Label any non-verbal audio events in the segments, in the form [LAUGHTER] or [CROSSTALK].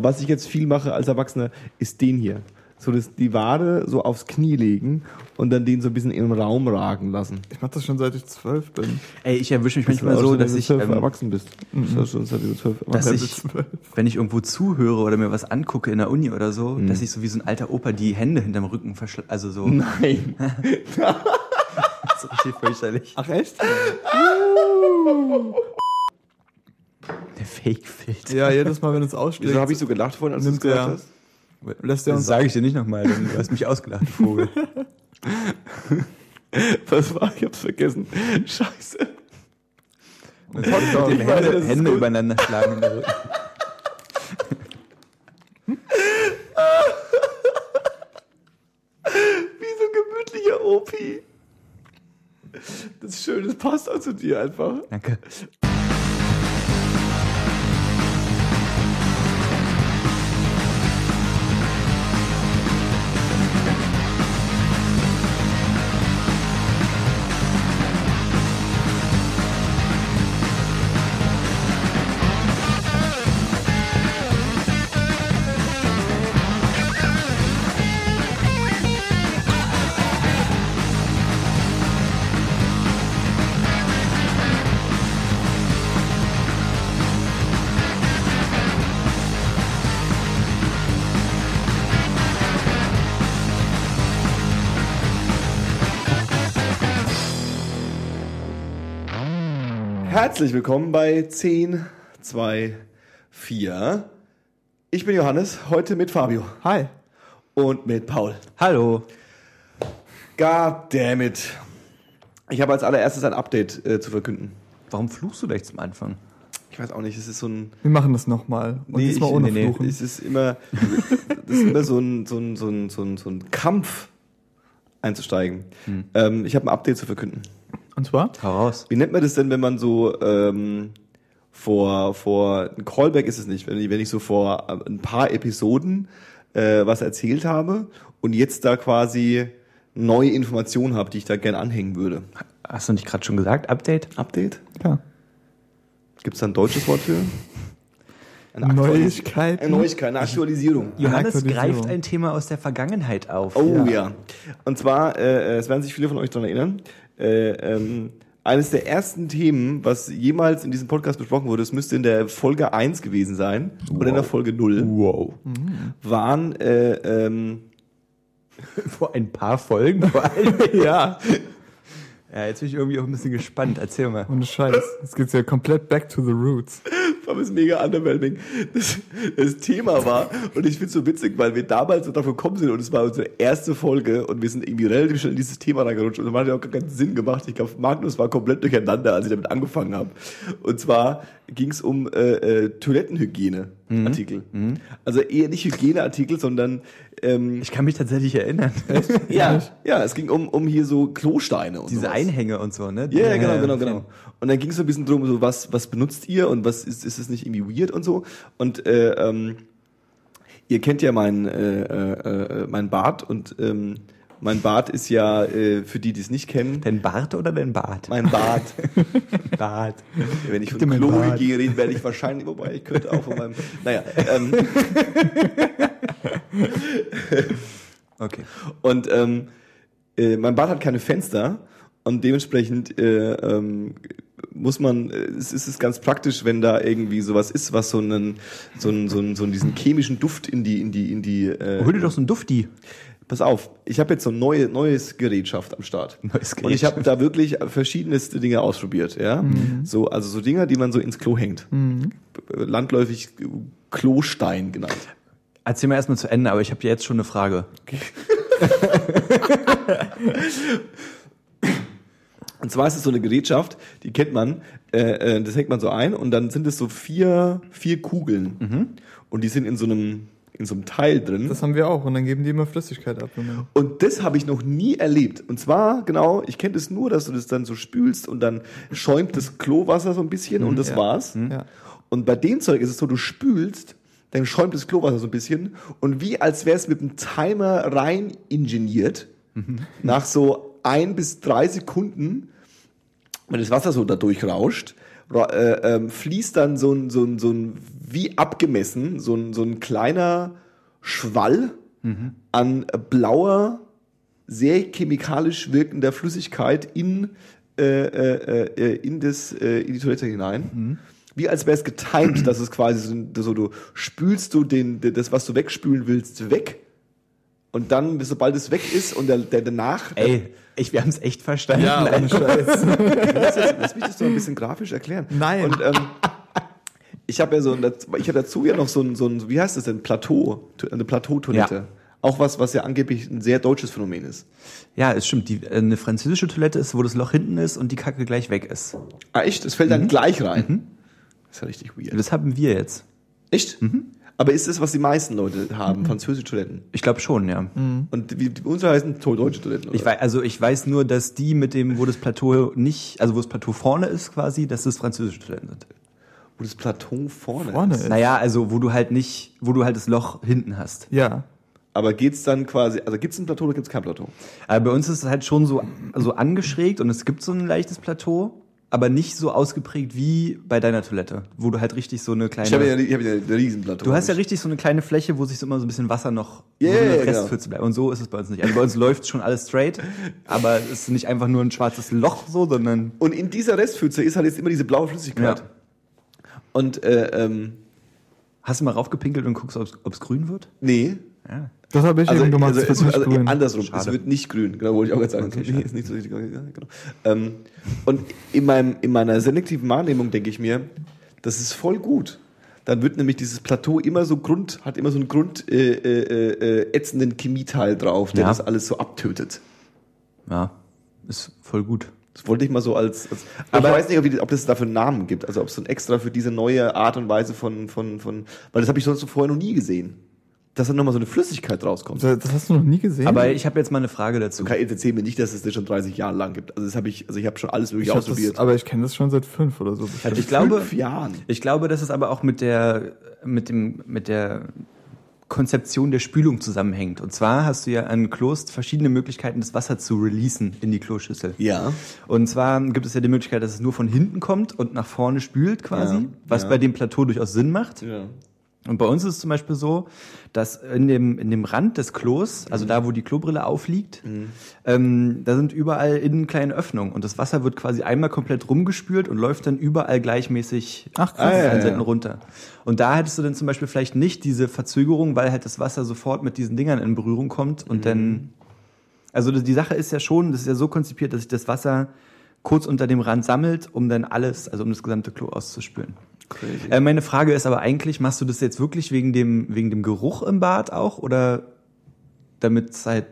Aber was ich jetzt viel mache als Erwachsener, ist den hier. So das, die Wade so aufs Knie legen und dann den so ein bisschen in den Raum ragen lassen. Ich mach das schon seit ich zwölf bin. Ey, ich erwische mich Das manchmal so, dass wenn du ich, zwölf ähm, erwachsen bist. Das war schon seit du zwölf dass erwachsen ich, wenn ich irgendwo zuhöre oder mir was angucke in der Uni oder so, Mhm. dass ich so wie so ein alter Opa die Hände hinterm Rücken verschl... Also so, Nein. [LAUGHS] so richtig fürchterlich. Ach echt? [LAUGHS] Fake-Filter. Ja, jedes Mal, wenn es ausschlägt, Wieso habe ich so gelacht vorhin, als du das gesagt hast? lässt er Das uns sage ich dir nicht nochmal, denn du hast mich ausgelacht, du Vogel. [LAUGHS] Was war? Ich hab's vergessen. Scheiße. Und dem Ich weiß, Hände, das ist Hände übereinander schlagen in der Rücken. [LAUGHS] Wie so ein gemütlicher Opi. Das ist schön, das passt auch zu dir einfach. Danke. Herzlich willkommen bei 10, 2, 4. Ich bin Johannes, heute mit Fabio Hi. und mit Paul. Hallo. God damn it. Ich habe als allererstes ein Update äh, zu verkünden. Warum fluchst du gleich zum Anfang? Ich weiß auch nicht, es ist so ein. Wir machen das nochmal. Und diesmal ich, ohne nee, nee, Fluchen. Es ist immer, [LAUGHS] das ist immer so ein, so ein, so ein, so ein, so ein Kampf einzusteigen. Hm. Ähm, ich habe ein Update zu verkünden. Und zwar? Hau raus. Wie nennt man das denn, wenn man so ähm, vor, vor, ein Callback ist es nicht, wenn ich, wenn ich so vor äh, ein paar Episoden äh, was erzählt habe und jetzt da quasi neue Informationen habe, die ich da gerne anhängen würde. Hast du nicht gerade schon gesagt? Update? Update? Ja. Gibt es da ein deutsches Wort für? Eine Neuigkeiten. Eine Neuigkeit, eine Aktualisierung. Johannes Aktualisierung. greift ein Thema aus der Vergangenheit auf. Oh ja. Und zwar, äh, es werden sich viele von euch daran erinnern, äh, ähm, eines der ersten Themen, was jemals in diesem Podcast besprochen wurde, es müsste in der Folge 1 gewesen sein, oder in der Folge 0, Wow. waren, äh, ähm, [LAUGHS] Vor ein paar Folgen vor allem. [LAUGHS] ja. Ja, jetzt bin ich irgendwie auch ein bisschen gespannt. Erzähl mal. Ohne Scheiß. Jetzt geht's ja komplett back to the roots. War es mega underwhelming. Das, das Thema war, und ich finde es so witzig, weil wir damals so davon gekommen sind und es war unsere erste Folge und wir sind irgendwie relativ schnell in dieses Thema reingerutscht und das hat ja auch gar keinen Sinn gemacht. Ich glaube, Magnus war komplett durcheinander, als ich damit angefangen habe. Und zwar ging es um äh, äh, Toilettenhygiene-Artikel. Also eher nicht Hygieneartikel, sondern ähm, Ich kann mich tatsächlich erinnern. [LAUGHS] ja, ja, es ging um, um hier so Klosteine und Diese sowas. Einhänge und so, ne? Ja, ja, genau, genau, genau. Und dann ging es so ein bisschen drum, so was, was benutzt ihr und was ist, ist es nicht irgendwie weird und so. Und äh, ähm, ihr kennt ja mein, äh, äh, äh, mein Bart und ähm, mein Bart ist ja, äh, für die, die es nicht kennen, Dein Bart oder dein Bart? mein Bart. [LAUGHS] Bart. Wenn ich von dir mein Klohygiene rede, werde ich wahrscheinlich, wobei ich könnte auch von meinem, naja. Ähm, [LAUGHS] [LAUGHS] Okay. Und ähm, äh, mein Bad hat keine Fenster und dementsprechend äh, ähm, muss man, äh, es ist es ganz praktisch, wenn da irgendwie sowas ist, was so einen, so einen, so einen, so einen diesen chemischen Duft in die, in die, in die. Äh, Hol dir doch so ein Dufti. pass auf, ich habe jetzt so ein neue, neues Gerätschaft am Start. Neues Und ich habe da wirklich verschiedenste Dinge ausprobiert, ja. So, also so Dinger, die man so ins Klo hängt. Landläufig Klostein genannt. Erzähl mal erstmal zu Ende, aber ich habe dir jetzt schon eine Frage. Und zwar ist es so eine Gerätschaft, die kennt man, äh, äh, das hängt man so ein und dann sind es so vier, vier Kugeln. Und die sind in so einem, in so einem Teil drin. Das haben wir auch. Und dann geben die immer Flüssigkeit ab. und das habe ich noch nie erlebt. Und zwar, genau, ich kenne das nur, dass du das dann so spülst und dann schäumt das Klowasser so ein bisschen und das ja. war's. Ja. Und bei dem Zeug ist es so, du spülst, dann schäumt das Klowasser so ein bisschen. Und wie als wäre es mit einem Timer rein ingeniert, nach so ein bis drei Sekunden, wenn das Wasser so da durchrauscht, ra- äh, ähm, fließt dann so ein, so ein, so ein, wie abgemessen, so ein, so ein kleiner Schwall an blauer, sehr chemikalisch wirkender Flüssigkeit in, äh, äh, äh, in, das, äh, in die Toilette hinein. Wie als wäre es getimed, dass es quasi so, so, du spülst du den, das, was du wegspülen willst, weg. Und dann, bis sobald es weg ist und der, der danach. Ey, ich, wir haben es echt verstanden. Ja, Scheiß. [LAUGHS] lass, mich das doch ein bisschen grafisch erklären. Nein. Und ähm, ich habe ja so, ein- ich habe dazu ja noch so ein, so ein, wie heißt das denn, Plateau, eine Plateautoilette. Ja. Auch was, was ja angeblich ein sehr deutsches Phänomen ist. Ja, es stimmt. Die, äh, eine französische Toilette ist, wo das Loch hinten ist und die Kacke gleich weg ist. Ah, echt? Es fällt dann gleich rein. Das ist ja richtig weird. Das haben wir jetzt. Echt? Aber ist das, was die meisten Leute haben, französische Toiletten? Ich glaube schon, ja. Und wie, die, unsere heißen deutsche Toiletten, oder? Ich weiß, also ich weiß nur, dass die mit dem, wo das Plateau nicht, also wo das Plateau vorne ist quasi, dass das französische Toiletten sind. Wo das Plateau vorne, Vorne ist. ist. Naja, also wo du halt nicht, wo du halt das Loch hinten hast. Ja. Aber geht's dann quasi, also gibt's ein Plateau oder gibt's kein Plateau? Aber bei uns ist es halt schon so, so angeschrägt und es gibt so ein leichtes Plateau, aber nicht so ausgeprägt wie bei deiner Toilette, wo du halt richtig so eine kleine. Ich habe ja, ich hab ja ein Riesenplateau. du hast ja richtig so eine kleine Fläche, wo sich so immer so ein bisschen Wasser noch Ja, so eine ja, Restpfütze bleibt. Und so ist es bei uns nicht. Also bei uns läuft schon alles straight, aber es ist nicht einfach nur ein schwarzes Loch so, sondern Und in dieser Restpfütze ist halt jetzt immer diese blaue Flüssigkeit. Ja. Und, äh, ähm, hast du mal raufgepinkelt und guckst, ob es grün wird? nee. Ja. Das habe ich Also, eben gemacht. also, das es, wird nicht also grün. andersrum, Schade. es wird nicht grün, genau, wollte ich auch gerade sagen. Okay, nee, ist [LAUGHS] nicht so richtig, ja, genau. ähm, und in, meinem, in meiner selektiven Wahrnehmung denke ich mir, das ist voll gut. Dann wird nämlich dieses Plateau immer so Grund, hat immer so einen Grund äh, äh, äh, ätzenden Chemieteil drauf, der Ja. das alles so abtötet. Ja, ist voll gut. Das wollte ich mal so als. als aber ich weiß nicht, ob, die, ob das dafür einen Namen gibt. Also ob es so ein extra für diese neue Art und Weise von. von, von weil das habe ich sonst so vorher noch nie gesehen. Dass dann nochmal so eine Flüssigkeit rauskommt. Das das hast du noch nie gesehen? Aber ich habe jetzt mal eine Frage dazu. Okay, jetzt erzähl mir nicht, dass es das schon 30 Jahre lang gibt. Also das habe ich, also ich habe schon alles ich mögliche hab ausprobiert. das, aber ich kenne das schon seit fünf oder so. bestimmt. Ich glaube, Fünf Jahren. ich glaube, dass es aber auch mit der, mit dem, mit der Konzeption der Spülung zusammenhängt. Und zwar hast du ja an Klos verschiedene Möglichkeiten, das Wasser zu releasen in die Kloschüssel. Ja. Und zwar gibt es ja die Möglichkeit, dass es nur von hinten kommt und nach vorne spült quasi, Ja, was ja. bei dem Plateau durchaus Sinn macht. Ja. Und bei uns ist es zum Beispiel so, dass in dem, in dem Rand des Klos, also da, wo die Klobrille aufliegt, ähm, da sind überall innen kleine Öffnungen und das Wasser wird quasi einmal komplett rumgespült und läuft dann überall gleichmäßig Ach, krass. Ah, ja, allen ja. Seiten runter. Und da hättest du dann zum Beispiel vielleicht nicht diese Verzögerung, weil halt das Wasser sofort mit diesen Dingern in Berührung kommt und dann, also die Sache ist ja schon, das ist ja so konzipiert, dass sich das Wasser kurz unter dem Rand sammelt, um dann alles, also um das gesamte Klo auszuspülen. Crazy. Äh, meine Frage ist aber eigentlich, machst du das jetzt wirklich wegen dem, wegen dem Geruch im Bad auch oder damit es halt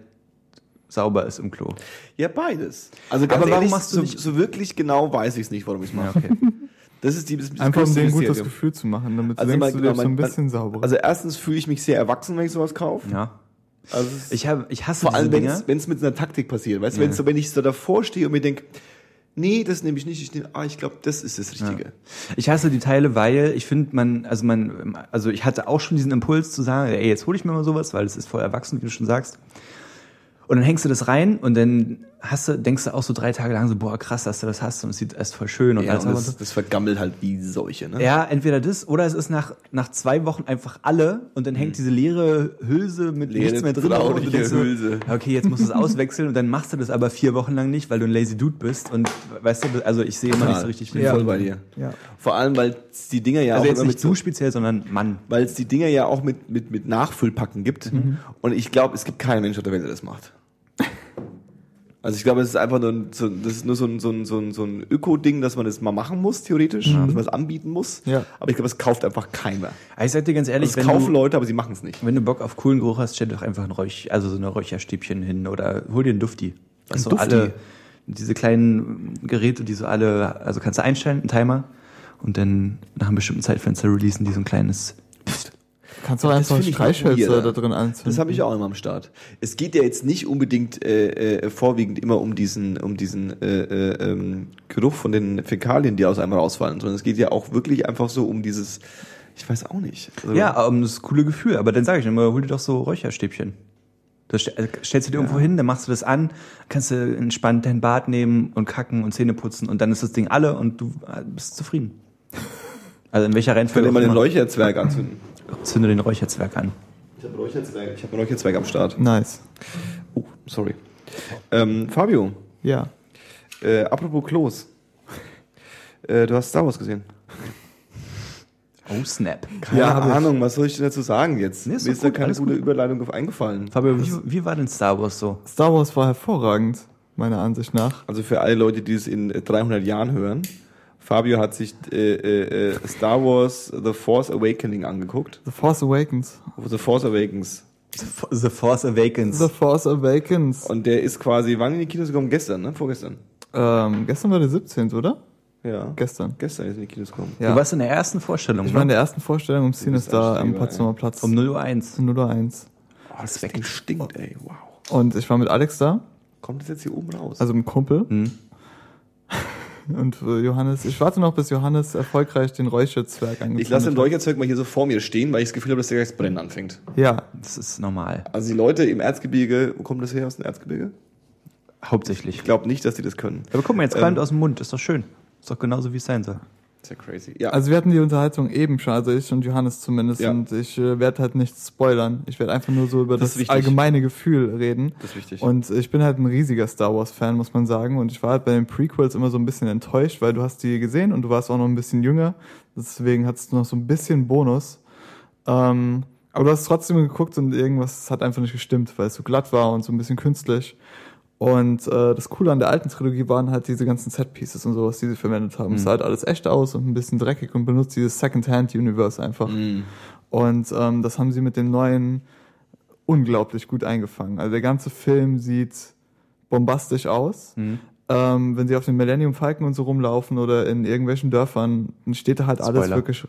sauber ist im Klo? Ja, beides. Also ganz Aber warum ehrlich, machst du so, nicht- so wirklich genau weiß ich es nicht, warum ich es mache. okay. [LAUGHS] Das ist die das, Einfach um dir ein gutes. Gefühl zu machen, damit Also denkst mal, du genau, dir so ein bisschen sauber. Also erstens fühle ich mich sehr erwachsen, wenn ich sowas kaufe. ja. Also Ich, hab, ich hasse Vor allem, wenn es mit einer Taktik passiert. Weißt du, Ja. wenn's so, wenn ich so davor stehe und mir denke, nee, das nehme ich nicht, ich nehme, ah, ich glaube, das ist das Richtige. Ich hasse die Teile, weil ich finde, man, also man, also ich hatte auch schon diesen Impuls zu sagen, ey, jetzt hole ich mir mal sowas, weil es ist voll erwachsen, wie du schon sagst. Und dann hängst du das rein und dann hast du, denkst du auch so drei Tage lang so, boah, krass, dass du das hast und es sieht erst voll schön und Ja, alles. und das, das vergammelt halt wie Seuche, ne? Ja, entweder das oder es ist nach, nach zwei Wochen einfach alle und dann hängt diese leere Hülse mit Mhm. Leere, nichts mehr drin. und du denkst so, Hülse. Okay, jetzt musst du es auswechseln und dann machst du das aber vier Wochen lang nicht, weil du ein Lazy Dude bist und weißt du, also ich sehe immer nicht so richtig viel. voll bei dir. Ja. Vor allem, weil es die Dinger ja Also auch jetzt nicht mit so, speziell, sondern Mann. weil es die Dinger ja auch mit, mit, mit Nachfüllpacken gibt. Mhm. Und ich glaube, es gibt keinen Mensch auf der Welt, der das macht. Also ich glaube, es ist einfach nur, ein- so, das ist nur so ein, so ein, so ein, so ein Öko-Ding, dass man das mal machen muss, theoretisch, dass man es anbieten muss. Ja. Aber ich glaube, es kauft einfach keiner. Ich sag dir ganz ehrlich, Also es kaufen du, Leute, aber sie machen es nicht. wenn du Bock auf coolen Geruch hast, stell doch einfach ein Räuch, also so eine Räucherstäbchen hin oder hol dir einen Dufti. Was Ein so Dufti? alle, diese kleinen Geräte, die so alle, also kannst du einstellen, einen Timer und dann nach einem bestimmten Zeitfenster releasen die so ein kleines Psst. Kannst du Das einfach Streichhölzer da drin anzünden. Das habe ich auch immer am Start. Es geht ja jetzt nicht unbedingt äh, äh, vorwiegend immer um diesen, um diesen äh, äh, ähm, Geruch von den Fäkalien, die aus einem rausfallen, sondern es geht ja auch wirklich einfach so um dieses, ich weiß auch nicht. Also, Ja, um das coole Gefühl. Aber dann sage ich immer, hol dir doch so Räucherstäbchen. Das äh, stellst du dir irgendwo hin, dann machst du das an, kannst du entspannt dein Bad nehmen und kacken und Zähne putzen und dann ist das Ding alle und du äh, bist zufrieden. Also in welcher Können Reihenfolge wir mal auch den immer. Leuchterzwerg anzünden? Zünde den Räucherzwerg an. Ich habe einen Leuchterzwerg, ich hab einen Leuchterzwerg am Start. Nice. Oh, sorry. Ähm, Fabio, Ja. äh, apropos Klos. Äh, du hast Star Wars gesehen. Oh, snap. Keine Ja, ich. Ahnung, was soll ich denn dazu sagen jetzt? Nee, ist Mir ist da keine gute gut. Überleitung eingefallen. Fabio, wie, wie war denn Star Wars so? Star Wars war hervorragend, meiner Ansicht nach. Also für alle Leute, die es in äh, 300 Jahren hören. Fabio hat sich äh, äh, äh, Star Wars The Force Awakening angeguckt. The Force Awakens. The Force Awakens. The Force Awakens. The Force Awakens. Und der ist quasi, wann in die Kinos gekommen? Gestern, ne? Vorgestern. Ähm, gestern war der 17., oder? Ja. Gestern. Gestern ist in die Kinos gekommen. Ja. Du warst in der ersten Vorstellung, ich war in ne? der ersten Vorstellung im bist Cinestar ein am Potsdamer Platz. Um 0 Uhr 1. 001. Oh, das Ding stinkt, ey. Wow. Und ich war mit Alex da, Kommt das jetzt hier oben raus? also mit einem Kumpel. Hm. Und äh, Johannes, ich warte noch, bis Johannes erfolgreich den Räucherzwerg angezündet ich lasse den hat. Räucherzeug mal hier so vor mir stehen, weil ich das Gefühl habe, dass der gleich Brennen anfängt. Ja, Das ist normal. Also die Leute im Erzgebirge, wo kommt das her aus dem Erzgebirge? Hauptsächlich. Ich glaube nicht, dass die das können. Aber guck mal, jetzt Ähm, qualmt aus dem Mund. Ist doch schön. Ist doch genauso, wie es sein soll. Ist ja crazy. Ja, also wir hatten die Unterhaltung eben schon, also ich und Johannes zumindest. Ja. Und ich äh, werde halt nichts spoilern. Ich werde einfach nur so über Das das, allgemeine Gefühl reden. das ist wichtig. Und ich bin halt ein riesiger Star Wars-Fan, muss man sagen. Und ich war halt bei den Prequels immer so ein bisschen enttäuscht, weil du hast die gesehen und du warst auch noch ein bisschen jünger. Deswegen hattest du noch so ein bisschen Bonus. Ähm, aber du hast trotzdem geguckt und irgendwas hat einfach nicht gestimmt, weil es so glatt war und so ein bisschen künstlich. Und äh, das Coole an der alten Trilogie waren halt diese ganzen Set-Pieces und sowas, die sie verwendet haben. Es sah halt alles echt aus und ein bisschen dreckig und benutzt dieses Second-Hand-Universe einfach. Mhm. Und ähm, das haben sie mit dem neuen unglaublich gut eingefangen. Also der ganze Film sieht bombastisch aus. Mhm. Ähm, wenn sie auf den Millennium Falcon und so rumlaufen oder in irgendwelchen Dörfern, dann steht da halt alles Spoiler. wirklich.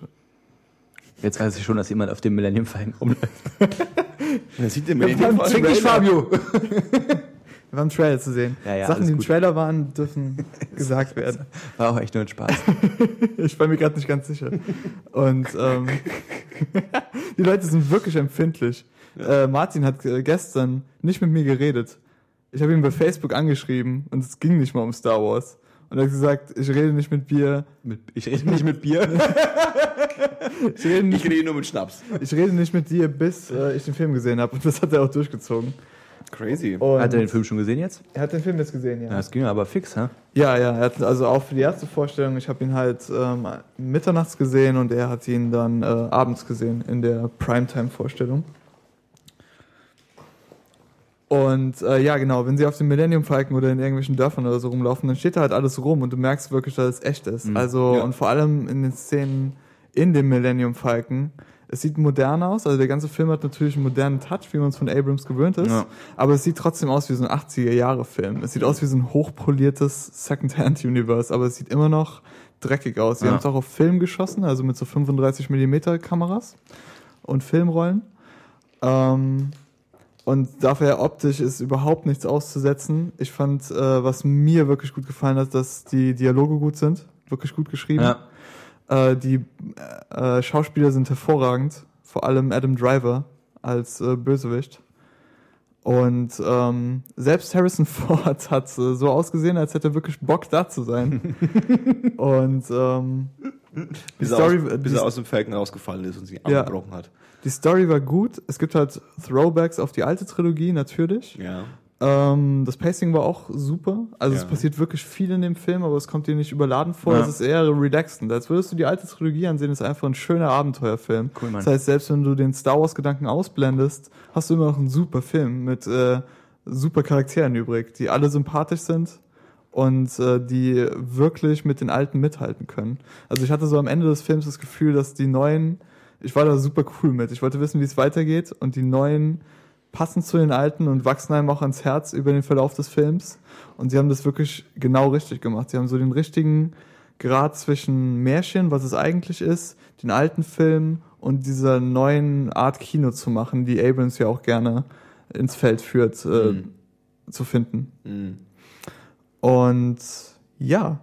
Jetzt weiß ich schon, dass jemand auf dem Millennium Falcon rumläuft. [LAUGHS] Das sieht der Trink nicht, Fabio! [LAUGHS] Wir haben einen Trailer zu sehen. Ja, ja, Sachen, die im gut. Trailer waren, dürfen [LAUGHS] gesagt werden. War auch echt nur ein Spaß. [LAUGHS] Ich war mir gerade nicht ganz sicher. Und ähm, [LAUGHS] die Leute sind wirklich empfindlich. Äh, Martin hat äh, gestern nicht mit mir geredet. Ich habe ihn bei Facebook angeschrieben und es ging nicht mal um Star Wars. Und er hat gesagt, ich rede nicht mit Bier. Mit, ich rede nicht mit Bier. Ich rede nicht, Ich rede nur mit Schnaps. ich rede nicht mit dir, bis äh, ich den Film gesehen habe. Und das hat er auch durchgezogen. Crazy. Und Hat er den Film schon gesehen jetzt? er hat den Film jetzt gesehen, Ja, ja. das ging aber fix, ha? Ja, ja, er hat also auch für die erste Vorstellung, ich habe ihn halt ähm, mitternachts gesehen und er hat ihn dann äh, abends gesehen in der Primetime-Vorstellung. Und äh, ja, genau, wenn sie auf dem Millennium Falcon oder in irgendwelchen Dörfern oder so rumlaufen, dann steht da halt alles rum und du merkst wirklich, dass es echt ist. Mhm. Also, Ja. und vor allem in den Szenen in dem Millennium Falcon, es sieht modern aus, also der ganze Film hat natürlich einen modernen Touch, wie man es von Abrams gewöhnt ist, Ja. aber es sieht trotzdem aus wie so ein 80er-Jahre-Film. Es sieht aus wie so ein hochpoliertes Second-Hand-Universe, aber es sieht immer noch dreckig aus. Sie Ja. haben es auch auf Film geschossen, also mit so 35mm Kameras und Filmrollen. Ähm, und dafür optisch ist überhaupt nichts auszusetzen. Ich fand, äh, was mir wirklich gut gefallen hat, dass die Dialoge gut sind, wirklich gut geschrieben. Ja. Äh, die äh, Schauspieler sind hervorragend, vor allem Adam Driver als äh, Bösewicht. Und ähm, selbst Harrison [LAUGHS] Ford hat äh, so ausgesehen, als hätte er wirklich Bock da zu sein. [LAUGHS] und ähm, die, Bis, er Story, aus, bis die, er aus dem Falken rausgefallen ist und sich Ja. abgebrochen hat. die Story war gut. Es gibt halt Throwbacks auf die alte Trilogie, natürlich. Ja. Ähm, das Pacing war auch super. Also es Ja. passiert wirklich viel in dem Film, aber es kommt dir nicht überladen vor. Ja. Es ist eher relaxend. Als würdest du die alte Trilogie ansehen, ist einfach ein schöner Abenteuerfilm. Cool, Mann. Das heißt, selbst wenn du den Star Wars-Gedanken ausblendest, hast du immer noch einen super Film mit äh, super Charakteren übrig, die alle sympathisch sind und äh, die wirklich mit den alten mithalten können. Also ich hatte so am Ende des Films das Gefühl, dass die neuen, ich war da super cool mit. Ich wollte wissen, wie es weitergeht und die neuen passen zu den alten und wachsen einem auch ans Herz über den Verlauf des Films. Und sie haben das wirklich genau richtig gemacht. Sie haben so den richtigen Grad zwischen Märchen, was es eigentlich ist, den alten Film und dieser neuen Art Kino zu machen, die Abrams ja auch gerne ins Feld führt, äh, zu finden. Mhm. Und ja,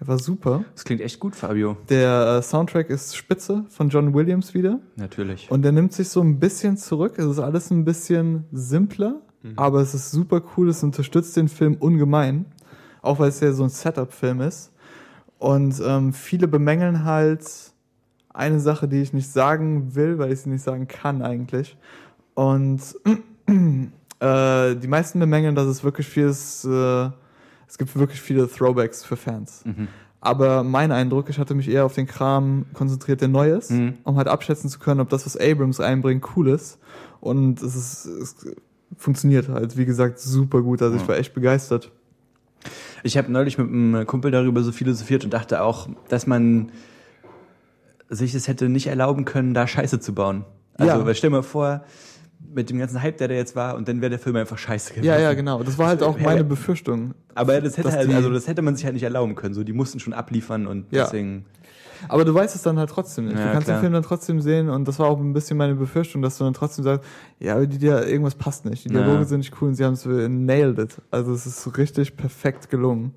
Er war super. Das klingt echt gut, Fabio. Der äh, Soundtrack ist spitze von John Williams wieder. Natürlich. Und der nimmt sich so ein bisschen zurück. Es ist alles ein bisschen simpler, aber es ist super cool. Es unterstützt den Film ungemein. Auch weil es ja so ein Setup-Film ist. Und ähm, viele bemängeln halt eine Sache, die ich nicht sagen will, weil ich sie nicht sagen kann eigentlich. Und [CLEARS THROAT] äh, die meisten bemängeln, dass es wirklich vieles, äh, es gibt wirklich viele Throwbacks für Fans. Aber mein Eindruck, ich hatte mich eher auf den Kram konzentriert, der neu ist, Mhm. um halt abschätzen zu können, ob das, was Abrams einbringt, cool ist. Und es ist, es funktioniert halt, wie gesagt, super gut. Also ich war echt begeistert. Ich habe neulich mit einem Kumpel darüber so philosophiert und dachte auch, dass man sich das hätte nicht erlauben können, da Scheiße zu bauen. Also, Ja. stell mal vor, mit dem ganzen Hype, der da jetzt war, und dann wäre der Film einfach scheiße gewesen. Ja, ja, genau. Das war halt auch Ja, meine ja. Befürchtung. Aber das hätte halt, also das hätte man sich halt nicht erlauben können. So, die mussten schon abliefern und Ja. deswegen. Aber du weißt es dann halt trotzdem nicht. Ja, du kannst klar. den Film dann trotzdem sehen und das war auch ein bisschen meine Befürchtung, dass du dann trotzdem sagst, ja, aber die, die, irgendwas passt nicht. Die Ja. Dialoge sind nicht cool und sie haben es nailed it. Also es ist richtig perfekt gelungen.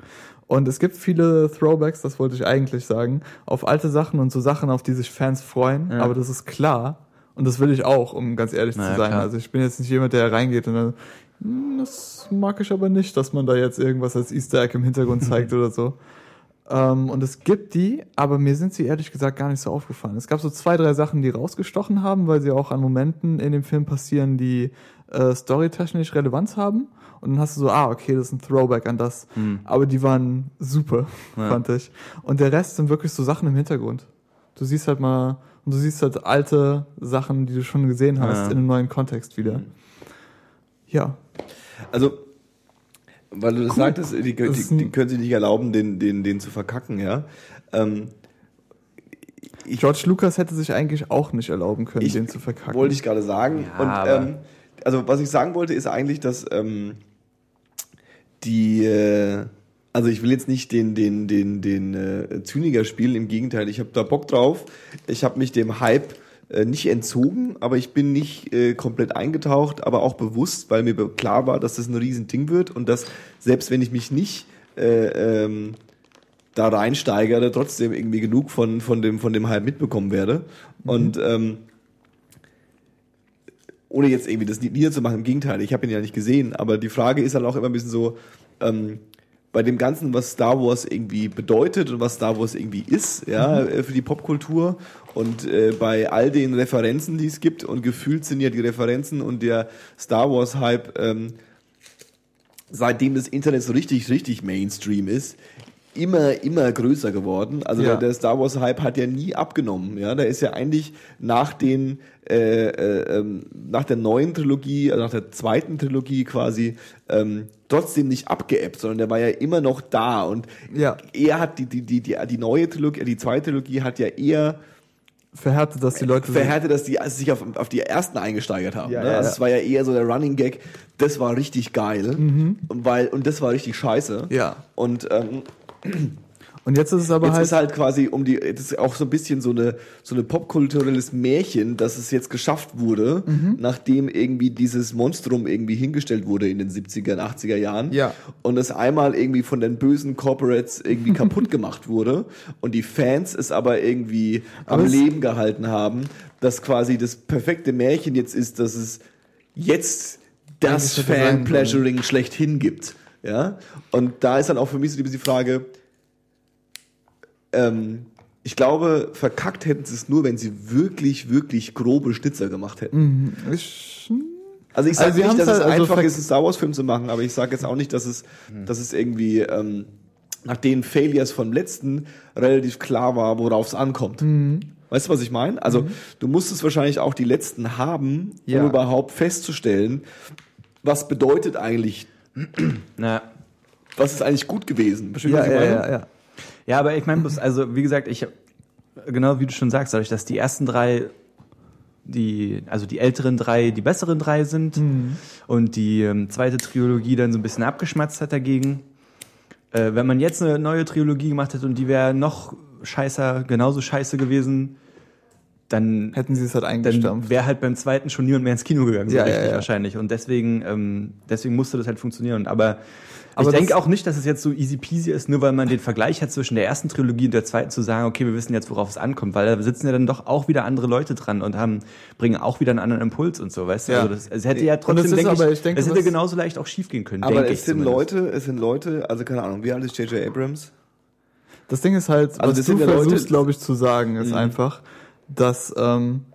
Und es gibt viele Throwbacks, das wollte ich eigentlich sagen, auf alte Sachen und so Sachen, auf die sich Fans freuen. Ja. Aber das ist klar. Und das will ich auch, um ganz ehrlich Na zu sein. klar. Also ich bin jetzt nicht jemand, der reingeht und dann, "Hm, das mag ich aber nicht, dass man da jetzt irgendwas als Easter Egg im Hintergrund zeigt [LAUGHS] oder so. Ähm, und es gibt die, aber mir sind sie ehrlich gesagt gar nicht so aufgefallen. Es gab so zwei, drei Sachen, die rausgestochen haben, weil sie auch an Momenten in dem Film passieren, die äh, storytechnisch Relevanz haben. Und dann hast du so, ah, okay, das ist ein Throwback an das. Aber die waren super, Ja. fand ich. Und der Rest sind wirklich so Sachen im Hintergrund. Du siehst halt mal, und du siehst halt alte Sachen, die du schon gesehen hast, Ja. in einem neuen Kontext wieder. Ja. Also, weil du das sagtest, die, Das die, die können sich nicht erlauben, den, den, den zu verkacken, ja. Ähm, George Lucas hätte sich eigentlich auch nicht erlauben können, Ich den zu verkacken. wollte ich gerade sagen. Ja, und aber- ähm, also was ich sagen wollte, ist eigentlich, dass ähm, die, äh, also ich will jetzt nicht den den den den äh, Zyniker spielen. Im Gegenteil, ich habe da Bock drauf. Ich habe mich dem Hype äh, nicht entzogen, aber ich bin nicht äh, komplett eingetaucht, aber auch bewusst, weil mir klar war, dass das ein Riesending wird und dass selbst wenn ich mich nicht äh, ähm, da reinsteigere, trotzdem irgendwie genug von, von, dem, von dem Hype mitbekommen werde. Und ähm, ohne jetzt irgendwie das niederzumachen, im Gegenteil, ich habe ihn ja nicht gesehen, aber die Frage ist dann auch immer ein bisschen so, ähm, bei dem Ganzen, was Star Wars irgendwie bedeutet und was Star Wars irgendwie ist, ja, äh, für die Popkultur und äh, bei all den Referenzen, die es gibt und gefühlt sind ja die Referenzen und der Star Wars Hype ähm, seitdem das Internet so richtig, richtig Mainstream ist, immer, immer größer geworden. Also Ja. der, der Star Wars Hype hat ja nie abgenommen. Ja, da ist ja eigentlich nach den, äh, äh, ähm, nach der neuen Trilogie, also nach der zweiten Trilogie quasi, ähm, trotzdem nicht abgeebbt, sondern der war ja immer noch da und Ja. er hat die, die, die, die, die neue Trilogie, die zweite Trilogie hat ja eher verhärtet, dass die Leute verhärtet, dass die also sich auf, auf die ersten eingesteigert haben. Ja, ne? ja, also es war ja eher so der Running Gag, das war richtig geil, und weil und das war richtig scheiße. Mhm. Ja. Und ähm, Und jetzt ist es aber jetzt halt, ist halt quasi um die, das ist auch so ein bisschen so eine so eine popkulturelles Märchen, dass es jetzt geschafft wurde, Mhm. nachdem irgendwie dieses Monstrum irgendwie hingestellt wurde in den 70er, 80er Jahren. Ja. Und es einmal irgendwie von den bösen Corporates irgendwie kaputt [LAUGHS] gemacht wurde und die Fans es aber irgendwie Aber am Leben gehalten haben, dass quasi das perfekte Märchen jetzt ist, dass es jetzt das Fan-Pleasuring schlechthin gibt. Ja? Und da ist dann auch für mich so die Frage, ähm, ich glaube, verkackt hätten sie es nur, wenn sie wirklich, wirklich grobe Schnitzer gemacht hätten. Mhm. Also ich sage Also nicht, dass haben's es halt- also einfach ist, einen Star Wars Film zu machen, aber ich sage jetzt auch nicht, dass es, dass es irgendwie ähm, nach den Failures vom letzten relativ klar war, worauf es ankommt. Mhm. Weißt du, was ich meine? Also du musstest wahrscheinlich auch die letzten haben, Ja. um überhaupt festzustellen, was bedeutet eigentlich, Na, was ist eigentlich gut gewesen. Ja, ja, meine? ja, ja. Ja, aber ich meine, also wie gesagt, ich genau wie du schon sagst, dadurch, dass die ersten drei die, also die älteren drei die besseren drei sind und die ähm, zweite Trilogie dann so ein bisschen abgeschmatzt hat dagegen. Äh, wenn man jetzt eine neue Trilogie gemacht hätte und die wäre noch scheißer, genauso scheiße gewesen, dann Hätten sie es halt eingestampft. wäre halt beim zweiten schon niemand mehr ins Kino gegangen, so Ja, ja, richtig ja. wahrscheinlich. Und deswegen, ähm, deswegen musste das halt funktionieren. Aber Aber ich denke auch nicht, dass es jetzt so easy peasy ist, nur weil man den Vergleich hat zwischen der ersten Trilogie und der zweiten zu sagen, okay, wir wissen jetzt, worauf es ankommt, weil da sitzen ja dann doch auch wieder andere Leute dran und haben, bringen auch wieder einen anderen Impuls und so, weißt du? Ja. Also das, es hätte ja trotzdem, denke aber, ich, ich denke, es hätte genauso leicht auch schief gehen können, Aber denke es ich sind zumindest. Leute, es sind Leute, also keine Ahnung, wie alt ist J.J. Abrams? Das Ding ist halt, Also was das du sind ja Leute- versuchst, glaube ich, zu sagen, ist Mhm. einfach, dass ähm,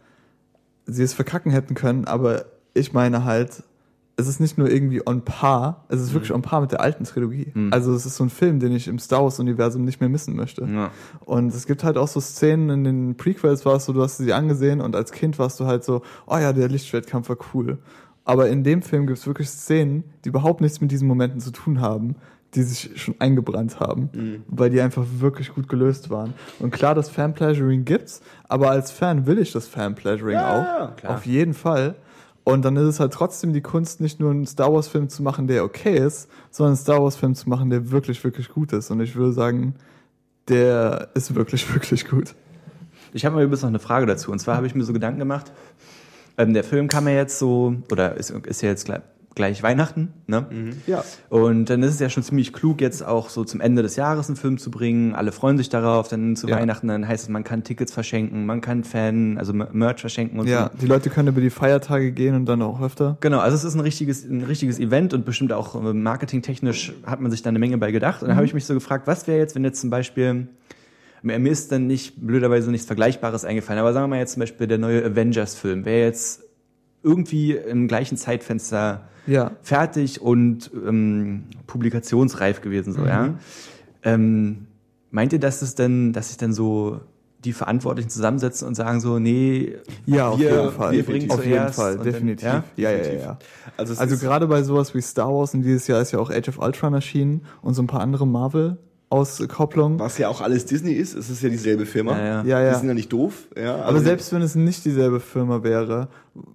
sie es verkacken hätten können, aber ich meine halt, es ist nicht nur irgendwie on par, es ist wirklich on par mit der alten Trilogie. Also es ist so ein Film, den ich im Star Wars-Universum nicht mehr missen möchte. Ja. Und es gibt halt auch so Szenen in den Prequels, warst du, du hast sie angesehen und als Kind warst du halt so, oh ja, der Lichtschwertkampf war cool. Aber in dem Film gibt es wirklich Szenen, die überhaupt nichts mit diesen Momenten zu tun haben, die sich schon eingebrannt haben, weil die einfach wirklich gut gelöst waren. Und klar, das Fanpleasuring gibt's, aber als Fan will ich das Fanpleasuring Ja, auch. klar. Auf jeden Fall. Und dann ist es halt trotzdem die Kunst, nicht nur einen Star Wars-Film zu machen, der okay ist, sondern einen Star Wars-Film zu machen, der wirklich, wirklich gut ist. Und ich würde sagen, der ist wirklich, [LAUGHS] wirklich gut. Ich habe mal übrigens noch eine Frage dazu. Und zwar habe ich mir so Gedanken gemacht. Ähm, der Film kam ja jetzt so, oder ist, ist ja jetzt gleich, Weihnachten, ne? Ja. Und dann ist es ja schon ziemlich klug, jetzt auch so zum Ende des Jahres einen Film zu bringen. Alle freuen sich darauf. Dann zu Ja. Weihnachten, dann heißt es, man kann Tickets verschenken, man kann Fan, also Merch verschenken und Ja, so. die Leute können über die Feiertage gehen und dann auch öfter. Genau, also es ist ein richtiges, ein richtiges Event und bestimmt auch äh, marketingtechnisch hat man sich da eine Menge bei gedacht. Und dann habe ich mich so gefragt, was wäre jetzt, wenn jetzt zum Beispiel, mir mir ist dann nicht, blöderweise nichts Vergleichbares eingefallen, aber sagen wir mal jetzt zum Beispiel der neue Avengers-Film, wäre jetzt irgendwie im gleichen Zeitfenster Ja. fertig und ähm, publikationsreif gewesen, so, ja. Ähm, meint ihr, dass es denn, dass sich dann so die Verantwortlichen zusammensetzen und sagen so, nee, Ja, auf wir, jeden Fall. wir bringen auf jeden Fall, und dann- definitiv. ja? ja, ja, ja, ja. Also, Also gerade bei sowas wie Star Wars und dieses Jahr ist ja auch Age of Ultron erschienen und so ein paar andere Marvel-Auskopplungen. was ja auch alles Disney ist, es ist ja dieselbe Firma. Ja, ja. Ja, ja. Die sind ja nicht doof. Ja, Aber also selbst wenn es nicht dieselbe Firma wäre,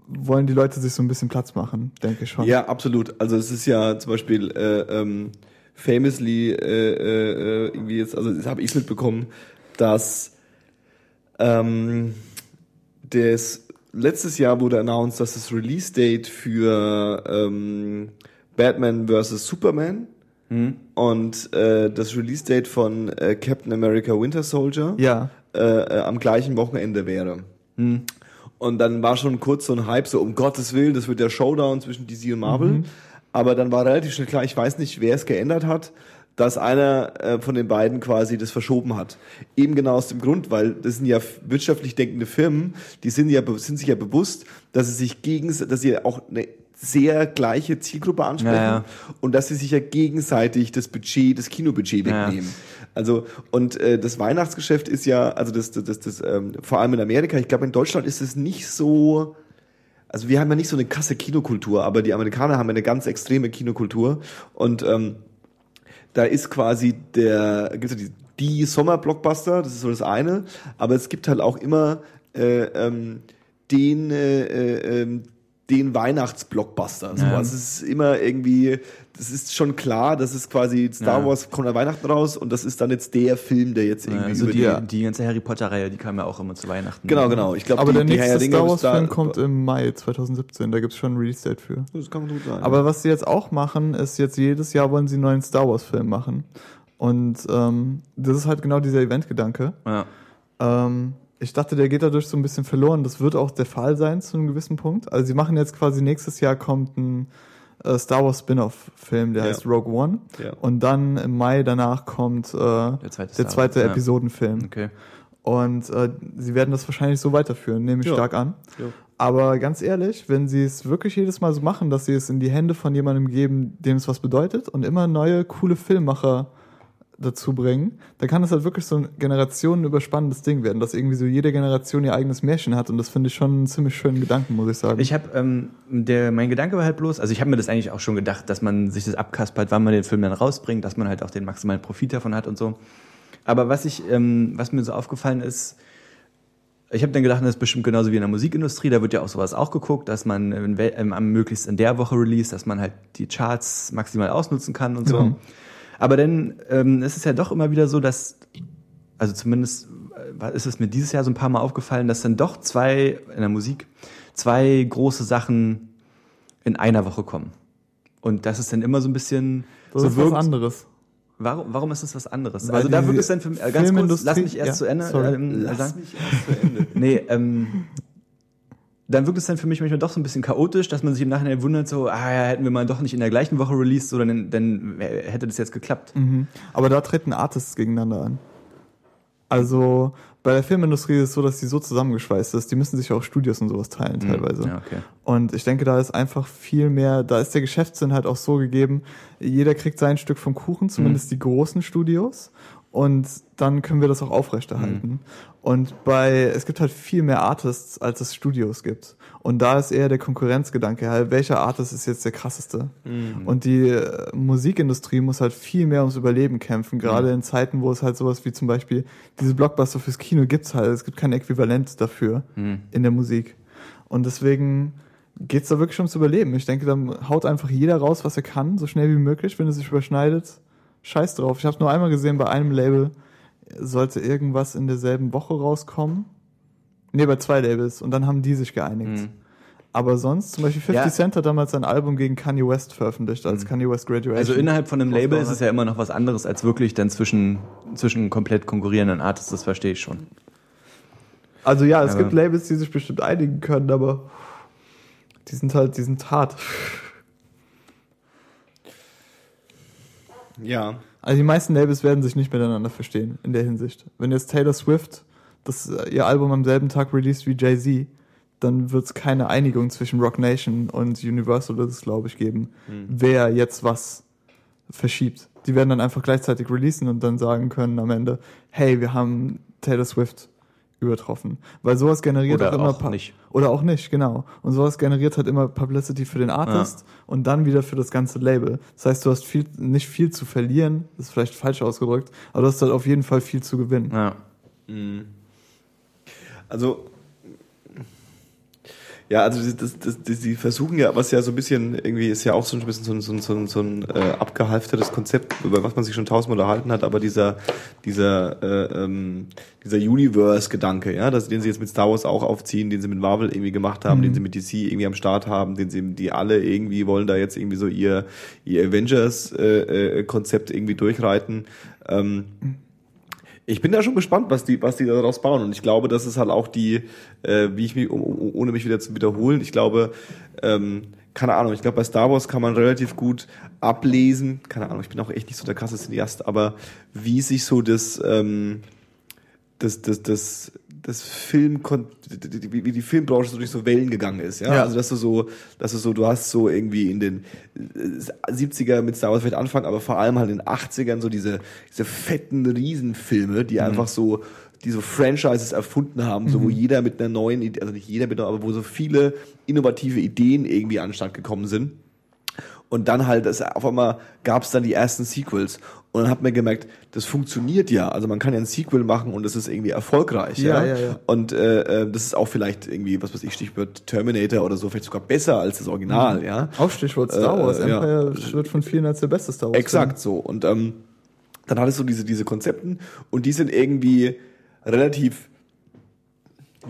wollen die Leute sich so ein bisschen Platz machen, denke ich schon. Ja, absolut. Also es ist ja zum Beispiel äh, ähm, famously äh, äh, irgendwie jetzt, also das habe ich mitbekommen, dass ähm, das letztes Jahr wurde announced, dass das Release Date für ähm, Batman vs Superman und äh, das Release Date von äh, Captain America Winter Soldier Ja. äh, äh, am gleichen Wochenende wäre. Und dann war schon kurz so ein Hype, so um Gottes Willen, das wird der Showdown zwischen DC und Marvel. Aber dann war relativ schnell klar, ich weiß nicht, wer es geändert hat, dass einer äh, von den beiden quasi das verschoben hat. Eben genau aus dem Grund, weil das sind ja wirtschaftlich denkende Firmen, die sind ja sind sich ja bewusst, dass sie sich gegen, dass sie auch eine sehr gleiche Zielgruppe ansprechen Ja, ja. und dass sie sich ja gegenseitig das Budget, das Kinobudget Ja. wegnehmen. Also und äh, das Weihnachtsgeschäft ist ja, also das, das, das, das ähm, vor allem in Amerika, ich glaube in Deutschland ist es nicht so, also wir haben ja nicht so eine krasse Kinokultur, aber die Amerikaner haben ja eine ganz extreme Kinokultur und ähm, da ist quasi der, gibt's ja die, die Sommer-Blockbuster, das ist so das eine, aber es gibt halt auch immer äh, ähm, den, äh, äh, ähm, den Weihnachtsblockbuster. So. Ja. Also es ist immer irgendwie, das ist schon klar, das ist quasi Star Ja. Wars kommt an Weihnachten raus und das ist dann jetzt der Film, der jetzt irgendwie Also über die, die, die ganze Harry Potter-Reihe, die kam ja auch immer zu Weihnachten. Genau, genau. Ich glaube, Aber die, der die Herr nächste Ringe Star Wars-Film kommt im Mai 2017, da gibt's schon ein Release-Date für. Das kann gut sein. Aber was sie jetzt auch machen, ist jetzt jedes Jahr wollen sie einen neuen Star Wars-Film machen. Und ähm, das ist halt genau dieser Eventgedanke. Ja. Ähm, ich dachte, der geht dadurch so ein bisschen verloren. Das wird auch der Fall sein zu einem gewissen Punkt. Also sie machen jetzt quasi nächstes Jahr kommt ein äh, Star Wars Spin-off-Film, der Ja. heißt Rogue One. Ja. Und dann im Mai danach kommt äh, der zweite zweite, Wars, ja. Episodenfilm. Okay. Und äh, sie werden das wahrscheinlich so weiterführen, nehme ich Ja. stark an. Ja. Aber ganz ehrlich, wenn sie es wirklich jedes Mal so machen, dass sie es in die Hände von jemandem geben, dem es was bedeutet und immer neue, coole Filmmacher dazu bringen, dann kann es halt wirklich so ein generationenüberspannendes Ding werden, dass irgendwie so jede Generation ihr eigenes Märchen hat und das finde ich schon einen ziemlich schönen Gedanken, muss ich sagen. Ich habe, ähm, der, mein Gedanke war halt bloß, also ich habe mir das eigentlich auch schon gedacht, dass man sich das abkaspert, wann man den Film dann rausbringt, dass man halt auch den maximalen Profit davon hat und so. Aber was ich, ähm, was mir so aufgefallen ist, ich habe dann gedacht, das ist bestimmt genauso wie in der Musikindustrie, da wird ja auch sowas auch geguckt, dass man in, wel- ähm, am möglichst in der Woche release, dass man halt die Charts maximal ausnutzen kann und so. Mhm. Aber dann ähm, ist es ja doch immer wieder so, dass, also zumindest äh, ist es mir dieses Jahr so ein paar Mal aufgefallen, dass dann doch zwei in der Musik zwei große Sachen in einer Woche kommen. Und das ist dann immer so ein bisschen Das so ist was wirkt- anderes. Warum, warum ist das was anderes? Weil also da wirkt es dann für mich, äh, ganz kurz, lass mich erst ja, zu Ende sorry. ähm, Lass sagen. mich erst zu Ende. Nee, ähm, dann wirkt es dann für mich manchmal doch so ein bisschen chaotisch, dass man sich im Nachhinein wundert, so, ah ja, hätten wir mal doch nicht in der gleichen Woche released, so, dann, dann hätte das jetzt geklappt. Mhm. Aber da treten Artists gegeneinander an. Also bei der Filmindustrie ist es so, dass die so zusammengeschweißt ist, die müssen sich auch Studios und sowas teilen teilweise. Mhm. Ja, okay. Und ich denke, da ist einfach viel mehr, da ist der Geschäftssinn halt auch so gegeben, jeder kriegt sein Stück vom Kuchen, zumindest die großen Studios. Und dann können wir das auch aufrechterhalten. Und bei, es gibt halt viel mehr Artists, als es Studios gibt. Und da ist eher der Konkurrenzgedanke, halt, welcher Artist ist jetzt der krasseste? Und die äh, Musikindustrie muss halt viel mehr ums Überleben kämpfen, gerade in Zeiten, wo es halt sowas wie zum Beispiel diese Blockbuster fürs Kino gibt's halt. Es gibt kein Äquivalent dafür in der Musik. Und deswegen geht's da wirklich ums Überleben. Ich denke, dann haut einfach jeder raus, was er kann, so schnell wie möglich, wenn es sich überschneidet. Scheiß drauf. Ich habe nur einmal gesehen, bei einem Label sollte irgendwas in derselben Woche rauskommen. Nee, bei zwei Labels. Und dann haben die sich geeinigt. Aber sonst, zum Beispiel 50 Ja. Cent hat damals ein Album gegen Kanye West veröffentlicht, als Kanye West Graduation. Also innerhalb von einem Label ist es ja immer noch was anderes als wirklich dann zwischen, zwischen komplett konkurrierenden Artists, das verstehe ich schon. Also ja, es Aber- gibt Labels, die sich bestimmt einigen können, aber die sind halt, die sind hart. Ja. Also die meisten Labels werden sich nicht miteinander verstehen in der Hinsicht. Wenn jetzt Taylor Swift das, äh, ihr Album am selben Tag released wie Jay-Z, dann wird es keine Einigung zwischen Rock Nation und Universal, das glaube ich geben, wer jetzt was verschiebt. Die werden dann einfach gleichzeitig releasen und dann sagen können am Ende, hey, wir haben Taylor Swift übertroffen. Weil sowas generiert Oder auch immer auch nicht. Oder auch nicht, genau. Und sowas generiert halt immer Publicity für den Artist und dann wieder für das ganze Label. Das heißt, du hast viel, nicht viel zu verlieren, das ist vielleicht falsch ausgedrückt, aber du hast halt auf jeden Fall viel zu gewinnen. Ja. Also, ja, also das, das, das, die versuchen ja, was ja so ein bisschen irgendwie ist ja auch so ein bisschen so ein, so ein, so ein, so ein äh, abgehalftertes Konzept, über was man sich schon tausendmal unterhalten hat, aber dieser, dieser, äh, ähm, dieser Universe-Gedanke, ja, das, den sie jetzt mit Star Wars auch aufziehen, den sie mit Marvel irgendwie gemacht haben, den sie mit DC irgendwie am Start haben, den sie, die alle irgendwie wollen da jetzt irgendwie so ihr, ihr Avengers-Konzept irgendwie durchreiten. Ähm, ich bin da schon gespannt, was die, was die daraus bauen. Und ich glaube, das ist halt auch die, äh, wie ich mich, um, um, ohne mich wieder zu wiederholen, ich glaube, ähm, keine Ahnung, ich glaube, bei Star Wars kann man relativ gut ablesen, keine Ahnung, ich bin auch echt nicht so der krasse Cineast, aber wie sich so das, ähm, das, das, das, das Film, wie die Filmbranche so durch so Wellen gegangen ist, ja? Ja. Also, dass du so, dass du so, du hast so irgendwie in den äh, 70er mit Star Wars vielleicht anfangen, aber vor allem halt in den 80ern so diese, diese fetten Riesenfilme, die einfach so, die so Franchises erfunden haben, so wo jeder mit einer neuen Idee, also nicht jeder mit einer, aber wo so viele innovative Ideen irgendwie an den Start gekommen sind. Und dann halt, das, auf einmal gab es dann die ersten Sequels. Und dann hat man gemerkt, das funktioniert ja. Also man kann ja ein Sequel machen und es ist irgendwie erfolgreich. Ja, Ja, ja, ja. Und äh, äh, das ist auch vielleicht irgendwie, was weiß ich, Stichwort Terminator oder so, vielleicht sogar besser als das Original, ja. Auch Stichwort Star Wars. äh, ja. Empire wird von vielen als der beste Star Wars. Exakt so. Und ähm, dann hattest du diese, diese Konzepten und die sind irgendwie relativ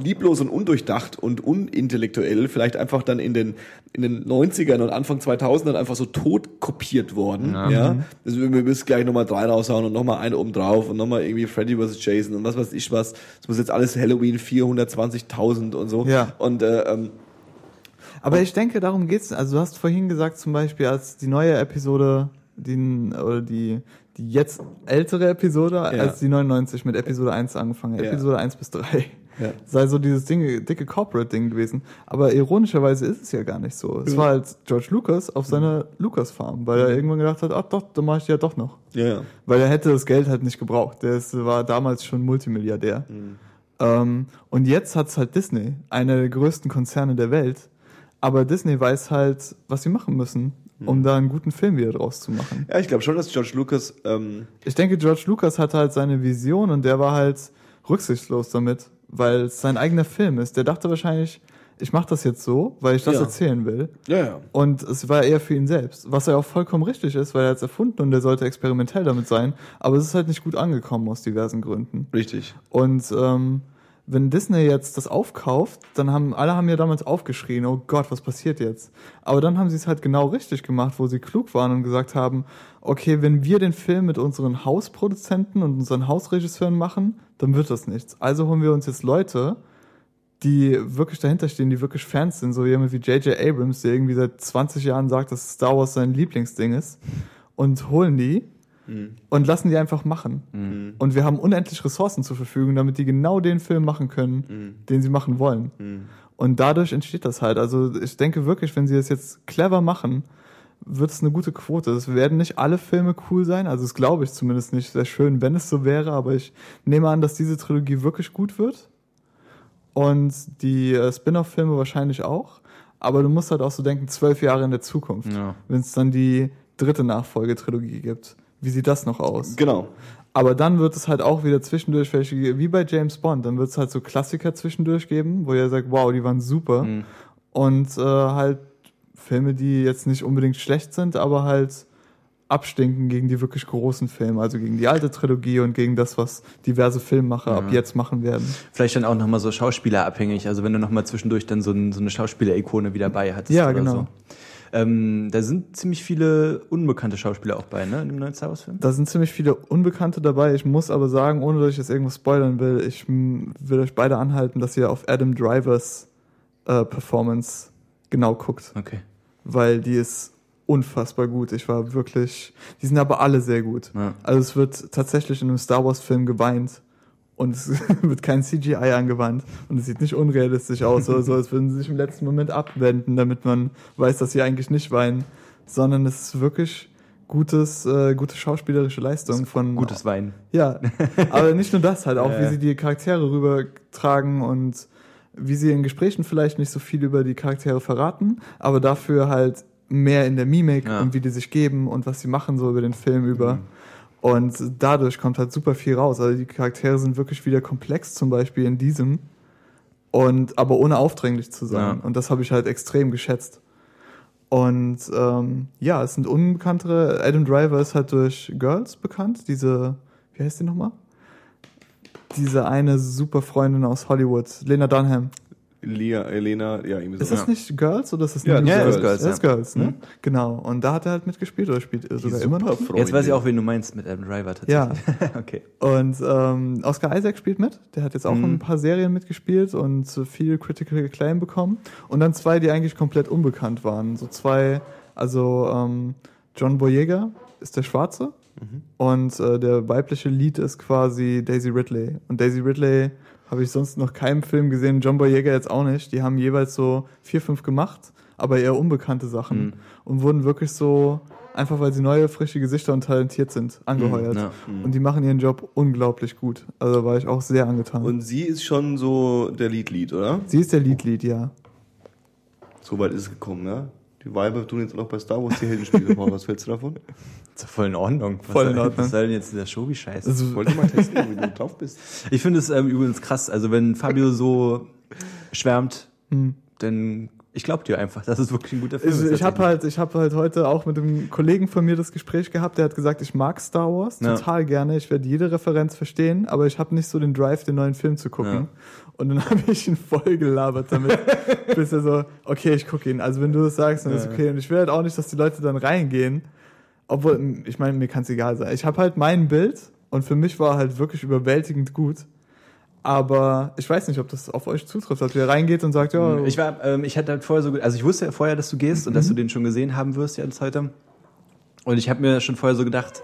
lieblos und undurchdacht und unintellektuell vielleicht einfach dann in den in den 90ern und Anfang 2000ern einfach so tot kopiert worden, ja. Also wir wir müssen gleich nochmal drei raushauen und nochmal eine oben drauf und nochmal irgendwie Freddy vs. Jason und was weiß ich was. Das muss jetzt alles Halloween 420.000 und so. Ja. Und äh, ähm, Aber ich denke, darum geht's. Also du hast vorhin gesagt, zum Beispiel, als die neue Episode, die, oder die, die jetzt ältere Episode, Ja. als die 99 mit Episode 1 angefangen, Ja. Episode 1 bis 3. Ja. Sei so dieses Ding, dicke Corporate-Ding gewesen. Aber ironischerweise ist es ja gar nicht so. Es war halt George Lucas auf seiner Lucas-Farm, weil er irgendwann gedacht hat, ach doch, dann mache ich die ja doch noch. ja, ja. Weil er hätte das Geld halt nicht gebraucht. Der ist, war damals schon Multimilliardär. Ähm, und jetzt hat's halt Disney, einer der größten Konzerne der Welt. Aber Disney weiß halt, was sie machen müssen, um da einen guten Film wieder draus zu machen. Ja, ich glaube schon, dass George Lucas ähm, Ich denke, George Lucas hatte halt seine Vision und der war halt rücksichtslos damit, weil es sein eigener Film ist. Der dachte wahrscheinlich, ich mache das jetzt so, weil ich das Ja. erzählen will. ja, ja. Und es war eher für ihn selbst, was ja auch vollkommen richtig ist, weil er es erfunden und er sollte experimentell damit sein. Aber es ist halt nicht gut angekommen aus diversen Gründen. Richtig. Und ähm, wenn Disney jetzt das aufkauft, dann haben alle haben ja damals aufgeschrien, oh Gott, was passiert jetzt? Aber dann haben sie es halt genau richtig gemacht, wo sie klug waren und gesagt haben, okay, wenn wir den Film mit unseren Hausproduzenten und unseren Hausregisseuren machen, dann wird das nichts. Also holen wir uns jetzt Leute, die wirklich dahinter stehen, die wirklich Fans sind, so jemand wie J.J. Abrams, der irgendwie seit 20 Jahren sagt, dass Star Wars sein Lieblingsding ist, und holen die und lassen die einfach machen. Und wir haben unendlich Ressourcen zur Verfügung, damit die genau den Film machen können, den sie machen wollen. Und dadurch entsteht das halt. Also ich denke wirklich, wenn sie das jetzt clever machen, wird es eine gute Quote. Es werden nicht alle Filme cool sein, also das glaube ich zumindest nicht. Sehr schön, wenn es so wäre, aber ich nehme an, dass diese Trilogie wirklich gut wird. Und die äh, Spin-off-Filme wahrscheinlich auch. Aber du musst halt auch so denken, zwölf Jahre in der Zukunft, Ja. wenn es dann die dritte Nachfolgetrilogie gibt. Wie sieht das noch aus? Genau. Aber dann wird es halt auch wieder zwischendurch wie bei James Bond, dann wird es halt so Klassiker zwischendurch geben, wo ihr sagt, wow, die waren super. Mhm. Und äh, halt Filme, die jetzt nicht unbedingt schlecht sind, aber halt abstinken gegen die wirklich großen Filme, also gegen die alte Trilogie und gegen das, was diverse Filmemacher ab jetzt machen werden. Vielleicht dann auch nochmal so schauspielerabhängig, also wenn du nochmal zwischendurch dann so, ein, so eine Schauspieler-Ikone wieder bei hattest Ja, genau. so. Ähm, da sind ziemlich viele unbekannte Schauspieler auch bei, ne, in dem neuen Star Wars-Film? Da sind ziemlich viele Unbekannte dabei. Ich muss aber sagen, ohne dass ich jetzt irgendwas spoilern will, ich will euch beide anhalten, dass ihr auf Adam Drivers äh, Performance genau guckt. Okay. weil die ist unfassbar gut. Ich war wirklich, die sind aber alle sehr gut. Ja. Also es wird tatsächlich in einem Star Wars Film geweint und es [LAUGHS] wird kein CGI angewandt und es sieht nicht unrealistisch aus oder so, als würden sie sich im letzten Moment abwenden, damit man weiß, dass sie eigentlich nicht weinen, sondern es ist wirklich gutes, äh, gute schauspielerische Leistung von Gutes Wein. ja, [LAUGHS] aber nicht nur das, halt auch, wie sie die Charaktere rübertragen und wie sie in Gesprächen vielleicht nicht so viel über die Charaktere verraten, aber dafür halt mehr in der Mimik Ja. und wie die sich geben und was sie machen so über den Film über. Mhm. Und dadurch kommt halt super viel raus. Also die Charaktere sind wirklich wieder komplex, zum Beispiel in diesem. Und aber ohne aufdringlich zu sein. Ja. Und das habe ich halt extrem geschätzt. Und ähm, ja, es sind unbekanntere. Adam Driver ist halt durch Girls bekannt. Diese, wie heißt die nochmal? Diese eine super Freundin aus Hollywood, Lena Dunham. Lia, Elena, ja, irgendwie so. Ist das ja. nicht Girls oder ist das Ja, nicht das ist Girls? Girls, Das ist ja. Girls, ne? Genau. Und da hat er halt mitgespielt oder spielt er Die sogar immer noch. Superfreundin. Jetzt weiß ich auch, wen du meinst mit Adam Driver tatsächlich. Ja. [LAUGHS] okay. Und ähm, Oscar Isaac spielt mit. Der hat jetzt auch Mhm. in ein paar Serien mitgespielt und viel Critical Acclaim bekommen. Und dann zwei, die eigentlich komplett unbekannt waren. So zwei, also ähm, John Boyega ist der Schwarze und äh, der weibliche Lead ist quasi Daisy Ridley. Und Daisy Ridley habe ich sonst noch keinen Film gesehen, John Boyega jetzt auch nicht. Die haben jeweils so vier, fünf gemacht, aber eher unbekannte Sachen Mhm. und wurden wirklich so, einfach weil sie neue, frische Gesichter und talentiert sind, angeheuert. Ja. Und die machen ihren Job unglaublich gut. Also da war ich auch sehr angetan. Und sie ist schon so der Lead-Lead, oder? sie ist der Lead-Lead, ja. So weit ist es gekommen, ja? Die Weiber tun jetzt auch noch bei Star Wars die Heldenspiele. Boah, Was hältst du davon? [LAUGHS] Ist voll in Ordnung. Was Voll in Ordnung. Was soll denn jetzt dieser Shobi-Scheiß? Also, Ich wollte mal testen, wie du drauf bist. [LAUGHS] Ich finde es ähm, übrigens krass. Also wenn Fabio so schwärmt, hm. dann ich glaube dir einfach, das ist wirklich ein guter Film. Ich, ist ich habe halt, ich habe halt heute auch mit einem Kollegen von mir das Gespräch gehabt, der hat gesagt, ich mag Star Wars Ja. total gerne, ich werde jede Referenz verstehen, aber ich habe nicht so den Drive, den neuen Film zu gucken. Ja. Und dann [LAUGHS] habe ich ihn voll gelabert damit, [LAUGHS] bis er so, okay, ich gucke ihn. Also wenn du das sagst, dann ist Ja. okay. Und ich will halt auch nicht, dass die Leute dann reingehen, obwohl, ich meine, mir kann es egal sein. Ich habe halt mein Bild und für mich war halt wirklich überwältigend gut. Aber ich weiß nicht, ob das auf euch zutrifft, dass ihr reingeht und sagt, ja, Ich war, ähm, ich hatte halt vorher so, also ich wusste ja vorher, dass du gehst und dass du den schon gesehen haben wirst jetzt heute. Und ich habe mir schon vorher so gedacht,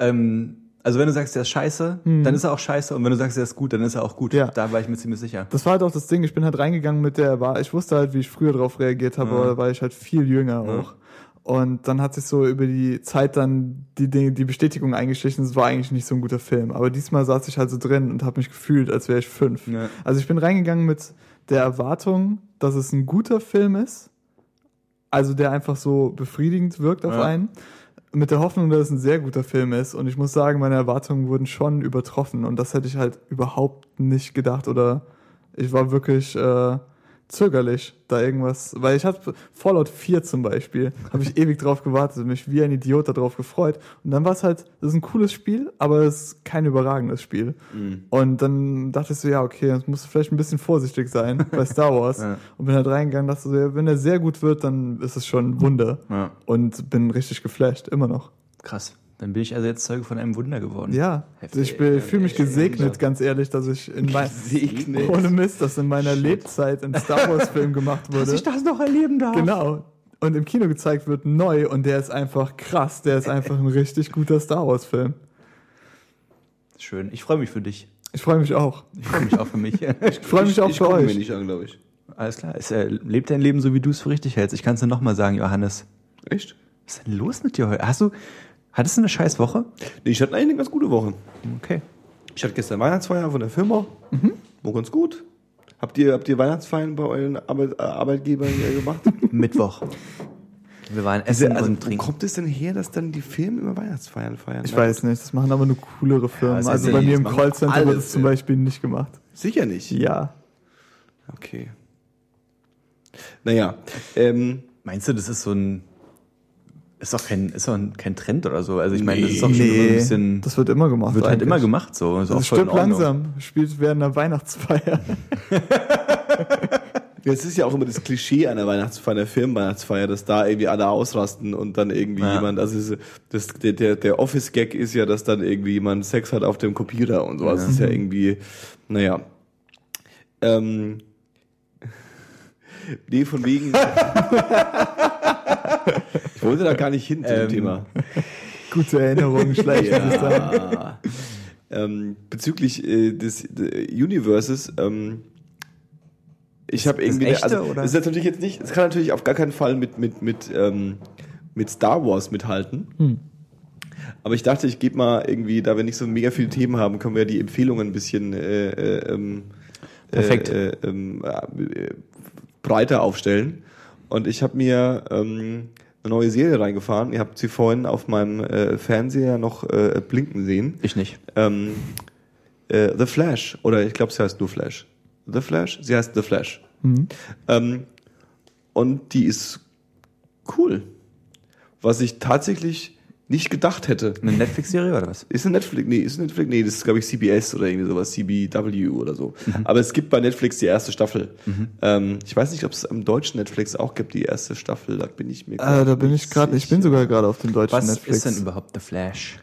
ähm, also wenn du sagst, der ist scheiße, dann ist er auch scheiße. Und wenn du sagst, der ist gut, dann ist er auch gut. Ja. Da war ich mir ziemlich sicher. Das war halt auch das Ding, ich bin halt reingegangen mit der war Ich wusste halt, wie ich früher darauf reagiert habe, Ja. aber da war ich halt viel jünger Ja. auch. Und dann hat sich so über die Zeit dann die Dinge, die Bestätigung eingeschlichen, es war eigentlich nicht so ein guter Film. Aber diesmal saß ich halt so drin und habe mich gefühlt, als wäre ich fünf. Ja. Also ich bin reingegangen mit der Erwartung, dass es ein guter Film ist. Also der einfach so befriedigend wirkt auf Ja. einen. Mit der Hoffnung, dass es ein sehr guter Film ist. Und ich muss sagen, meine Erwartungen wurden schon übertroffen. Und das hätte ich halt überhaupt nicht gedacht. Oder ich war wirklich äh, zögerlich, da irgendwas, weil ich hatte Fallout 4 zum Beispiel, habe ich ewig drauf gewartet und mich wie ein Idiot darauf gefreut. Und dann war es halt, das ist ein cooles Spiel, aber es ist kein überragendes Spiel. Und dann dachte ich so, ja, okay, jetzt musst du vielleicht ein bisschen vorsichtig sein bei Star Wars. [LAUGHS] Ja. Und bin halt reingegangen, dachte so, ja, wenn er sehr gut wird, dann ist es schon ein Wunder. Ja. Und bin richtig geflasht, immer noch. Krass. Dann bin ich also jetzt Zeuge von einem Wunder geworden. Ja, Heftig. ich fühle mich gesegnet, ganz ehrlich, dass ich in mein, Gesegnet. ohne Mist, dass in meiner Lebzeit ein Star Wars Film gemacht wurde. das noch erleben darf. Genau. Und im Kino gezeigt wird neu und der ist einfach krass. Der ist einfach ein richtig guter Star Wars Film. Schön. Ich freue mich für dich. Ich freue mich auch. Ich freue mich auch für mich. [LAUGHS] Ich freue mich auch ich für mir euch. nicht an, glaube ich. Alles klar. Es, äh, lebt dein Leben so, wie du es für richtig hältst. Ich kann es dir nochmal sagen, Johannes. Echt? Was ist denn los mit dir heute? Hast du, hattest du eine scheiß Woche? Nee, ich hatte eigentlich eine ganz gute Woche. Okay. Ich hatte gestern Weihnachtsfeier von der Firma. War ganz gut. Habt ihr, habt ihr Weihnachtsfeiern bei euren Arbeit, äh, Arbeitgebern äh, gemacht? [LAUGHS] Mittwoch. Wir waren essen also, und wo trinken. kommt es denn her, dass dann die Firmen immer Weihnachtsfeiern feiern? Ich weiß nicht, das machen aber nur coolere Firmen. also ist bei ja mir im Callcenter wird es zum. Beispiel nicht gemacht. Sicher nicht. Ja. Okay. Naja, ähm, Meinst du, das ist so ein, ist doch kein, ist doch ein, kein Trend oder so? Also ich meine, das ist Nee. doch schon immer ein bisschen, das wird immer gemacht. wird halt eigentlich. immer gemacht so. Ist Das stirbt Ordnung. langsam. Spielt während einer Weihnachtsfeier. [LAUGHS] es ist ja auch immer das Klischee einer Weihnachtsfeier, einer Firmenweihnachtsfeier, dass da irgendwie alle ausrasten und dann irgendwie Ja. jemand, also das, der, der, Office-Gag ist ja, dass dann irgendwie jemand Sex hat auf dem Computer und so. Also es ist ja irgendwie, naja. Ähm, [LAUGHS] nee, von wegen. [LAUGHS] ich wollte da gar nicht hin zu dem Ähm, Thema. [LAUGHS] Gute Erinnerungen, schlecht ja. ähm, bezüglich äh, des äh, Universes, ähm, ich habe das irgendwie, echte, also oder? das ist natürlich jetzt nicht, es kann natürlich auf gar keinen Fall mit mit mit ähm, mit Star Wars mithalten. Hm. Aber ich dachte, ich gebe mal irgendwie, da wir nicht so mega viele Themen haben, können wir die Empfehlungen ein bisschen äh, äh, ähm, Perfekt. Äh, äh, ähm, äh, breiter aufstellen. Und ich habe mir ähm, neue Serie reingefahren. Ihr habt sie vorhin auf meinem äh, Fernseher noch äh, blinken sehen. Ich nicht. Ähm, äh, The Flash, oder ich glaube, sie heißt nur Flash. The Flash? Sie heißt The Flash. Mhm. Ähm, und die ist cool. Was ich tatsächlich nicht gedacht hätte. Eine Netflix-Serie oder was? Ist eine Netflix? Nee, ist eine Netflix? Nee, das ist, glaube ich, CBS oder irgendwie sowas, CBW oder so. Aber es gibt bei Netflix die erste Staffel. Ähm, ich weiß nicht, ob es am deutschen Netflix auch gibt, die erste Staffel. Da bin ich mir Äh, da bin ich gerade, ich bin sogar gerade auf dem deutschen Was Netflix. ist denn überhaupt The Flash?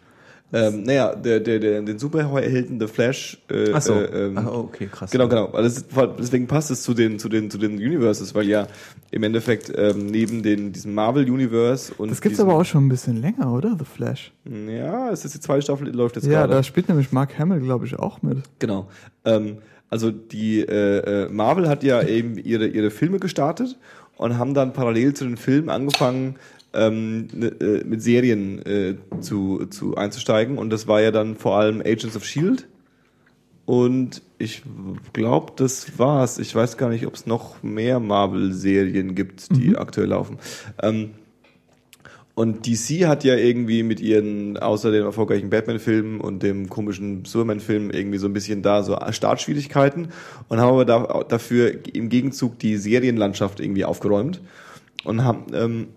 Ähm, naja, der, der, der, den Superhelden The Flash. Äh, Ach so. Äh, ähm, Ah, okay, krass. Genau, genau. Das, deswegen passt es zu den, zu den, zu den Universes, weil ja im Endeffekt ähm, neben den, diesem Marvel Universe und Das gibt's diesem, aber auch schon ein bisschen länger, oder? The Flash. Ja, es ist die zweite Staffel, die läuft jetzt Ja, gerade. da spielt nämlich Mark Hamill, glaube ich, auch mit. Genau. Ähm, also die äh, äh, Marvel hat ja eben ihre, ihre Filme gestartet und haben dann parallel zu den Filmen angefangen, ähm, ne, äh, mit Serien äh, zu, zu einzusteigen. Und das war ja dann vor allem Agents of Shield. Und ich glaube, das war's. Ich weiß gar nicht, ob es noch mehr Marvel-Serien gibt, die aktuell laufen. Ähm, und DC hat ja irgendwie mit ihren, außer dem erfolgreichen Batman-Film und dem komischen Superman-Film, irgendwie so ein bisschen da so Startschwierigkeiten und haben aber da, dafür im Gegenzug die Serienlandschaft irgendwie aufgeräumt und haben ähm,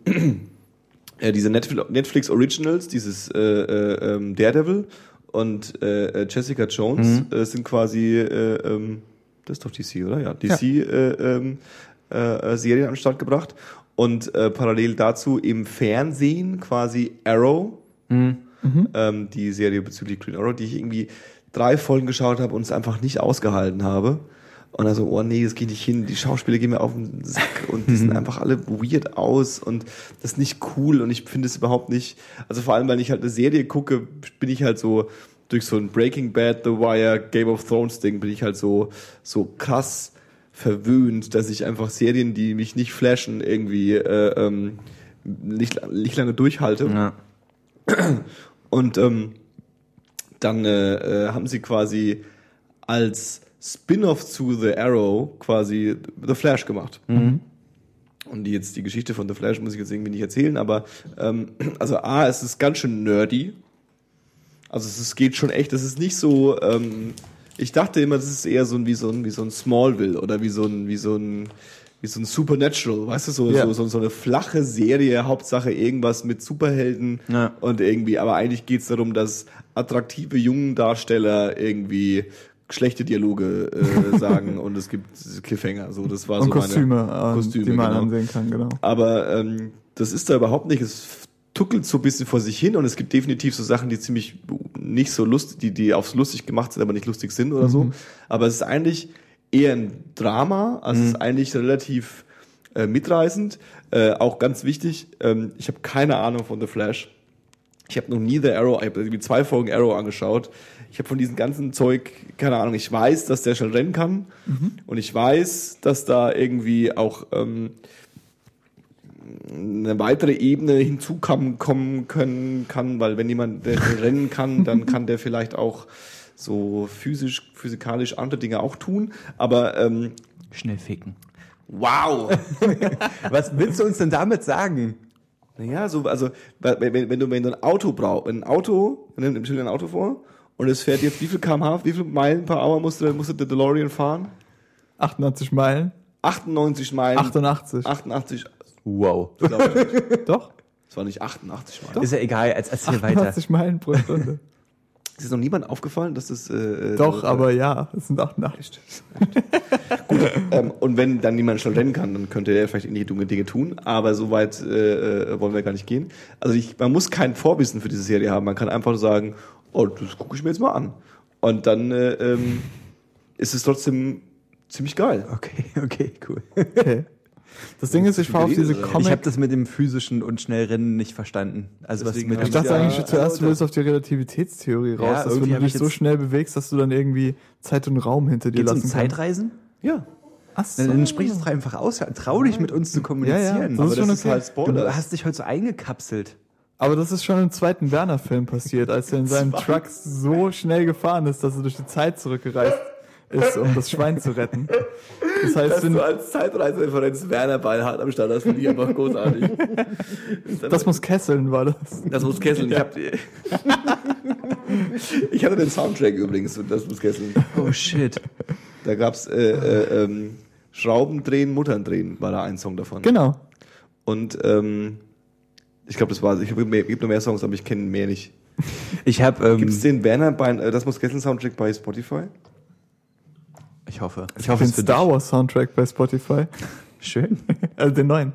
ja, diese Netflix, Originals, dieses äh, äh, ähm, Daredevil und äh, Jessica Jones äh, sind quasi, äh, ähm, das ist doch DC, oder? Ja, DC Äh, ähm, äh, äh, Serien an den Start gebracht und äh, parallel dazu im Fernsehen quasi Arrow, ähm, die Serie bezüglich Green Arrow, die ich irgendwie drei Folgen geschaut habe und es einfach nicht ausgehalten habe. Und also, oh nee, das geht nicht hin. Die Schauspieler gehen mir auf den Sack und die sind [LAUGHS] einfach alle weird aus und das ist nicht cool und ich finde es überhaupt nicht. Also vor allem, weil ich halt eine Serie gucke, bin ich halt so durch so ein Breaking Bad, The Wire, Game of Thrones Ding, bin ich halt so, so krass verwöhnt, dass ich einfach Serien, die mich nicht flashen, irgendwie äh, ähm, nicht, nicht lange durchhalte. Ja. Und ähm, dann äh, äh, haben sie quasi als Spin-off zu The Arrow quasi The Flash gemacht. Und die jetzt die Geschichte von The Flash muss ich jetzt irgendwie nicht erzählen, aber ähm, also A, es ist ganz schön nerdy. Also es ist, geht schon echt, es ist nicht so, ähm, Ich dachte immer, das ist eher so ein, wie so ein, wie so ein Smallville oder wie so ein, wie so ein, wie so ein Supernatural, weißt du, so, Ja. so, so, so eine flache Serie, Hauptsache irgendwas mit Superhelden Ja. und irgendwie, aber eigentlich geht's darum, dass attraktive jungen Darsteller irgendwie schlechte Dialoge äh, [LAUGHS] sagen und es gibt Cliffhanger. So, das war Und so Kostüme, meine äh, Kostüme, die man genau. ansehen kann, genau. Aber ähm, das ist da überhaupt nicht. Es tuckelt so ein bisschen vor sich hin und es gibt definitiv so Sachen, die ziemlich nicht so lustig, die, die aufs lustig gemacht sind, aber nicht lustig sind oder so. Aber es ist eigentlich eher ein Drama, also es ist eigentlich relativ äh, mitreißend. Äh, auch ganz wichtig, ähm, ich habe keine Ahnung von The Flash. Ich habe noch nie The Arrow, ich habe irgendwie zwei Folgen Arrow angeschaut. Ich habe von diesem ganzen Zeug, keine Ahnung, ich weiß, dass der schnell rennen kann. Und ich weiß, dass da irgendwie auch ähm, eine weitere Ebene hinzukommen kommen können kann, weil wenn jemand [LAUGHS] rennen kann, dann kann der vielleicht auch so physisch, physikalisch andere Dinge auch tun. Aber ähm, Schnell ficken. wow! [LAUGHS] Was willst du uns denn damit sagen? Naja, so, also, wenn, wenn, du, wenn du ein Auto brauchst, ein Auto, nimm dir ein Auto vor, und es fährt jetzt wie viel kmh, wie viele Meilen per Hour musste, musste der DeLorean fahren? 88 Meilen, 98 Meilen. 88. 88, Wow. glaube ich nicht. Doch, Es war nicht 88 Meilen. Ist ja egal, als erzähl weiter. 88 Meilen pro Stunde. Ist dir noch niemand aufgefallen, dass das, äh, äh, Doch, äh, aber ja, es sind 88. Ähm, und wenn dann niemand schnell rennen kann, dann könnte er vielleicht ähnliche dumme Dinge tun. Aber so weit äh, äh, wollen wir gar nicht gehen. Also ich, man muss kein Vorwissen für diese Serie haben. Man kann einfach nur sagen, oh, das gucke ich mir jetzt mal an. Und dann äh, ähm, ist es trotzdem ziemlich geil. Okay, [LAUGHS] okay, cool. Okay. Das Ding ist, ich fahre auf diese Ich Ich Comic. habe das mit dem physischen und Schnellrennen nicht verstanden. Also Deswegen was mit Ich dachte Ja, eigentlich zuerst, du willst auf die Relativitätstheorie raus, Ja, dass wenn du dich so schnell bewegst, dass du dann irgendwie Zeit und Raum hinter dir Geht's um lassen kannst. Zeitreisen? Ja. Ach so. Dann, dann sprich es doch einfach aus. Trau dich mit uns zu kommunizieren. das Aber ist schon das ist okay. halt Spoiler. Du hast dich heute so eingekapselt. Aber das ist schon im zweiten Werner-Film passiert, als er in seinem Truck so schnell gefahren ist, dass er durch die Zeit zurückgereist ist, um das Schwein zu retten. Das heißt, Dass wenn, du als Zeitreisereferenz Werner Beinhardt am Start hast, finde ich einfach großartig. [LAUGHS] das muss kesseln, war das. Das muss kesseln. Ich, hab, [LAUGHS] ich hatte den Soundtrack übrigens, und das muss kesseln. Oh shit. Da gab's äh, äh, ähm, Schrauben drehen, Muttern drehen, war da ein Song davon. Genau. Und ähm, ich glaube, das war Ich habe gibt noch mehr Songs, aber ich kenne mehr nicht. Ich habe, ähm, Gibt es den Werner Bein, äh, das muss kesseln Soundtrack bei Spotify? ich hoffe, ich Ich hoffe den Star. Wars Soundtrack bei Spotify. [LAUGHS] Schön. [LAUGHS] Also den neuen.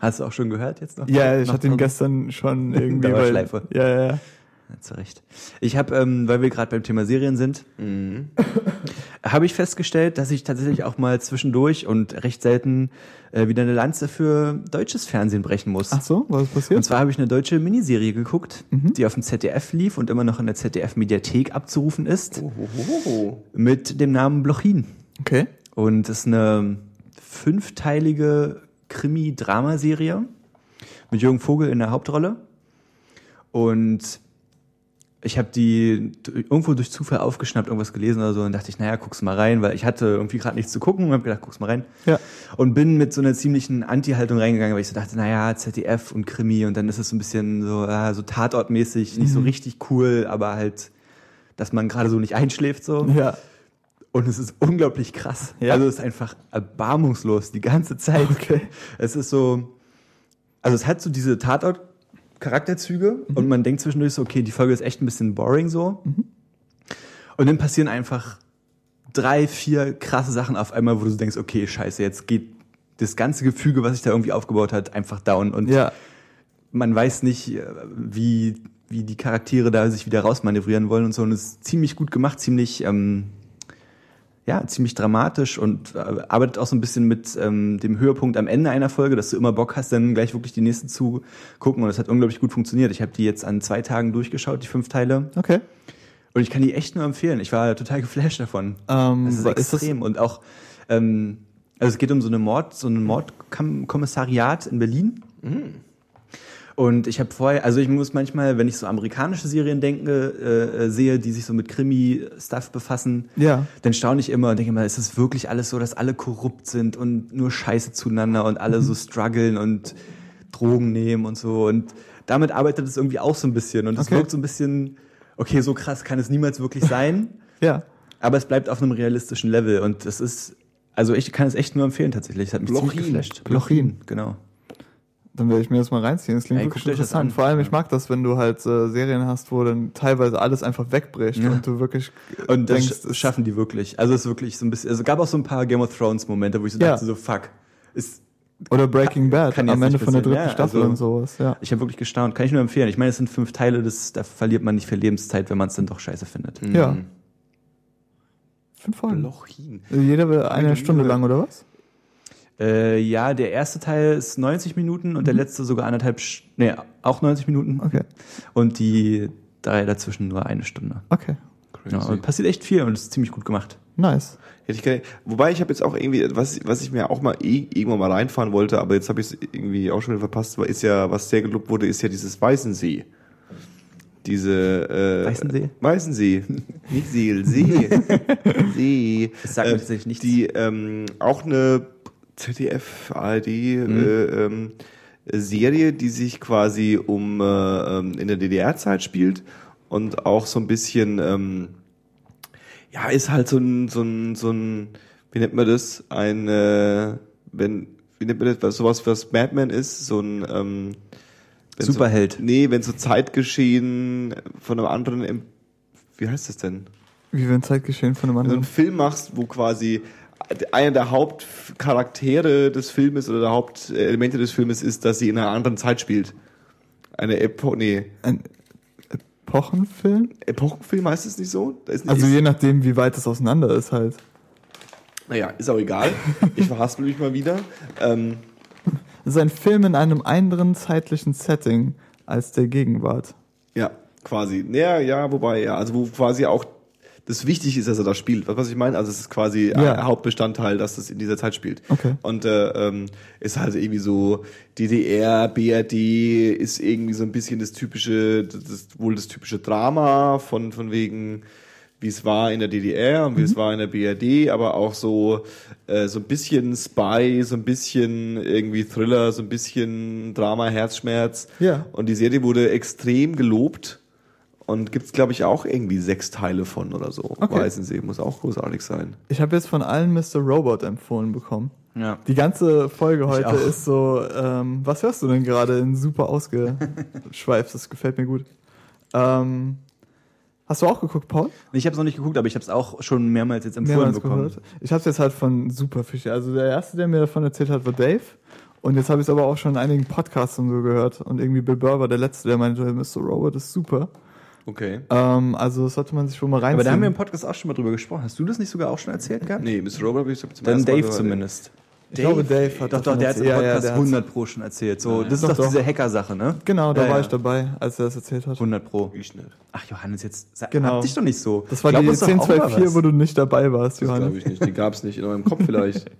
Hast du auch schon gehört jetzt noch? Ja, ich Noch hatte ihn gestern schon [LAUGHS] irgendwie. weil, Dauerschleife. ja, ja, ja. Ja, zu Recht. Ich habe, ähm, weil wir gerade beim Thema Serien sind, Mhm. Habe ich festgestellt, dass ich tatsächlich auch mal zwischendurch und recht selten äh, wieder eine Lanze für deutsches Fernsehen brechen muss. Ach so, was ist passiert? Und zwar habe ich eine deutsche Miniserie geguckt, Mhm. die auf dem ZDF lief und immer noch in der ZDF-Mediathek abzurufen ist, Oh, mit dem Namen Blochin. Okay. Und das ist eine fünfteilige Krimi-Dramaserie mit Jürgen Vogel in der Hauptrolle. Und ich habe die irgendwo durch Zufall aufgeschnappt, irgendwas gelesen oder so, und dachte ich, naja, guck's mal rein, weil ich hatte irgendwie gerade nichts zu gucken und habe gedacht, guck's mal rein. Ja. Und bin mit so einer ziemlichen Anti-Haltung reingegangen, weil ich so dachte, naja, ZDF und Krimi und dann ist es so ein bisschen so, ah, so Tatortmäßig, nicht so richtig cool, aber halt, dass man gerade so nicht einschläft so. Ja. Und es ist unglaublich krass. Ja. Also es ist einfach erbarmungslos die ganze Zeit. Okay. Es ist so, also es hat so diese Tatort-Charakterzüge Mhm. und man denkt zwischendurch so, okay, die Folge ist echt ein bisschen boring so. Mhm. Und dann passieren einfach drei, vier krasse Sachen auf einmal, wo du denkst, okay, scheiße, jetzt geht das ganze Gefüge, was sich da irgendwie aufgebaut hat, einfach down. Und Ja. man weiß nicht, äh, wie, wie die Charaktere da sich wieder rausmanövrieren wollen und so. Und es ist ziemlich gut gemacht, ziemlich, ähm, ja, ziemlich dramatisch und äh, arbeitet auch so ein bisschen mit ähm, dem Höhepunkt am Ende einer Folge, dass du immer Bock hast, dann gleich wirklich die nächste zu gucken. Und das hat unglaublich gut funktioniert. Ich habe die jetzt an zwei Tagen durchgeschaut, die fünf Teile. Okay. Und ich kann die echt nur empfehlen. Ich war total geflasht davon. Ähm, Das ist wa- ist das- extrem. und auch, ähm, also es geht um so eine Mord, so ein Mordkommissariat in Berlin. Und ich habe vorher, also ich muss manchmal, wenn ich so amerikanische Serien denke, äh, äh, sehe, die sich so mit Krimi-Stuff befassen, Ja. dann staune ich immer und denke immer, ist es wirklich alles so, dass alle korrupt sind und nur Scheiße zueinander und alle so strugglen und Drogen nehmen und so. Und damit arbeitet es irgendwie auch so ein bisschen. Und es Okay. wirkt so ein bisschen, okay, so krass kann es niemals wirklich sein. [LAUGHS] Ja. Aber es bleibt auf einem realistischen Level und es ist, also ich kann es echt nur empfehlen tatsächlich. Es hat mich ziemlich Blochin. geflasht. Blochin. Genau. Dann werde ich mir das mal reinziehen. Das klingt Ey, wirklich interessant. an. Vor allem, ich mag das, wenn du halt äh, Serien hast, wo dann teilweise alles einfach wegbricht Ja. und du wirklich äh, Und das denkst, sch- es- schaffen die wirklich. Also es ist wirklich so ein bisschen, also es gab auch so ein paar Game of Thrones Momente, wo ich so Ja. dachte so, fuck. Ist, oder Breaking Bad kann am Ende von der dritten Ja, Staffel also- und sowas. Ja, ich habe wirklich gestaunt. Kann ich nur empfehlen. Ich meine, es sind fünf Teile, das, da verliert man nicht viel Lebenszeit, wenn man es dann doch scheiße findet. ja. Fünf Folgen. Blochin. Jeder will eine Meine Stunde lang, oder was? Äh, ja, der erste Teil ist 90 Minuten und der letzte sogar anderthalb, Sch- nee, auch 90 Minuten. Okay. Und die drei dazwischen nur eine Stunde. Okay. Ja, und passiert echt viel und ist ziemlich gut gemacht. Nice. Hätte ich gar nicht, wobei ich habe jetzt auch irgendwie, was, was ich mir auch mal eh, irgendwann mal reinfahren wollte, aber jetzt habe ich es irgendwie auch schon wieder verpasst, war, ist ja, was sehr gelobt wurde, ist ja dieses Weißensee. Diese äh, Weißensee? Weißensee. [LAUGHS] Nicht Seel, See. [LAUGHS] See. Das sagt mir tatsächlich nichts. Die ähm, auch eine ZDF, ARD Mhm. äh, ähm, Serie, die sich quasi um äh, ähm, in der DDR-Zeit spielt und auch so ein bisschen ähm, ja, ist halt so ein, so ein, so ein, wie nennt man das? Ein, äh, wenn, wie nennt man das, was, sowas, was Madman ist, so ein, ähm, Superheld. So, nee, wenn so Zeitgeschehen von einem anderen, wie heißt das denn? Wie wenn Zeitgeschehen von einem Wenn du einen anderen. Film machst, wo quasi einer der Hauptcharaktere des Filmes oder der Hauptelemente des Filmes ist, dass sie in einer anderen Zeit spielt. Eine Epo, nee, Ein Epochenfilm? Epochenfilm heißt es nicht so? Ist, Also je nachdem, wie weit es auseinander ist halt. naja, ist auch egal. Ich verhaspel mich mal wieder. Ähm, Es ist ein Film in einem anderen zeitlichen Setting als der Gegenwart. Ja, quasi. Ja, ja, wobei, ja, also wo quasi auch das wichtig ist, dass er da spielt. Was, was ich meine? Also es ist quasi Ja. Hauptbestandteil, dass das in dieser Zeit spielt. Okay. Und äh, ähm, ist halt irgendwie so DDR, BRD ist irgendwie so ein bisschen das typische, das, wohl das typische Drama von von wegen wie es war in der DDR und wie es war in der BRD, aber auch so äh, so ein bisschen Spy, so ein bisschen irgendwie Thriller, so ein bisschen Drama, Herzschmerz. Ja. Und die Serie wurde extrem gelobt und gibt's glaube ich auch irgendwie sechs Teile von oder so. Okay. Weißensee muss auch großartig sein. Ich habe jetzt von allen Mr. Robot empfohlen bekommen. Ja. Die ganze Folge heute ist so, ähm, was hörst du denn gerade in super ausgeschweift? Das gefällt mir gut. Ähm, hast du auch geguckt, Paul? Ich habe es noch nicht geguckt, aber ich habe es auch schon mehrmals jetzt empfohlen Mehrmals bekommen. gehört. Ich habe es jetzt halt von Superfische. Also der erste, der mir davon erzählt hat, war Dave. Und jetzt habe ich es aber auch schon in einigen Podcasts und so gehört. Und irgendwie Bill Burr war der Letzte, der meinte, Mr. Robot ist super. Okay. Ähm, also das sollte man sich schon mal reinziehen. Aber da haben wir im Podcast auch schon mal drüber gesprochen. Hast du das nicht sogar auch schon erzählt gehabt? Nee, Mr. Robot habe ich zum Dann Dave zumindest. ich glaube, Dave hat Doch, doch, der hat im erzählt. Ja, ja, Podcast der hat's- 100 Pro schon erzählt. So, das ist Doch, doch, doch. diese Hacker-Sache, ne? Genau, da Ja, war ja. ich dabei, als er das erzählt hat. 100 Pro. Ich nicht. Ach, Johannes, jetzt sag, Genau. hab dich doch nicht so. Das war Glaub die uns doch auch mal 1024, was. wo du nicht dabei warst, Das glaube Johannes. ich nicht. Die gab's nicht. In eurem Kopf vielleicht.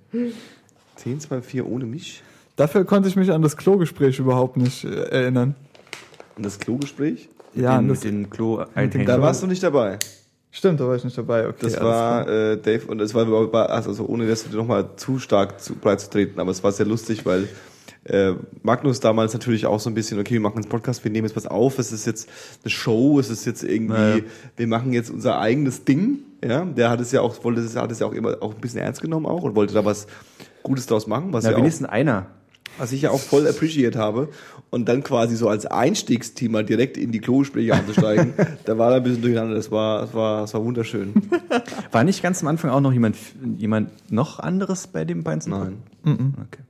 10, 2, 4 ohne mich. Dafür konnte ich mich an das Klogespräch überhaupt nicht äh, erinnern. Und das Klogespräch? Ja, den, das, mit den klo Da warst du nicht dabei. stimmt, da war ich nicht dabei. Okay, Das war äh, Dave und es war, war also ohne das nochmal zu stark zu breit zu treten, aber es war sehr lustig, weil äh, Magnus damals natürlich auch so ein bisschen, okay, wir machen einen Podcast, wir nehmen jetzt was auf, es ist jetzt eine Show, es ist jetzt irgendwie, Naja. wir machen jetzt unser eigenes Ding, ja, der hat es ja auch, wollte es, hat es ja auch immer auch ein bisschen ernst genommen auch und wollte da was Gutes draus machen, was Na, ja auch, wenigstens einer. Was ich ja auch voll appreciate habe und dann quasi so als Einstiegsthema direkt in die Klogespräche einzusteigen, [LAUGHS] da war er ein bisschen durcheinander, das war, das war, das war wunderschön. [LAUGHS] War nicht ganz am Anfang auch noch jemand, jemand noch anderes bei dem Beinzen? Nein. Okay.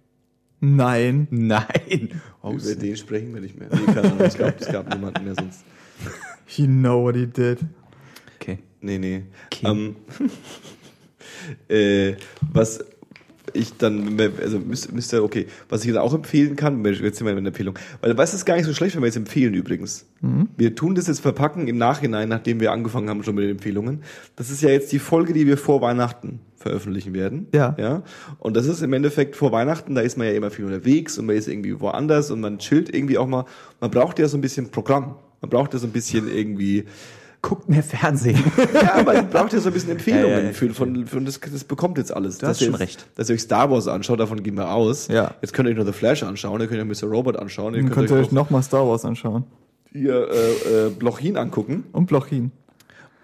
Nein. Nein. Oh, Über den sprechen wir nicht mehr. Nee, keine Ahnung, es gab, es gab niemanden mehr sonst. [LAUGHS] He know what he did. okay. Nee, nee. Okay. Ähm, äh, was ich dann, also müsste, müsste, okay, was ich dann auch empfehlen kann, jetzt sind wir in der Empfehlung, weil was ist gar nicht so schlecht, wenn wir jetzt empfehlen übrigens. Wir tun das jetzt verpacken im Nachhinein, nachdem wir angefangen haben schon mit den Empfehlungen. Das ist ja jetzt die Folge, die wir vor Weihnachten veröffentlichen werden. Ja. Ja. Und das ist im Endeffekt vor Weihnachten, da ist man ja immer viel unterwegs und man ist irgendwie woanders und man chillt irgendwie auch mal. Man braucht ja so ein bisschen Programm. Man braucht ja so ein bisschen irgendwie, Guckt mehr Fernsehen. [LAUGHS] ja, man braucht ja so ein bisschen Empfehlungen ja, für, von, von das, das bekommt jetzt alles. Du hast Dass ihr schon recht. Dass ihr euch Star Wars anschaut, davon gehen wir aus. Ja. Jetzt könnt ihr euch noch The Flash anschauen, ihr könnt euch Mr. Robot anschauen, ihr Dann könnt, könnt ihr euch euch noch nochmal Star Wars anschauen. hier äh, äh, Blochin angucken. Und Blochin.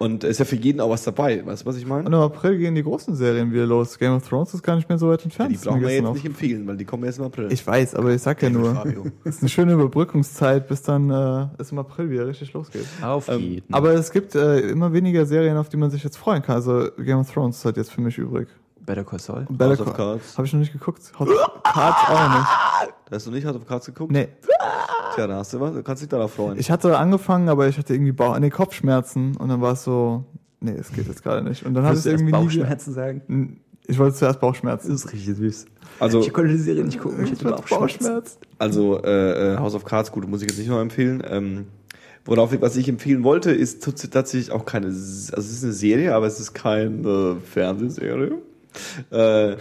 Und es ist ja für jeden auch was dabei. Weißt du, was ich meine? Und im April gehen die großen Serien wieder los. Game of Thrones ist gar nicht mehr so weit entfernt. Die ist mir brauchen wir jetzt nicht auf- empfehlen, weil die kommen erst im April. Ich weiß, aber ich sag ja nur, [LAUGHS] es ist eine schöne Überbrückungszeit, bis dann äh, es im April wieder richtig losgeht. Auf Ähm, jeden. Aber es gibt äh, immer weniger Serien, auf die man sich jetzt freuen kann. Also Game of Thrones ist halt jetzt für mich übrig. Better Call Saul. Better House of Call- Cards. Hab ich noch nicht geguckt. House of Cards auch nicht. Hast du nicht House of Cards geguckt? Nee, Tja, da hast du was. Du kannst dich darauf freuen. ich hatte angefangen, aber ich hatte irgendwie Bauch, nee, Kopfschmerzen und dann war es so, nee, es geht jetzt gerade nicht. Und dann habe ich Willst du irgendwie nie, Bauchschmerzen sagen? ich wollte zuerst Bauchschmerzen. Das ist richtig süß. Also- ich konnte die Serie nicht gucken. Ich hatte Bauchschmerzen. Bauchschmerzen. Also äh, äh, House of Cards, gut, muss ich jetzt nicht noch empfehlen. Ähm, worauf ich, was ich empfehlen wollte, ist tats- tatsächlich auch keine, also es ist eine Serie, aber es ist keine Fernsehserie. Äh,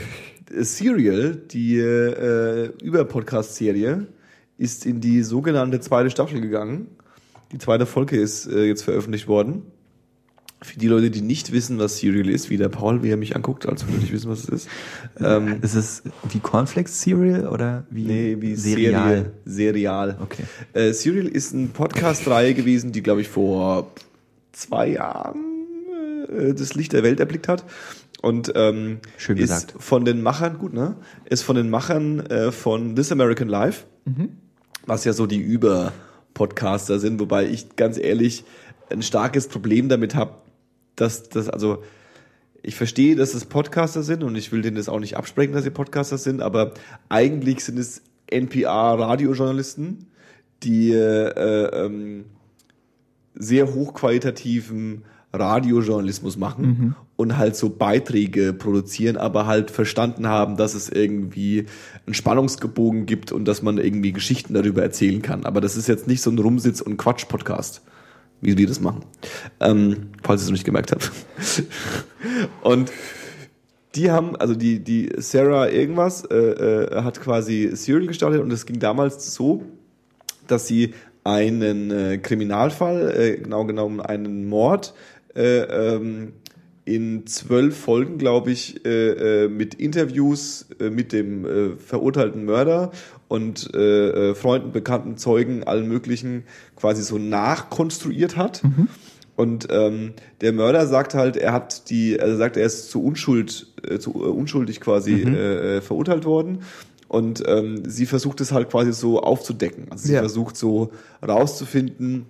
Serial, die äh, Über-Podcast-Serie, ist in die sogenannte zweite Staffel gegangen. Die zweite Folge ist äh, jetzt veröffentlicht worden. Für die Leute, die nicht wissen, was Serial ist, wie der Paul, wie er mich anguckt, als würde ich wissen, was es ist. Ähm, Ist es wie Cornflakes Cereal oder wie, Nee, wie Serial? Serie. Serial. Okay. Äh, Serial ist eine Podcast-Reihe gewesen, die, glaube ich, vor zwei Jahren äh, das Licht der Welt erblickt hat. Und ähm, Schön ist gesagt. von den Machern, gut, ne? Ist von den Machern äh, von This American Life, was ja so die Über-Podcaster sind, wobei ich ganz ehrlich ein starkes Problem damit habe, dass das, also ich verstehe, dass es Podcaster sind und ich will denen das auch nicht absprechen, dass sie Podcaster sind, aber eigentlich sind es NPR-Radiojournalisten, die äh, ähm, sehr hochqualitativen Radiojournalismus machen und halt so Beiträge produzieren, aber halt verstanden haben, dass es irgendwie einen Spannungsgebogen gibt und dass man irgendwie Geschichten darüber erzählen kann. Aber das ist jetzt nicht so ein Rumsitz- und Quatsch-Podcast, wie wir das machen. Ähm, falls ihr es noch nicht gemerkt habt. [LAUGHS] und die haben, also die, die Sarah irgendwas äh, äh, hat quasi Serial gestartet und es ging damals so, dass sie einen äh, Kriminalfall, äh, genau genommen einen Mord, äh, ähm, in zwölf Folgen, glaube ich, äh, äh, mit Interviews äh, mit dem äh, verurteilten Mörder und äh, äh, Freunden, Bekannten, Zeugen, allen möglichen quasi so nachkonstruiert hat. Und ähm, der Mörder sagt halt, er hat die, also sagt, er ist zu Unschuld, zu unschuldig quasi äh, verurteilt worden. Und ähm, sie versucht es halt quasi so aufzudecken. Also sie Ja. versucht so rauszufinden,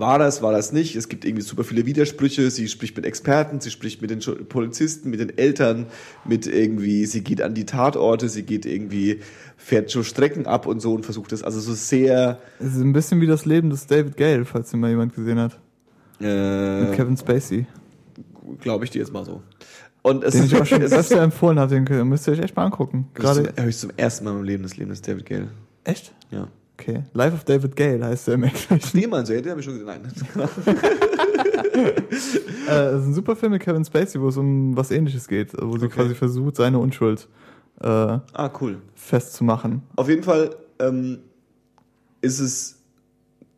war das, war das nicht. Es gibt irgendwie super viele Widersprüche. Sie spricht mit Experten, sie spricht mit den Polizisten, mit den Eltern, mit irgendwie, sie geht an die Tatorte, sie geht irgendwie, fährt so Strecken ab und so und versucht es. Also so sehr, Es ist ein bisschen wie das Leben des David Gale, falls den mal jemand gesehen hat. Mit äh, Kevin Spacey. glaube ich dir jetzt mal so. Und es Den ich auch schon [LAUGHS] ist, öfter empfohlen habe, den müsst ihr euch echt mal angucken. Gerade höre ich zum ersten Mal im Leben das Leben des David Gale. Echt? Ja. Okay. Life of David Gale heißt der im Englischen. Nee, man, so hätte ich schon gesagt, nein. Äh, es ist ein super Film mit Kevin Spacey, wo es um was ähnliches geht, wo sie Okay. quasi versucht, seine Unschuld äh, ah, cool. festzumachen. Auf jeden Fall ähm, ist es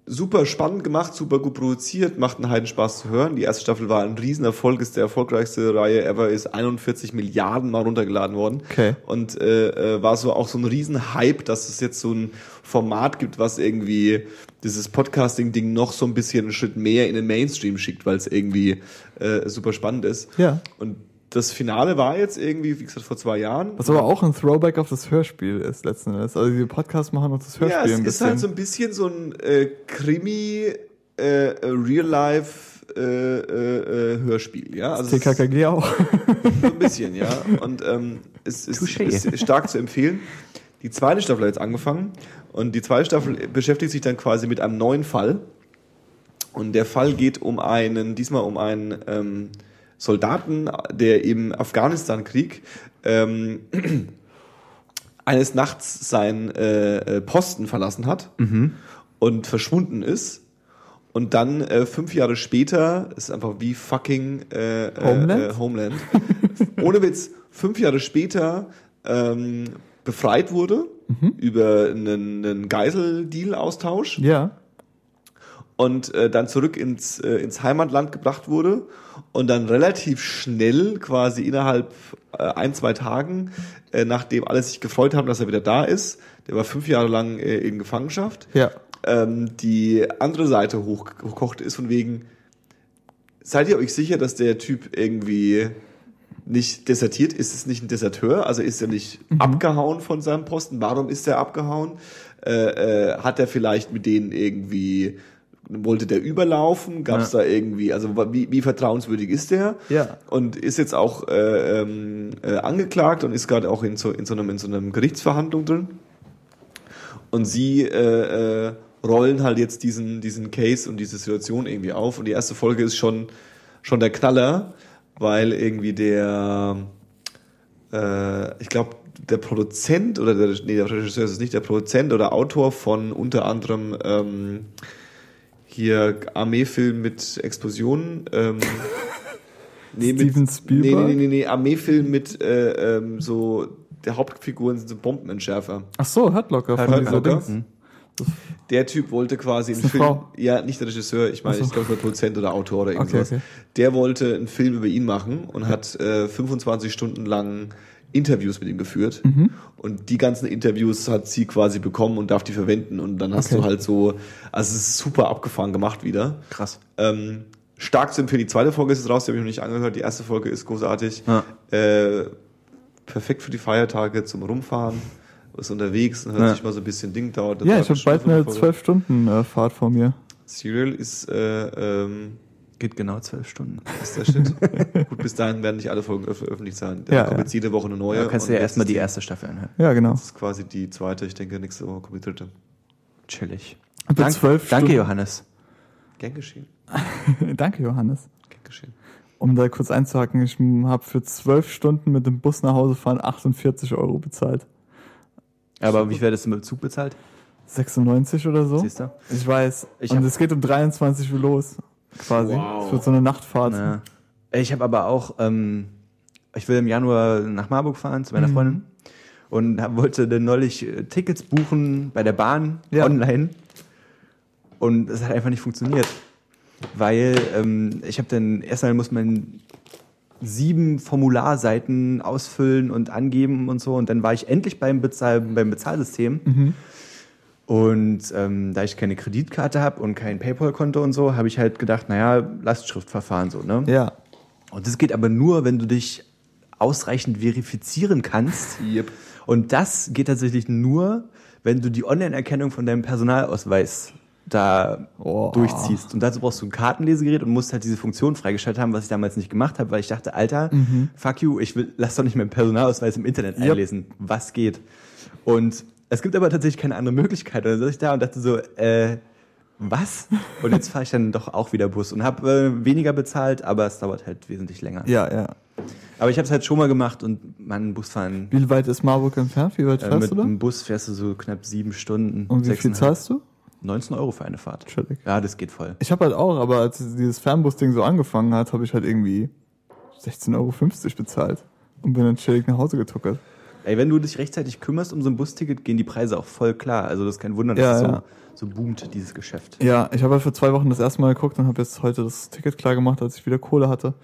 super spannend gemacht, super gut produziert, macht einen heiden Spaß zu hören. Die erste Staffel war ein Riesenerfolg, ist der erfolgreichste Reihe ever, ist 41 Milliarden Mal runtergeladen worden. Okay. Und äh, äh, war so auch so ein Riesenhype, dass es jetzt so ein Format gibt, was irgendwie dieses Podcasting-Ding noch so ein bisschen einen Schritt mehr in den Mainstream schickt, weil es irgendwie äh, super spannend ist. Ja. Und das Finale war jetzt irgendwie, wie gesagt, vor zwei Jahren. Was aber auch ein Throwback auf das Hörspiel ist letzten Endes. Also die Podcasts machen auch das Hörspiel Ja, es ein ist bisschen. halt so ein bisschen so ein äh, Krimi, äh, äh, Real-Life äh, äh, äh, Hörspiel, ja. Also ist TKKG auch. so ein bisschen, ja. Und ähm, es ist, ist stark zu empfehlen. Die zweite Staffel hat jetzt angefangen und die zweite Staffel beschäftigt sich dann quasi mit einem neuen Fall. Und der Fall geht um einen, diesmal um einen ähm, Soldaten, der im Afghanistan-Krieg ähm, [CLEARS THROAT] eines Nachts seinen äh, äh, Posten verlassen hat und verschwunden ist. Und dann äh, fünf Jahre später, ist einfach wie fucking äh, äh, Homeland? Äh, Homeland. [LAUGHS] Ohne Witz, fünf Jahre später ähm, befreit wurde über einen, einen Geiseldeal-Austausch ja. und äh, dann zurück ins, äh, ins Heimatland gebracht wurde und dann relativ schnell, quasi innerhalb äh, ein, zwei Tagen, äh, nachdem alle sich gefreut haben, dass er wieder da ist, der war fünf Jahre lang äh, in Gefangenschaft, Ja. ähm, die andere Seite hochgekocht ist, von wegen, seid ihr euch sicher, dass der Typ irgendwie nicht desertiert? Ist es nicht ein Deserteur? Also ist er nicht abgehauen von seinem Posten? Warum ist er abgehauen? Äh, äh, hat er vielleicht mit denen irgendwie wollte der überlaufen? Gab es Ja. da irgendwie, also wie, wie vertrauenswürdig ist der? Ja. Und ist jetzt auch äh, ähm, äh, angeklagt und ist gerade auch in so, in, so einem, in so einem Gerichtsverhandlung drin. Und sie äh, äh, rollen halt jetzt diesen, diesen Case und diese Situation irgendwie auf. Und die erste Folge ist schon, schon der Knaller, weil irgendwie der, äh, ich glaube, der Produzent oder der, nee, der Regisseur ist es nicht, der Produzent oder Autor von unter anderem ähm, hier Armeefilm mit Explosionen. Ähm, [LAUGHS] nee, Steven Spielberg? Nee, nee, nee, nee, Armeefilm mit äh, ähm, so, der Hauptfiguren sind so Bombenentschärfer. Ach so, Hurtlocker von Hurt dieser Locker? Dings. Der Typ wollte quasi einen eine Film. Frau? Ja, nicht der Regisseur, ich meine, so. ich glaube, der Produzent oder Autor oder Okay, irgendwas. okay. Der wollte einen Film über ihn machen und hat äh, 25 Stunden lang Interviews mit ihm geführt. Mhm. Und die ganzen Interviews hat sie quasi bekommen und darf die verwenden. Und dann hast Okay. du halt so, also es ist super abgefahren gemacht wieder. Krass. Ähm, stark zu empfehlen. Die zweite Folge ist jetzt raus, die habe ich noch nicht angehört. Die erste Folge ist großartig. Ja. Äh, perfekt für die Feiertage zum Rumfahren. Ist unterwegs und hört Ja. sich mal so ein bisschen Ding dauert. Ja, ich habe bald eine. 12 Stunden äh, Fahrt vor mir. Serial ist, äh, ähm, Geht genau zwölf Stunden. [LAUGHS] ist der Shit. [LAUGHS] Gut, bis dahin werden nicht alle Folgen öf öffentlich sein. Da Ja, kommt ja. jetzt jede Woche eine neue. Da kannst du ja erstmal die erste Staffel anhören. Ja, genau. Das ist quasi die zweite. Ich denke, nächste Woche kommt die dritte. Chillig. Dank, zwölf danke, Stunden. Johannes. Gern geschehen. [LAUGHS] Danke, Johannes. Gern geschehen. Um da kurz einzuhaken, ich habe für 12 Stunden mit dem Bus nach Hause fahren 48 Euro bezahlt. Aber wie viel mit dem Zug bezahlt? 96 oder so? Siehst du? Ich weiß. Ich Und es geht um 23 Uhr los. Quasi. Wow. Es wird so eine Nachtfahrt. Ja. Ich habe aber auch, ähm, ich will im Januar nach Marburg fahren zu meiner Mhm. Freundin und hab, wollte dann neulich äh, Tickets buchen bei der Bahn Ja. online und es hat einfach nicht funktioniert, weil ähm, ich habe dann erstmal muss man sieben Formularseiten ausfüllen und angeben und so und dann war ich endlich beim, Bezahl beim Bezahlsystem Mhm. Und ähm, da ich keine Kreditkarte habe und kein PayPal-Konto und so, habe ich halt gedacht, naja, Lastschriftverfahren so, ne? Ja. Und das geht aber nur, wenn du dich ausreichend verifizieren kannst. Yep. Und das geht tatsächlich nur, wenn du die Online-Erkennung von deinem Personalausweis da Oh. durchziehst. Und dazu brauchst du ein Kartenlesegerät und musst halt diese Funktion freigeschaltet haben, was ich damals nicht gemacht habe, weil ich dachte, Alter, fuck you, ich will, lass doch nicht meinen Personalausweis im Internet Yep. einlesen. Was geht? Und es gibt aber tatsächlich keine andere Möglichkeit. Und dann saß ich da und dachte so, äh, was? Und jetzt fahre ich dann doch auch wieder Bus und habe äh, weniger bezahlt, aber es dauert halt wesentlich länger. Ja, ja. Aber ich habe es halt schon mal gemacht und man Busfahren Wie weit ist Marburg entfernt? Wie weit äh, fährst mit du da? dem Bus fährst du so knapp sieben Stunden. Und wie viel zahlst du? 19 Euro für eine Fahrt. Chillig. Ja, das geht voll. Ich habe halt auch, aber als dieses Fernbus-Ding so angefangen hat, habe ich halt irgendwie 16,50 Euro bezahlt und bin dann chillig nach Hause getuckert. Ey, wenn du dich rechtzeitig kümmerst um so ein Busticket, gehen die Preise auch voll klar. Also das ist kein Wunder, dass Ja, es ja. so, so boomt, dieses Geschäft. Ja, ich habe halt vor zwei Wochen das erste Mal geguckt und habe jetzt heute das Ticket klar gemacht, als ich wieder Kohle hatte.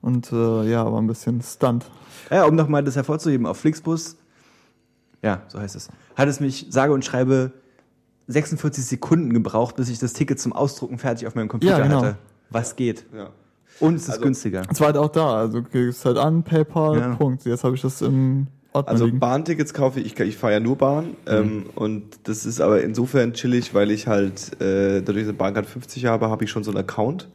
Und äh, ja, war ein bisschen stunt. Ja, um nochmal das hervorzuheben, auf Flixbus, ja, so heißt es, hat es mich sage und schreibe 46 Sekunden gebraucht, bis ich das Ticket zum Ausdrucken fertig auf meinem Computer Ja, genau. hatte. Was geht? Ja. Und es ist Also- günstiger. Es war halt auch da, also gehst halt an, PayPal, Ja. Punkt. Jetzt habe ich das im Also. Bahntickets kaufe ich, ich fahre ja nur Bahn ähm, und das ist aber insofern chillig, weil ich halt, äh, dadurch, dass ich eine Bahncard 50 habe, habe ich schon so einen Account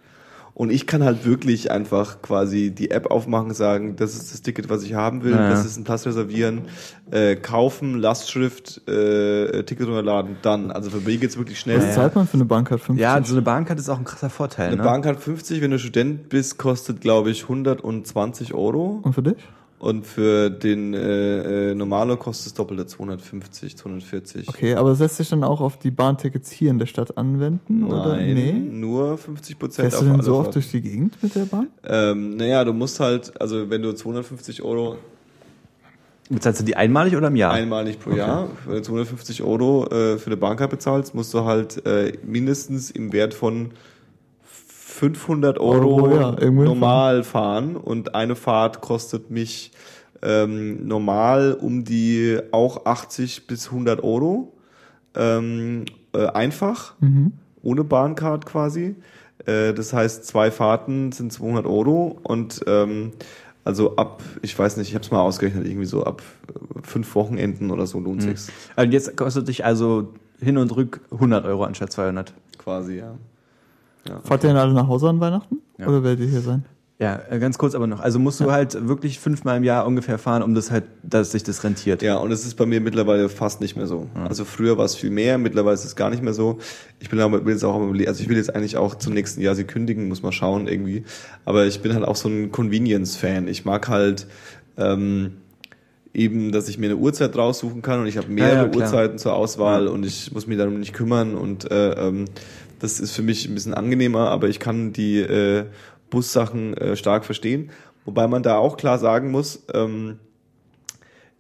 und ich kann halt wirklich einfach quasi die App aufmachen, sagen, das ist das Ticket, was ich haben will, Ja, ja. das ist ein Platz reservieren, äh, kaufen, Lastschrift, äh, Ticket runterladen, dann. Also für mich geht's wirklich schnell. Was zahlt man für eine Bahncard 50? Ja, so eine Bahnkarte ist auch ein krasser Vorteil. Eine ne? Bahncard 50, wenn du Student bist, kostet, glaube ich, 120 Euro. Und für dich? Und für den äh, äh, Normalo kostet es doppelte 250, 240. Okay, aber das lässt sich dann auch auf die Bahntickets hier in der Stadt anwenden? oder? Nein, Nee. nur 50 Prozent Fährst auf du denn so oft Fahrten. durch die Gegend mit der Bahn? Ähm, naja, du musst halt, also wenn du 250 Euro Bezahlst du die einmalig oder im Jahr? einmalig pro Jahr, wenn du 250 Euro äh, für eine Bahncard bezahlst, musst du halt äh, mindestens im Wert von 500 Euro, Euro, ja, normal fahren und eine Fahrt kostet mich ähm, normal um die auch 80 bis 100 Euro ähm, äh, einfach Mhm. ohne Bahncard quasi. Äh, das heißt, zwei Fahrten sind 200 Euro und ähm, also ab, ich weiß nicht, ich habe es mal ausgerechnet, irgendwie so ab äh, fünf Wochenenden oder so lohnt sich's Und jetzt kostet dich also hin und rück 100 Euro anstatt 200. quasi, ja. Fahrt ihr denn alle nach Hause an Weihnachten? Ja. Oder werdet ihr hier sein? Ja, äh, ganz kurz aber noch. Also musst du halt wirklich fünfmal im Jahr ungefähr fahren, um das halt, dass sich das rentiert. Ja, und es ist bei mir mittlerweile fast nicht mehr so. Also früher war es viel mehr, mittlerweile ist es gar nicht mehr so. Ich bin aber will jetzt auch, also ich will jetzt eigentlich auch zum nächsten Jahr sie kündigen, muss mal schauen irgendwie. Aber ich bin halt auch so ein Convenience-Fan. Ich mag halt ähm, eben, dass ich mir eine Uhrzeit raussuchen kann und ich habe mehrere Ja, ja. Uhrzeiten zur Auswahl und ich muss mich darum nicht kümmern und äh, ähm, das ist für mich ein bisschen angenehmer, aber ich kann die äh, Bussachen äh, stark verstehen. Wobei man da auch klar sagen muss, ähm,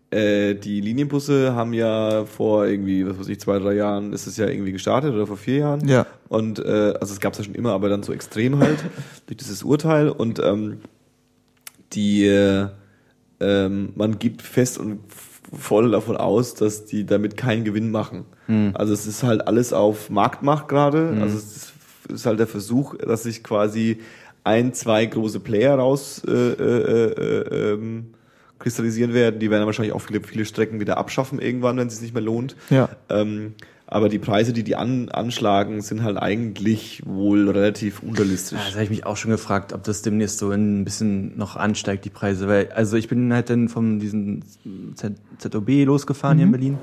äh, die Linienbusse haben ja vor irgendwie, was weiß ich, zwei, drei Jahren ist es ja irgendwie gestartet oder vor vier Jahren. Ja. Und äh, also es gab es ja schon immer, aber dann so extrem halt [LAUGHS] durch dieses Urteil und ähm, die äh, ähm, man gibt fest und voll davon aus, dass die damit keinen Gewinn machen. Also es ist halt alles auf Marktmacht gerade. Also es ist, halt der Versuch, dass sich quasi ein, zwei große Player raus äh, äh, äh, ähm, kristallisieren werden. Die werden wahrscheinlich auch viele, viele Strecken wieder abschaffen irgendwann, wenn es sich nicht mehr lohnt. Ja. Ähm, aber die Preise, die die an, anschlagen, sind halt eigentlich wohl relativ unrealistisch. Ja, das habe ich mich auch schon gefragt, ob das demnächst so ein bisschen noch ansteigt, die Preise. Weil, also ich bin halt dann von diesem Z ZOB losgefahren hier in Berlin.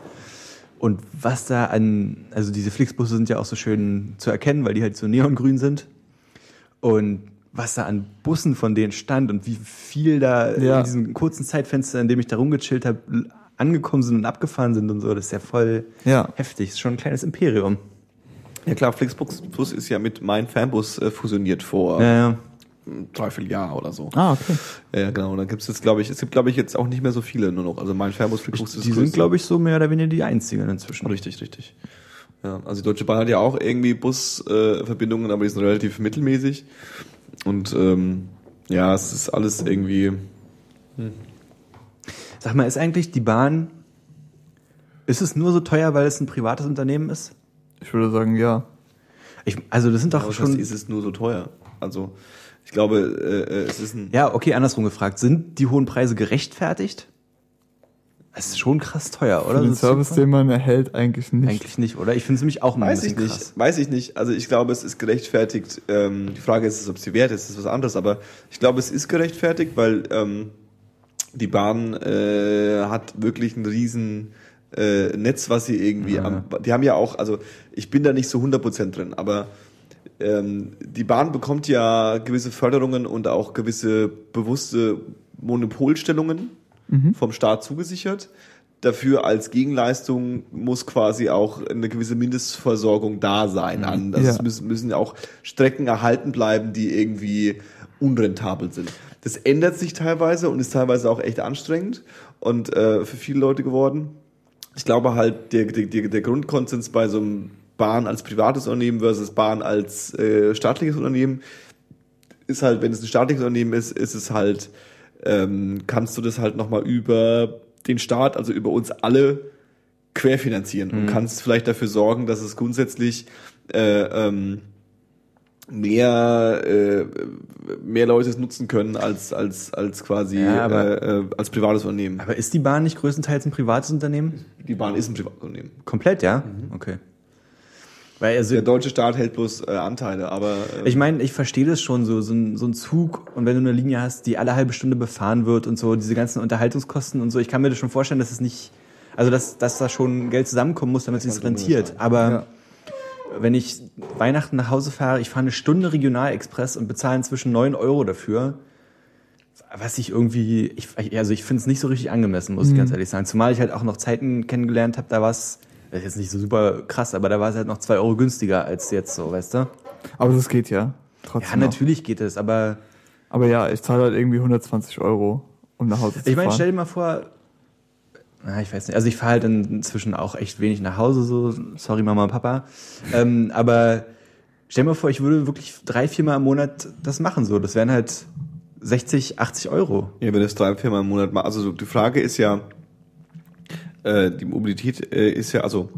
Und was da an, also diese Flixbusse sind ja auch so schön zu erkennen, weil die halt so neongrün sind. Und was da an Bussen von denen stand und wie viel da Ja. in diesem kurzen Zeitfenster, in dem ich da rumgechillt habe, angekommen sind und abgefahren sind und so, das ist ja voll Ja. heftig. Das ist schon ein kleines Imperium. Ja klar, Flixbus Bus ist ja mit mein Fanbus äh, fusioniert vor Ja, ja. einem Dreivierteljahr oder so. Ah, okay. Ja, genau. Und dann gibt es jetzt, glaube ich, es gibt, glaube ich, jetzt auch nicht mehr so viele nur noch. Also mein Fanbus Flixbus ist Die sind, glaube ich, so mehr oder weniger die einzigen inzwischen. Richtig, richtig. Ja, also die Deutsche Bahn hat ja auch irgendwie Busverbindungen, äh, aber die sind relativ mittelmäßig. Und ähm, ja, es ist alles irgendwie. Sag mal, ist eigentlich die Bahn, ist es nur so teuer, weil es ein privates Unternehmen ist? Ich würde sagen, ja. Ich, also das sind doch Was schon... heißt, ist es nur so teuer? Also ich glaube, äh, äh, es ist ein. Ja, okay, andersrum gefragt. Sind die hohen Preise gerechtfertigt? Es ist schon krass teuer, oder? Für den Service, super. den man erhält, eigentlich nicht. Eigentlich nicht, oder? Ich finde es nämlich auch mal Weiß ein ich bisschen nicht, krass. weiß ich nicht. Also ich glaube, es ist gerechtfertigt. Ähm, die Frage ist, ob es sie wert ist, das ist was anderes. Aber ich glaube, es ist gerechtfertigt, weil ähm, die Bahn äh, hat wirklich ein riesen äh, Netz, was sie irgendwie am, die haben ja auch, also ich bin da nicht so 100% drin, aber ähm, die Bahn bekommt ja gewisse Förderungen und auch gewisse bewusste Monopolstellungen vom Staat zugesichert. Dafür als Gegenleistung muss quasi auch eine gewisse Mindestversorgung da sein. An, also Ja. es müssen, müssen ja auch Strecken erhalten bleiben, die irgendwie unrentabel sind. Das ändert sich teilweise und ist teilweise auch echt anstrengend und äh, für viele Leute geworden. Ich glaube halt, der, der, der Grundkonsens bei so einem Bahn als privates Unternehmen versus Bahn als äh, staatliches Unternehmen ist halt, wenn es ein staatliches Unternehmen ist, ist es halt, ähm, kannst du das halt nochmal über den Staat, also über uns alle querfinanzieren und kannst vielleicht dafür sorgen, dass es grundsätzlich äh, ähm, mehr äh, mehr Leute es nutzen können als als als quasi Ja, aber- äh, äh, als privates Unternehmen. Aber ist die Bahn nicht größtenteils ein privates Unternehmen? Die Bahn ist ein privates Unternehmen. Komplett, ja? Mhm. Okay. Weil also Der deutsche Staat hält bloß äh, Anteile, aber äh, Ich meine, ich verstehe das schon so, so ein, so ein Zug und wenn du eine Linie hast, die alle halbe Stunde befahren wird und so, diese ganzen Unterhaltungskosten und so, ich kann mir das schon vorstellen, dass es nicht, also dass, dass da schon Geld zusammenkommen muss, damit es sich rentiert. Aber Ja. Wenn ich Weihnachten nach Hause fahre, ich fahre eine Stunde Regionalexpress und bezahle inzwischen 9 Euro dafür, was ich irgendwie, ich, also ich finde es nicht so richtig angemessen, muss ich ganz ehrlich sagen. Zumal ich halt auch noch Zeiten kennengelernt habe, da war es, das ist jetzt nicht so super krass, aber da war es halt noch 2 Euro günstiger als jetzt so, weißt du? Aber das geht ja. Ja, Trotzdem. noch. natürlich geht es, aber Aber ja, ich zahle halt irgendwie 120 Euro, um nach Hause zu ich meine, fahren. stell dir mal vor, na, ich weiß nicht, also ich fahre halt inzwischen auch echt wenig nach Hause, so, sorry Mama und Papa, ähm, aber stell mal vor, ich würde wirklich drei, viermal im Monat das machen, so, das wären halt 60, 80 Euro. Ja, wenn das drei, viermal im Monat mal. Also die Frage ist ja, äh, die Mobilität äh, ist ja, also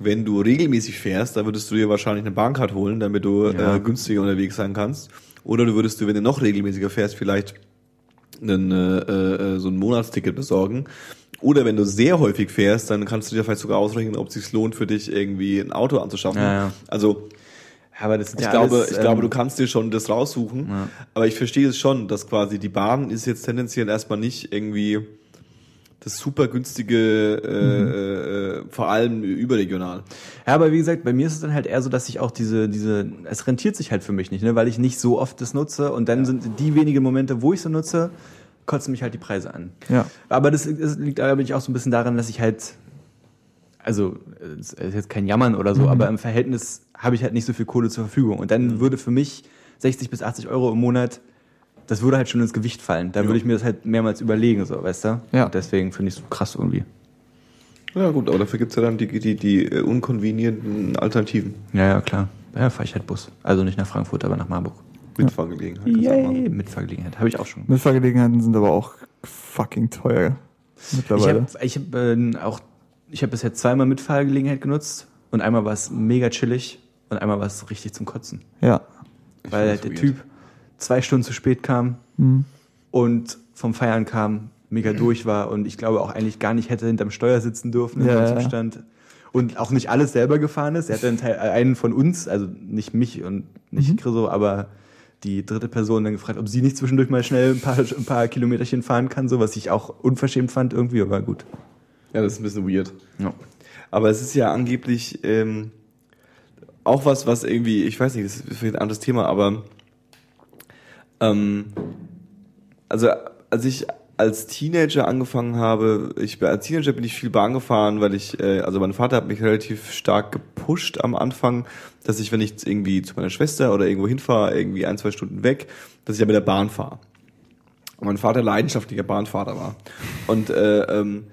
wenn du regelmäßig fährst, da würdest du dir wahrscheinlich eine Bahncard holen, damit du Ja. äh, günstiger unterwegs sein kannst. Oder du würdest du, wenn du noch regelmäßiger fährst, vielleicht einen, äh, äh, so ein Monatsticket besorgen. Oder wenn du sehr häufig fährst, dann kannst du dir vielleicht sogar ausrechnen, ob es sich lohnt für dich irgendwie ein Auto anzuschaffen. Ja, ja. Also Aber das ich ja glaube, alles, ich glaube, ähm, du kannst dir schon das raussuchen. Ja. Aber ich verstehe es schon, dass quasi die Bahn ist jetzt tendenziell erstmal nicht irgendwie das super günstige, äh, äh, vor allem überregional. Ja, aber wie gesagt, bei mir ist es dann halt eher so, dass ich auch diese, diese, es rentiert sich halt für mich nicht, ne, weil ich nicht so oft das nutze und dann sind die wenigen Momente, wo ich so nutze, kotzen mich halt die Preise an. Ja. Aber das, das liegt eigentlich auch so ein bisschen daran, dass ich halt, also, es ist jetzt kein Jammern oder so, aber im Verhältnis habe ich halt nicht so viel Kohle zur Verfügung. Und dann würde für mich 60 bis 80 Euro im Monat, das würde halt schon ins Gewicht fallen. Da würde ich mir das halt mehrmals überlegen, so, weißt du? Ja. Und deswegen finde ich es so krass irgendwie. Ja gut, aber dafür gibt's ja dann die, die, die äh, unkonvenierenden Alternativen. Ja, ja, klar. Ja, fahre ich halt Bus. Also nicht nach Frankfurt, aber nach Marburg. Mitfahrgelegenheit. Yay, Mitfahrgelegenheit. Habe ich auch schon. Mitfahrgelegenheiten sind aber auch fucking teuer Ich mittlerweile. habe ich hab, äh, auch, ich habe bisher zweimal Mitfahrgelegenheit genutzt und einmal war es mega chillig und einmal war es richtig zum Kotzen. ja. Weil find's der weird. Typ zwei Stunden zu spät kam Mhm. und vom Feiern kam, mega durch war und ich glaube auch eigentlich gar nicht hätte hinterm Steuer sitzen dürfen in Ja, so einem ja. Zustand. Und auch nicht alles selber gefahren ist. Er hat dann Teil, einen von uns, also nicht mich und nicht Mhm. Chriso, aber die dritte Person dann gefragt, ob sie nicht zwischendurch mal schnell ein paar, ein paar Kilometerchen fahren kann, so was ich auch unverschämt fand irgendwie, aber gut. Ja, das ist ein bisschen weird. Ja. Aber es ist ja angeblich ähm, auch was, was irgendwie, ich weiß nicht, das ist vielleicht ein anderes Thema, aber ähm, also als ich als Teenager angefangen habe, ich als Teenager bin ich viel Bahn gefahren, weil ich, äh, also mein Vater hat mich relativ stark gepusht am Anfang, dass ich, wenn ich irgendwie zu meiner Schwester oder irgendwo hinfahre, irgendwie ein, zwei Stunden weg, dass ich ja mit der Bahn fahre. Und mein Vater leidenschaftlicher Bahnfahrer war. Und äh, ähm,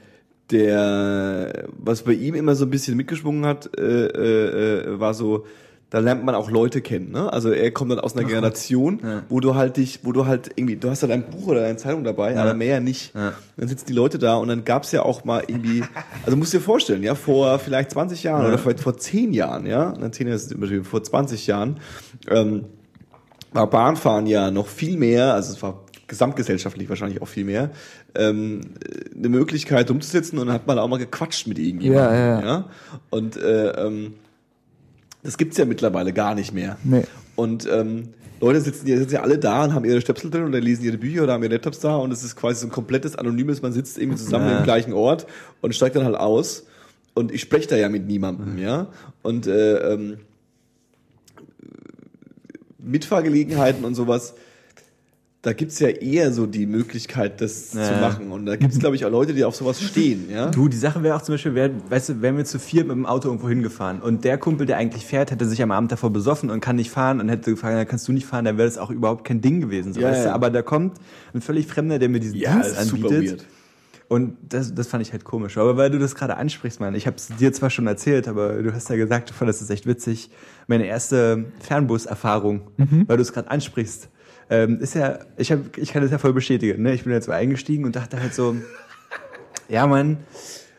der, was bei ihm immer so ein bisschen mitgeschwungen hat, äh, äh, äh, war so, da lernt man auch Leute kennen. Ne? Also er kommt dann aus einer Generation, Ja. wo du halt dich, wo du halt irgendwie, du hast halt ein Buch oder eine Zeitung dabei, aber mehr nicht. Ja. Dann sitzen die Leute da und dann gab's ja auch mal irgendwie, also musst dir vorstellen, ja, vor vielleicht 20 Jahren oder vielleicht vor 10 Jahren, ja, na 10 Jahre ist es übertrieben, vor 20 Jahren, ähm, war Bahnfahren ja noch viel mehr, also es war gesamtgesellschaftlich wahrscheinlich auch viel mehr, ähm, eine Möglichkeit umzusetzen und dann hat man auch mal gequatscht mit irgendjemandem. Ja, ja, ja. Und äh, ähm, das gibt's ja mittlerweile gar nicht mehr. Nee. Und ähm, Leute sitzen, die sitzen ja alle da und haben ihre Stöpsel drin oder lesen ihre Bücher oder haben ihre Laptops da und es ist quasi so ein komplettes anonymes, man sitzt irgendwie zusammen Ja. im gleichen Ort und steigt dann halt aus und ich spreche da ja mit niemandem, ja. Und äh, ähm, Mitfahrgelegenheiten und sowas, da gibt's ja eher so die Möglichkeit, das zu Ja. machen. Und da gibt's glaube ich, auch Leute, die auf sowas stehen, ja. Du, die Sache wäre auch zum Beispiel, wär, weißt du, wären wir zu viert mit dem Auto irgendwo hingefahren und der Kumpel, der eigentlich fährt, hätte sich am Abend davor besoffen und kann nicht fahren und hätte gefragt, dann kannst du nicht fahren, dann wäre das auch überhaupt kein Ding gewesen. So, Ja, weißt du? Aber da kommt ein völlig Fremder, der mir diesen Ja, Dienst anbietet. weird. Und das, das fand ich halt komisch. Aber weil du das gerade ansprichst, Mann, ich habe es dir zwar schon erzählt, aber du hast ja gesagt, du fandest es echt witzig. Meine erste Fernbus-Erfahrung, weil du es gerade ansprichst, ähm, ist ja, ich, hab, ich kann das ja voll bestätigen. Ne? Ich bin jetzt so eingestiegen und dachte halt so, [LAUGHS] ja, Mann,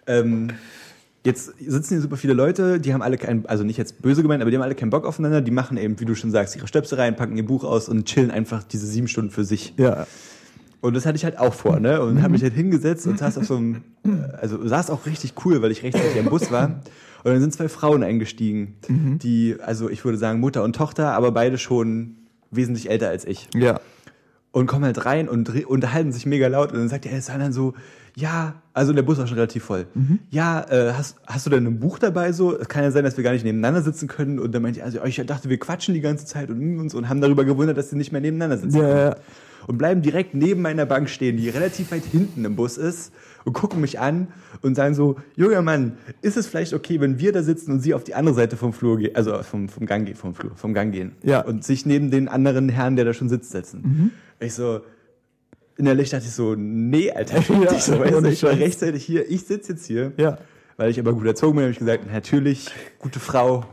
ähm, jetzt sitzen hier super viele Leute, die haben alle keinen, also nicht jetzt böse gemeint, aber die haben alle keinen Bock aufeinander. Die machen eben, wie du schon sagst, ihre Stöpsel rein, packen ihr Buch aus und chillen einfach diese sieben Stunden für sich. Ja. Und das hatte ich halt auch vor, ne? Und habe [LAUGHS] mich halt hingesetzt und saß auf so einem, also saß auch richtig cool, weil ich rechtzeitig am Bus war. Und dann sind zwei Frauen eingestiegen, die, also ich würde sagen Mutter und Tochter, aber beide schon wesentlich älter als ich. Ja. Und kommen halt rein und unterhalten sich mega laut. Und dann sagt der eine dann so, ja, also der Bus war schon relativ voll. Ja, äh, hast, hast du denn ein Buch dabei so? Es kann ja sein, dass wir gar nicht nebeneinander sitzen können. Und dann meinte ich, also ich dachte, wir quatschen die ganze Zeit und, so und haben darüber gewundert, dass sie nicht mehr nebeneinander sitzen Ja, können ja. und bleiben direkt neben meiner Bank stehen, die relativ weit hinten im Bus ist und gucken mich an und sagen so, junger Mann, ist es vielleicht okay, wenn wir da sitzen und Sie auf die andere Seite vom Flur gehen, also vom, vom Gang gehen, vom Flur, vom Gang gehen Ja. und sich neben den anderen Herrn, der da schon sitzt, setzen. Ich so, innerlich dachte ich so, nee, Alter, fick [LAUGHS] Ja, dich so, weißt du, ich war rechtzeitig hier, ich sitze jetzt hier. Ja. Weil ich aber gut erzogen bin, habe ich gesagt, natürlich, gute Frau.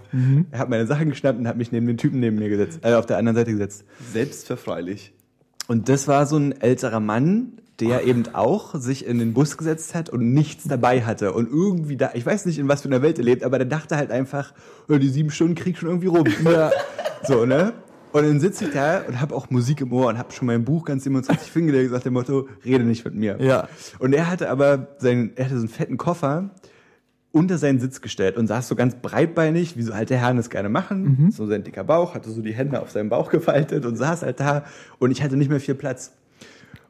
Er hat meine Sachen geschnappt und hat mich neben den Typen neben mir gesetzt, äh, auf der anderen Seite gesetzt. Selbstverfreilich. Und das war so ein älterer Mann, der eben auch sich in den Bus gesetzt hat und nichts dabei hatte und irgendwie da, ich weiß nicht, in was für einer Welt er lebt, aber der dachte halt einfach, oh, die sieben Stunden krieg ich schon irgendwie rum. Ja. [LAUGHS] So, ne? Und dann sitze ich da und habe auch Musik im Ohr und habe schon mein Buch ganz demonstrativ hingelegt, nach dem Motto, rede nicht mit mir. Ja. Und er hatte aber seinen, er hatte so einen fetten Koffer unter seinen Sitz gestellt und saß so ganz breitbeinig, wie so alte Herren das gerne machen. So sein dicker Bauch, hatte so die Hände auf seinem Bauch [LAUGHS] gefaltet und saß halt da und ich hatte nicht mehr viel Platz.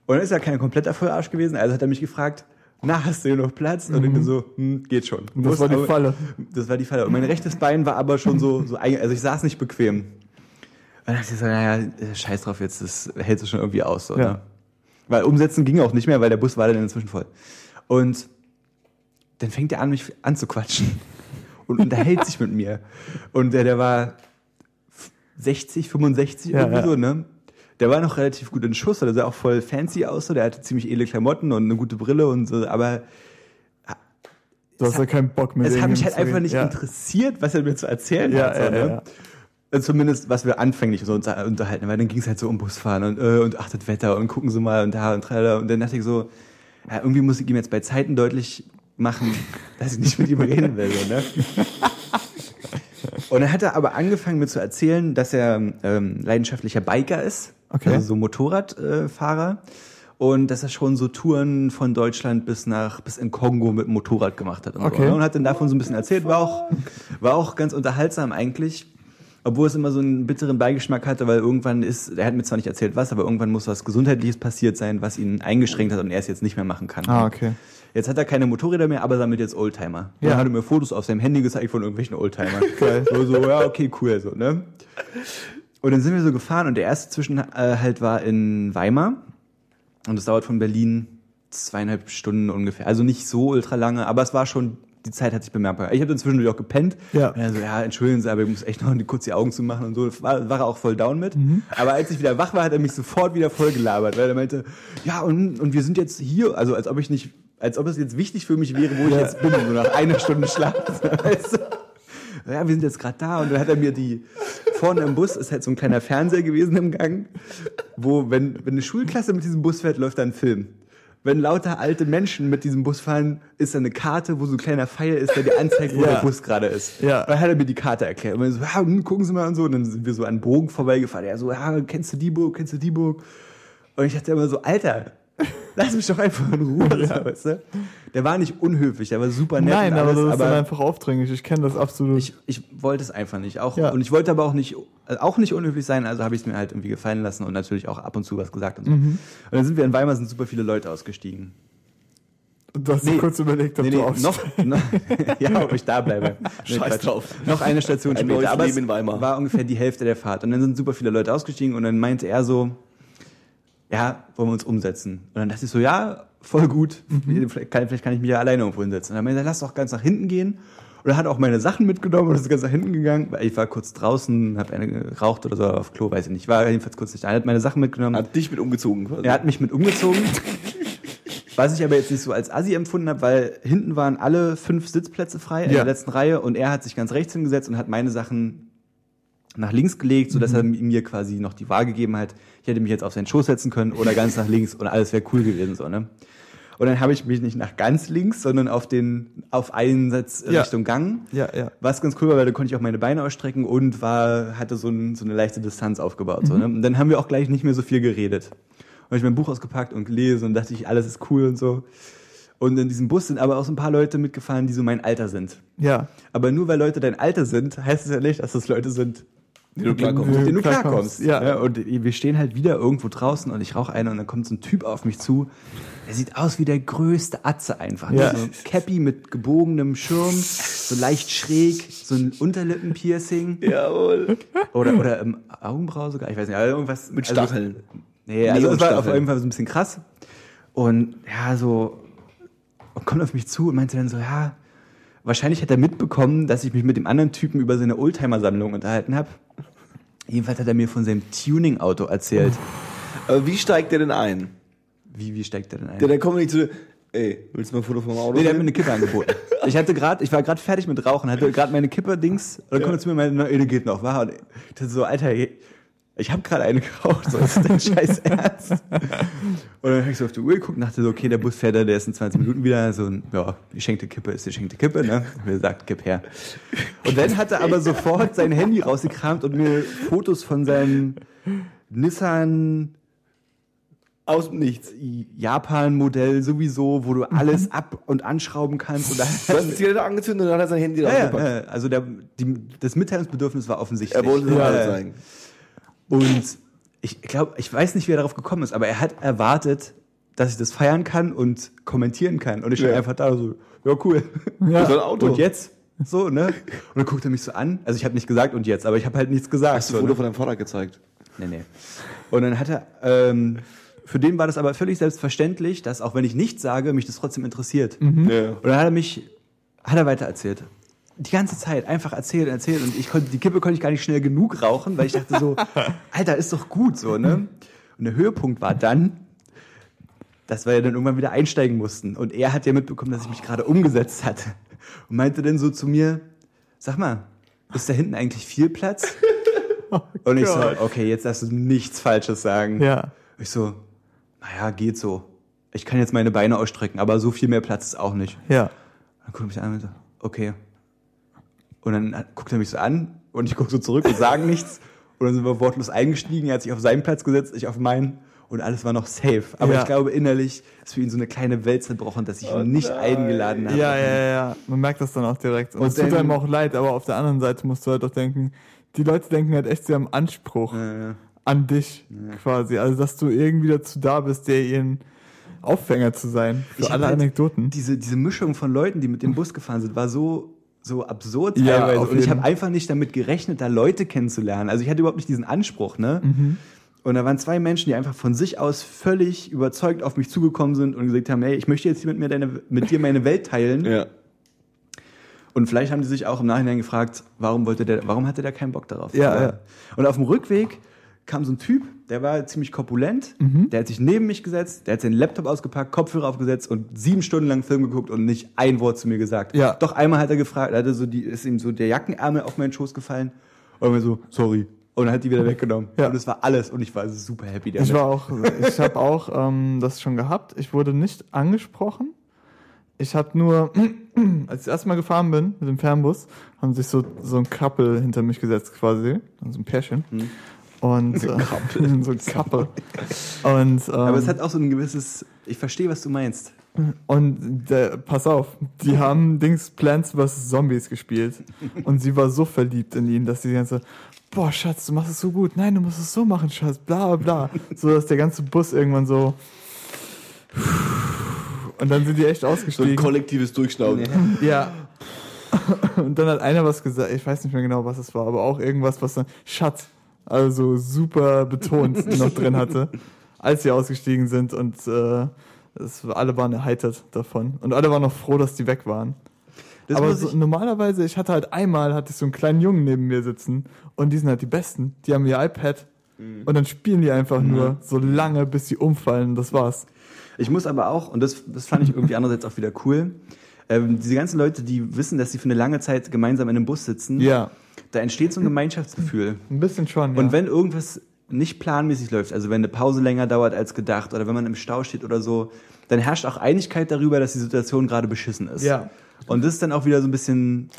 Und dann ist er kein kompletter Vollarsch gewesen, also hat er mich gefragt, na, hast du hier noch Platz? Und ich bin so, hm, geht schon. Und das war die aber- Falle. Das war die Falle. Und mein rechtes Bein war aber schon so, so also ich saß nicht bequem. Und dann dachte ich so, naja, äh, scheiß drauf jetzt, das hältst du schon irgendwie aus. So, Ja. ne? Weil umsetzen ging auch nicht mehr, weil der Bus war dann inzwischen voll. Und dann fängt er an, mich anzuquatschen [LAUGHS] und unterhält sich mit mir. Und der, der war 60, 65 Ja, irgendwie ja. so, ne? Der war noch relativ gut in Schuss, der sah auch voll fancy aus, so. der hatte ziemlich edle Klamotten und eine gute Brille und so, aber Du hast ja keinen Bock mehr. es hat mich halt einfach nicht ja. interessiert, was er mir zu erzählen Ja, hat. So, ja, ne? Zumindest, was wir anfänglich so unter- unterhalten, weil dann ging es halt so um Busfahren und, äh, und achtet Wetter und gucken Sie mal und da und tralala. Und dann dachte ich so, ja, irgendwie muss ich ihm jetzt bei Zeiten deutlich machen, [LAUGHS] dass ich nicht mit ihm reden will. So, ne? Und dann hat er aber angefangen mir zu erzählen, dass er ähm, leidenschaftlicher Biker ist, Okay. also so Motorradfahrer. Fahrer. und dass er schon so Touren von Deutschland bis nach bis in Kongo mit Motorrad gemacht hat und, Okay. so, ne? und hat dann davon so ein bisschen erzählt, war auch war auch ganz unterhaltsam eigentlich. Obwohl es immer so einen bitteren Beigeschmack hatte, weil irgendwann ist, er hat mir zwar nicht erzählt was, aber irgendwann muss was Gesundheitliches passiert sein, was ihn eingeschränkt hat und er es jetzt nicht mehr machen kann. Ah, okay. Jetzt hat er keine Motorräder mehr, aber sammelt jetzt Oldtimer. Ja. Dann hat er mir Fotos auf seinem Handy gezeigt von irgendwelchen Oldtimer. [LAUGHS] Geil. So, so, ja, okay, cool, so, ne? Und dann sind wir so gefahren und der erste Zwischenhalt war in Weimar. Und es dauert von Berlin zweieinhalb Stunden ungefähr. Also nicht so ultra lange, aber es war schon, die Zeit hat sich bemerkbar. Ich habe dann zwischendurch auch gepennt. Ja. Und er so, ja, entschuldigen Sie, aber ich muss echt noch kurz die Augen zu machen und so. War, war er auch voll down mit. Aber als ich wieder wach war, hat er mich sofort wieder voll gelabert, weil er meinte, ja, und, und wir sind jetzt hier, also als ob ich nicht, als ob es jetzt wichtig für mich wäre, wo ich jetzt bin, so nach einer Stunde Schlaf. [LAUGHS] Weißt du? Ja, wir sind jetzt gerade da und dann hat er mir die vorne im Bus ist halt so ein kleiner Fernseher gewesen im Gang, wo wenn wenn eine Schulklasse mit diesem Bus fährt, läuft da ein Film. Wenn lauter alte Menschen mit diesem Bus fahren, ist da eine Karte, wo so ein kleiner Pfeil ist, der dir anzeigt, wo Ja. der Bus gerade ist. Ja. Dann hat er mir die Karte erklärt. Und wir so, ja, hm, gucken Sie mal und so. Und dann sind wir so an Bogen vorbeigefahren. Er so, ja, kennst du die Burg, kennst du die Burg? Und ich dachte immer so, Alter, lass mich doch einfach in Ruhe, so, weißt du? Der war nicht unhöflich, der war super nett Nein, und aber alles, das ist dann einfach aufdringlich. Ich kenne das absolut. ich, ich wollte es einfach nicht. Auch, Ja. Und ich wollte aber auch nicht, äh, auch nicht unhöflich sein, also habe ich es mir halt irgendwie gefallen lassen und natürlich auch ab und zu was gesagt und so. Mhm. Und dann sind wir in Weimar, sind super viele Leute ausgestiegen. du hast nee. kurz überlegt, ob Nee, du nee, aufstehst. noch, noch, [LAUGHS] ja, ob ich da bleibe. Nee, Scheiß Quatsch. drauf. Noch eine Station Ein später. aber es in Weimar. war ungefähr die Hälfte der Fahrt. Und dann sind super viele Leute ausgestiegen und dann meinte er so, ja, wollen wir uns umsetzen? Und dann dachte ich so, ja, voll gut. Mhm. Vielleicht, kann, vielleicht kann ich mich ja alleine irgendwo hinsetzen. Und dann meinte er, lass doch ganz nach hinten gehen. Und er hat auch meine Sachen mitgenommen und ist ganz nach hinten gegangen. Weil Ich war kurz draußen, habe eine geraucht oder so auf Klo, weiß ich nicht. War jedenfalls kurz nicht da. Er hat meine Sachen mitgenommen. Hat dich mit umgezogen. quasi. Er hat mich mit umgezogen. Was ich aber jetzt nicht so als Assi empfunden habe, weil hinten waren alle fünf Sitzplätze frei in Ja. der letzten Reihe und er hat sich ganz rechts hingesetzt und hat meine Sachen nach links gelegt, sodass er mir quasi noch die Wahl gegeben hat. Ich hätte mich jetzt auf seinen Schoß setzen können oder ganz nach links und alles wäre cool gewesen so, ne? Und dann habe ich mich nicht nach ganz links, sondern auf den auf einen Sitz äh, Ja. Richtung Gang. Ja, ja. Was ganz cool war, weil da konnte ich auch meine Beine ausstrecken und war, hatte so, ein, so eine leichte Distanz aufgebaut. So, ne? Und dann haben wir auch gleich nicht mehr so viel geredet. Und ich mein Buch ausgepackt und gelesen und dachte ich, alles ist cool und so. Und in diesem Bus sind aber auch so ein paar Leute mitgefahren, die so mein Alter sind. Ja. Aber nur weil Leute dein Alter sind, heißt es ja nicht, dass das Leute sind, Wie du klarkommst. denen du klarkommst, ja. Ja. Und wir stehen halt wieder irgendwo draußen und ich rauche eine und dann kommt so ein Typ auf mich zu. Der sieht aus wie der größte Atze einfach. Ja. So ein Cappy mit gebogenem Schirm, so leicht schräg, so ein Unterlippenpiercing. Jawohl. Oder, oder im Augenbraue sogar, ich weiß nicht, also irgendwas. Mit also- Stacheln. Nee, also es war auf jeden Fall so ein bisschen krass. Und ja, so und kommt auf mich zu und meinte dann so, ja, wahrscheinlich hat er mitbekommen, dass ich mich mit dem anderen Typen über seine Oldtimer-Sammlung unterhalten habe. Jedenfalls hat er mir von seinem Tuning-Auto erzählt. Aber wie steigt der denn ein? Wie, wie steigt der denn ein? Der, der kommt nicht zu ey, willst du mal ein Foto vom Auto? Nee, der hat mir eine Kippe angeboten. Ich hatte gerade, ich war gerade fertig mit Rauchen, hatte gerade meine Kippe-Dings, und dann kommt er zu mir und meinte, na, ey, der geht noch, war. Und ich dachte so, Alter, ich habe gerade eine geraucht, so ist dein [LAUGHS] Scheiß Ernst. Und dann habe ich so auf die Uhr geguckt und dachte so, okay, der Bus fährt da, der ist in 20 Minuten wieder. So, ein, ja, die schenkte Kippe ist die schenkte Kippe, ne? Mir sagt, gib her. Und dann hat er aber sofort sein Handy rausgekramt und mir Fotos von seinem Nissan Aus dem Nichts. Japan-Modell sowieso, wo du alles ab- und anschrauben kannst. Und dann, [LAUGHS] Du hast die Zigarette angezündet und dann hat er sein Handy ja, ja, also der, die, das Mitteilungsbedürfnis war offensichtlich. Er wollte Ja, zeigen. Und ich glaube, ich weiß nicht, wie er darauf gekommen ist, aber er hat erwartet, dass ich das feiern kann und kommentieren kann. Und ich stand Ja. einfach da so, ja cool. Ja. [LAUGHS] So ein Auto. Und jetzt? So, ne? Und dann guckt er mich so an. Also ich habe nicht gesagt und jetzt, aber ich habe halt nichts gesagt. Hast du ein Foto ne? von deinem Vater gezeigt? Nee, nee. Und dann hat er, ähm, für den war das aber völlig selbstverständlich, dass auch wenn ich nichts sage, mich das trotzdem interessiert. Ja. Und dann hat er mich, hat er weiter erzählt. Die ganze Zeit einfach erzählt, erzählt und ich konnte, die Kippe konnte ich gar nicht schnell genug rauchen, weil ich dachte so, [LAUGHS] Alter, ist doch gut so, ne? Und der Höhepunkt war dann, dass wir ja dann irgendwann wieder einsteigen mussten. Und er hat ja mitbekommen, dass ich mich gerade umgesetzt hatte. Und meinte dann so zu mir, sag mal, ist da hinten eigentlich viel Platz? [LAUGHS] Und ich so, Gott. okay, jetzt darfst du nichts Falsches sagen. Ja. Ich so, naja, geht so. Ich kann jetzt meine Beine ausstrecken, aber so viel mehr Platz ist auch nicht. Ja. Dann guckt mich an und so, okay. Und dann guckt er mich so an und ich gucke so zurück und sage nichts. Und dann sind wir wortlos eingestiegen. Er hat sich auf seinen Platz gesetzt, ich auf meinen. Und alles war noch safe. Aber Ja. ich glaube, innerlich ist für ihn so eine kleine Welt zerbrochen, dass ich ihn nicht nein. eingeladen habe. Ja, ja, ja. Man merkt das dann auch direkt. Und, Und es tut einem auch leid, aber auf der anderen Seite musst du halt auch denken, die Leute denken halt echt, sie haben Anspruch Äh, an dich quasi. Also, dass du irgendwie dazu da bist, der ihren Aufhänger zu sein für Ich alle halt Anekdoten. diese, diese Mischung von Leuten, die mit dem Bus gefahren sind, war so, so absurd Ja, teilweise. auf und ich habe einfach nicht damit gerechnet, da Leute kennenzulernen. Also ich hatte überhaupt nicht diesen Anspruch, ne? Mhm. Und da waren zwei Menschen, die einfach von sich aus völlig überzeugt auf mich zugekommen sind und gesagt haben, hey, ich möchte jetzt hier mit mir deine, mit dir meine Welt teilen. [LAUGHS] Ja. Und vielleicht haben die sich auch im Nachhinein gefragt, warum wollte der, warum hatte der keinen Bock darauf? Ja, ja. Und auf dem Rückweg kam so ein Typ, der war ziemlich korpulent, Mhm. der hat sich neben mich gesetzt, der hat seinen Laptop ausgepackt, Kopfhörer aufgesetzt und sieben Stunden lang Film geguckt und nicht ein Wort zu mir gesagt. Ja. Doch einmal hat er gefragt, hatte so die, ist ihm so der Jackenärmel auf meinen Schoß gefallen und mir so, sorry. Und dann hat die wieder weggenommen. Ja. Und das war alles und ich war super happy damit. Ich war auch, ich habe auch ähm, das schon gehabt. Ich wurde nicht angesprochen. Ich habe nur, [CLEARS THROAT] als ich das erste Mal gefahren bin mit dem Fernbus, haben sich so, so ein Couple hinter mich gesetzt quasi, also ein Pärchen. Hm. Und äh, [LAUGHS] so ein Couple. Und, ähm, Aber es hat auch so ein gewisses, ich verstehe, was du meinst. und der, pass auf, die haben Dings Plants vs. Zombies gespielt. Und sie war so verliebt in ihn, dass sie die ganze, boah, Schatz, du machst es so gut. Nein, du musst es so machen, Schatz, bla bla. So dass der ganze Bus irgendwann so. Und dann sind die echt So ein ausgestiegen. kollektives Durchschnauben. [LAUGHS] ja. Und dann hat einer was gesagt, ich weiß nicht mehr genau, was es war, aber auch irgendwas, was dann Schatz, also super betont [LAUGHS] noch drin hatte, als sie ausgestiegen sind und äh, es, alle waren erheitert davon. Und alle waren noch froh, dass die weg waren. Das aber so, normalerweise, ich hatte halt einmal, hatte ich so einen kleinen Jungen neben mir sitzen und die sind halt die Besten. Die haben ihr iPad Mhm. und dann spielen die einfach nur so lange, bis sie umfallen. Das war's. Ich muss aber auch, und das, das fand ich irgendwie andererseits auch wieder cool, ähm, diese ganzen Leute, die wissen, dass sie für eine lange Zeit gemeinsam in einem Bus sitzen, Ja, da entsteht so ein Gemeinschaftsgefühl. ein bisschen schon. Ja. Und wenn irgendwas nicht planmäßig läuft, also wenn eine Pause länger dauert als gedacht oder wenn man im Stau steht oder so, dann herrscht auch Einigkeit darüber, dass die Situation gerade beschissen ist. Ja. Und das ist dann auch wieder so ein bisschen,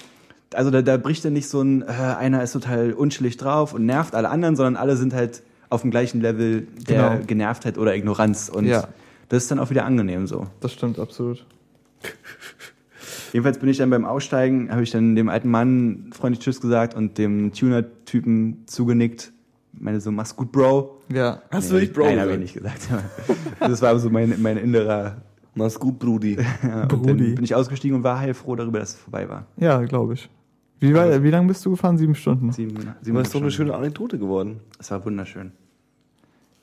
also da, da bricht dann nicht so ein, äh, einer ist total unschillig drauf und nervt alle anderen, sondern alle sind halt auf dem gleichen Level der Genau. Genervtheit oder Ignoranz. Und Ja. das ist dann auch wieder angenehm so. das stimmt absolut. Jedenfalls bin ich dann beim Aussteigen, habe ich dann dem alten Mann freundlich Tschüss gesagt und dem Tuner-Typen zugenickt. Meine so, mach's gut, Bro. Hast Ja. du Nee, wirklich Bro Nein, habe ich gesagt? nicht gesagt. [LAUGHS] das war so mein, mein innerer. Mach's gut, Brudi. Ja, [LAUGHS] und Brudi. dann bin ich ausgestiegen und war heilfroh darüber, dass es vorbei war. Ja, glaube ich. Wie, war, wie lange bist du gefahren? Sieben Stunden. Sieben, sieben Das ist doch eine schöne Anekdote geworden. Es war wunderschön.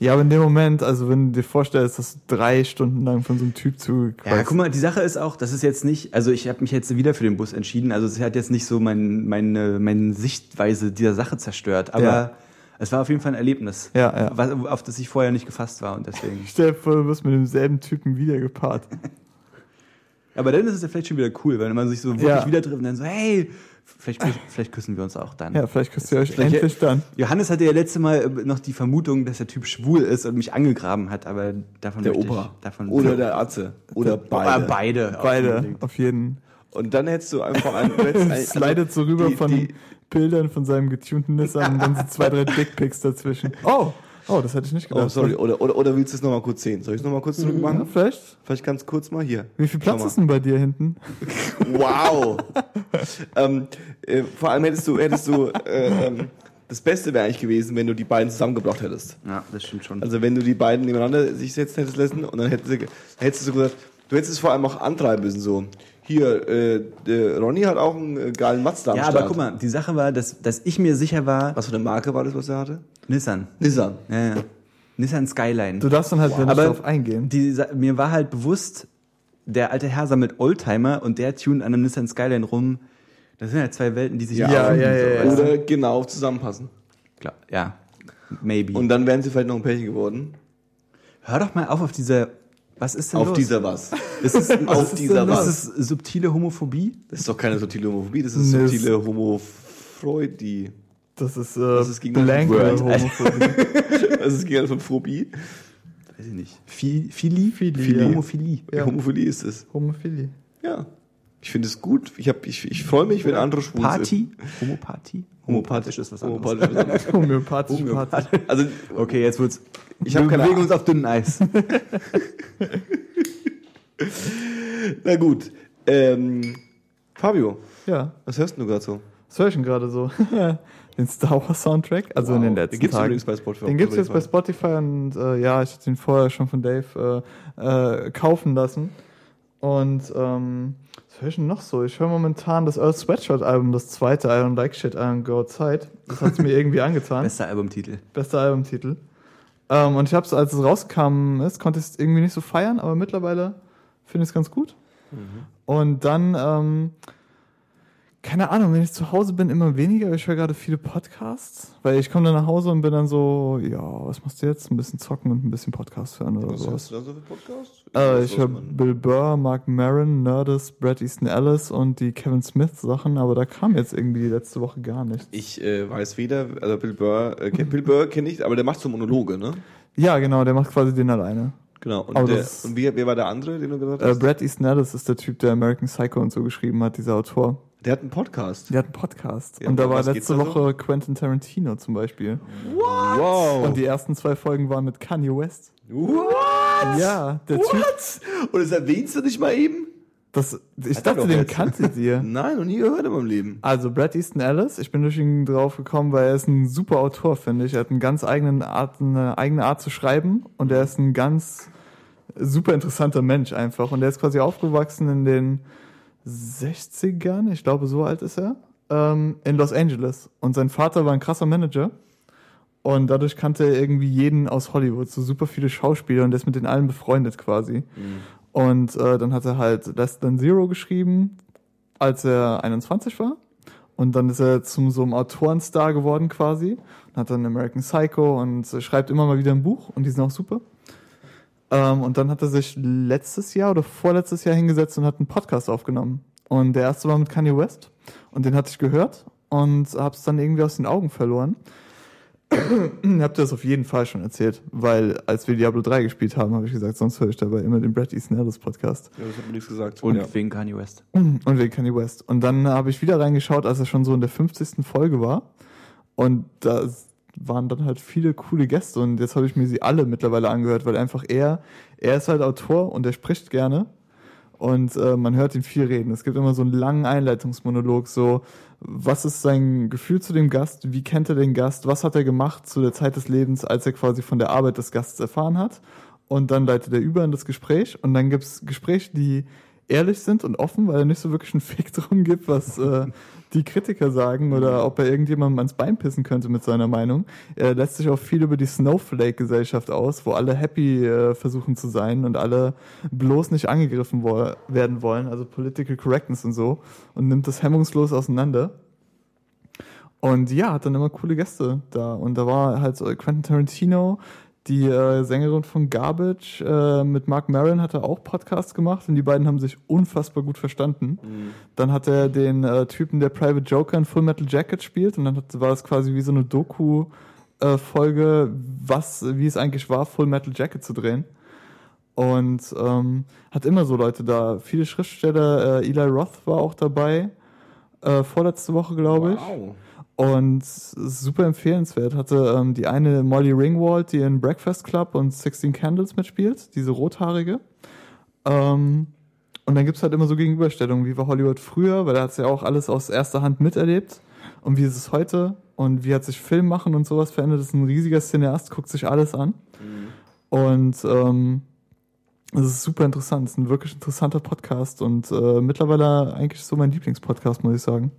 Ja, aber in dem Moment, also wenn du dir vorstellst, dass du drei Stunden lang von so einem Typ zu Ja, guck mal, die Sache ist auch, das ist jetzt nicht, also ich habe mich jetzt wieder für den Bus entschieden, also es hat jetzt nicht so mein, meine, meine Sichtweise dieser Sache zerstört, aber Ja. es war auf jeden Fall ein Erlebnis, Ja, ja. was, auf das ich vorher nicht gefasst war und deswegen. [LAUGHS] Stell dir vor, du wirst mit demselben Typen wieder gepaart. [LAUGHS] Aber dann ist es ja vielleicht schon wieder cool, wenn man sich so wirklich Ja. wieder trifft und dann so, hey, Vielleicht, vielleicht küssen wir uns auch dann. Ja, vielleicht küsst ihr euch Vielleicht- endlich dann. Johannes hatte ja letzte Mal äh, noch die Vermutung, dass der Typ schwul ist und mich angegraben hat, aber davon Der Opa. Ich, davon Oder der Atze. Oder beide. Beide. Beide, auf jeden. Und dann hättest du einfach einen. [LAUGHS] ein- Slidet so rüber die- von die- Bildern von seinem getunten Nissan und dann sind zwei, drei [LAUGHS] Dickpics dazwischen. Oh, oh, das hätte ich nicht gedacht. Oh, sorry. Oder, oder, oder willst du es nochmal kurz sehen? Soll ich es nochmal kurz zurück Ja, machen? vielleicht. Vielleicht ganz kurz mal hier. Wie viel Platz ist denn bei dir hinten? Wow. [LAUGHS] ähm, äh, vor allem hättest du, hättest du, äh, ähm, das Beste wäre eigentlich gewesen, wenn du die beiden zusammengebracht hättest. Ja, das stimmt schon. Also wenn du die beiden nebeneinander sich setzen hättest lassen und dann hättest du, hättest du gesagt, du hättest es vor allem auch antreiben müssen, so. Hier, äh, Ronny hat auch einen äh, geilen Mazda am ja, Start. aber guck mal, die Sache war, dass, dass ich mir sicher war, Was für eine Marke war das, was er hatte? Nissan. Nissan. Ja, ja. Nissan Skyline. Du darfst dann halt nicht aber darauf eingehen. Die, mir war halt bewusst, der alte Herr sammelt Oldtimer und der tunt an einem Nissan Skyline rum. Das sind ja zwei Welten, die sich Ja, ja, ja, so, ja. Oder genau zusammenpassen. Klar, ja. Maybe. Und dann wären sie vielleicht noch ein Pärchen geworden. Hör doch mal auf auf diese. Was ist denn Auf los? dieser was. [LAUGHS] Ist es, [LAUGHS] Auf ist dieser was. Ist es subtile Homophobie? Das ist doch keine subtile Homophobie, das ist subtile Homofreudie. Das ist, äh, Das ist gegen das blanke Word. Homophobie. [LAUGHS] Das ist gegen von Phobie. Weiß ich nicht. Fi- Phili? Phili, ja. Homophilie. Ja. Homophilie ist es. Homophilie. Ja. Ich finde es gut. Ich, hab, ich, ich freue mich, wenn andere schwul Party? Homoparty? Homopathisch ist was anderes. Homopathisch ist was anderes. [LAUGHS] Homöopathisch. Homöopathisch. Also, Okay, jetzt wird's. Ich hab wir keine bewegen uns auf dünnem Eis. [LAUGHS] na gut. Ähm, Fabio, Ja, was hörst du gerade so? was höre ich denn gerade so? Den Star Wars Soundtrack, also in den letzten Den gibt's Tagen. übrigens bei Spotify. Den gibt's jetzt bei Spotify und äh, ja, ich hatte den vorher schon von Dave äh, äh, kaufen lassen. Und ähm, was höre ich denn noch so? Ich höre momentan das Earth Sweatshirt Album, das zweite I Don't Like Shit, I Don't Go Outside. Das hat's mir irgendwie [LAUGHS] angetan. Bester Albumtitel. Bester Albumtitel. Ähm, und ich habe es, als es rauskam ist, konnte ich es irgendwie nicht so feiern, aber mittlerweile finde ich es ganz gut. Und dann, ähm, keine Ahnung, wenn ich zu Hause bin, immer weniger. Ich höre gerade viele Podcasts, weil ich komme dann nach Hause und bin dann so, ja, was machst du jetzt? Ein bisschen zocken und ein bisschen Podcast hören oder Was sowas. hörst du da so für Podcasts? Äh, Was ich höre? Bill Burr, Mark Maron, Nerdist, Brad Easton Ellis und die Kevin Smith Sachen, aber da kam jetzt irgendwie letzte Woche gar nichts. Ich äh, weiß weder, also Bill Burr, äh, Bill Burr kenne ich, aber der macht so Monologe, ne? Ja, genau, der macht quasi den alleine. Genau. Und, der, und wie, wer war der andere, den du gesagt Äh, hast? Brad Easton Ellis ist der Typ, der American Psycho und so geschrieben hat, dieser Autor. Der hat einen Podcast. Der hat einen Podcast. Ja, und da war letzte? Woche Quentin Tarantino zum Beispiel. Wow. Und die ersten zwei Folgen waren mit Kanye West. What? Ja, der Typ. What? Und das erwähnst du nicht mal eben? Das, ich Hat dachte, den kanntet ihr. [LAUGHS] Nein, noch nie gehört in meinem Leben. Also Brad Easton Ellis, ich bin durch ihn drauf gekommen, weil er ist ein super Autor, finde ich. Er hat eine ganz eigene Art, eine eigene Art zu schreiben und er ist ein ganz super interessanter Mensch einfach. Und er ist quasi aufgewachsen in den 60ern, ich glaube, so alt ist er, ähm, in Los Angeles. Und sein Vater war ein krasser Manager. Und dadurch kannte er irgendwie jeden aus Hollywood, so super viele Schauspieler und der ist mit den allen befreundet quasi. Und äh, dann hat er halt Less Than Zero geschrieben, als er 21 war. Und dann ist er zum so einem Autorenstar geworden quasi. Und hat dann American Psycho und schreibt immer mal wieder ein Buch und die sind auch super. Ähm, und dann hat er sich letztes Jahr oder vorletztes Jahr hingesetzt und hat einen Podcast aufgenommen. Und der erste war mit Kanye West. Und den hatte ich gehört und hab's dann irgendwie aus den Augen verloren. [CLEARS THROAT] Habt ihr das auf jeden Fall schon erzählt, weil als wir Diablo 3 gespielt haben, habe ich gesagt, sonst höre ich dabei immer den Brad Easton Ellis Podcast. Ja, das hat mir nichts gesagt. Und ja. wegen Kanye West. [CLEARS THROAT] Und wegen Kanye West. Und dann habe ich wieder reingeschaut, als er schon so in der 50. Folge war. Und da waren dann halt viele coole Gäste und jetzt habe ich mir sie alle mittlerweile angehört, weil einfach er, er ist halt Autor und er spricht gerne und äh, man hört ihn viel reden. Es gibt immer so einen langen Einleitungsmonolog, so was ist sein Gefühl zu dem Gast, wie kennt er den Gast, was hat er gemacht zu der Zeit des Lebens, als er quasi von der Arbeit des Gastes erfahren hat? Und dann leitet er über in das Gespräch und dann gibt's Gespräche, die ehrlich sind und offen, weil er nicht so wirklich einen [LAUGHS] Fick drum gibt, was äh, die Kritiker sagen oder ob er irgendjemandem ans Bein pissen könnte mit seiner Meinung. Er lässt sich auch viel über die Snowflake-Gesellschaft aus, wo alle happy äh, versuchen zu sein und alle bloß nicht angegriffen wo werden wollen, also Political Correctness und so, und nimmt das hemmungslos auseinander. Und ja, hat dann immer coole Gäste da. Und da war halt so Quentin Tarantino, Die äh, Sängerin von Garbage äh, mit Mark Maron hat er auch Podcasts gemacht und die beiden haben sich unfassbar gut verstanden. Dann hat er den äh, Typen, der Private Joker in Full Metal Jacket spielt und dann hat, war das quasi wie so eine Doku-Folge, was, wie es eigentlich war, Full Metal Jacket zu drehen. Und ähm, hat immer so Leute da. Viele Schriftsteller, äh, Eli Roth war auch dabei, äh, vorletzte Woche, glaube ich. Wow. Und super empfehlenswert. Hatte ähm, die eine Molly Ringwald, die in Breakfast Club und 16 Candles mitspielt, diese rothaarige. Ähm, und dann gibt's halt immer so Gegenüberstellungen, wie war Hollywood früher, weil er hat's ja auch alles aus erster Hand miterlebt. Und wie ist es heute? Und wie hat sich Film machen und sowas verändert? Das ist ein riesiger Cineast, guckt sich alles an. Und ähm, es ist super interessant. Es ist ein wirklich interessanter Podcast und äh, mittlerweile eigentlich so mein Lieblingspodcast, muss ich sagen.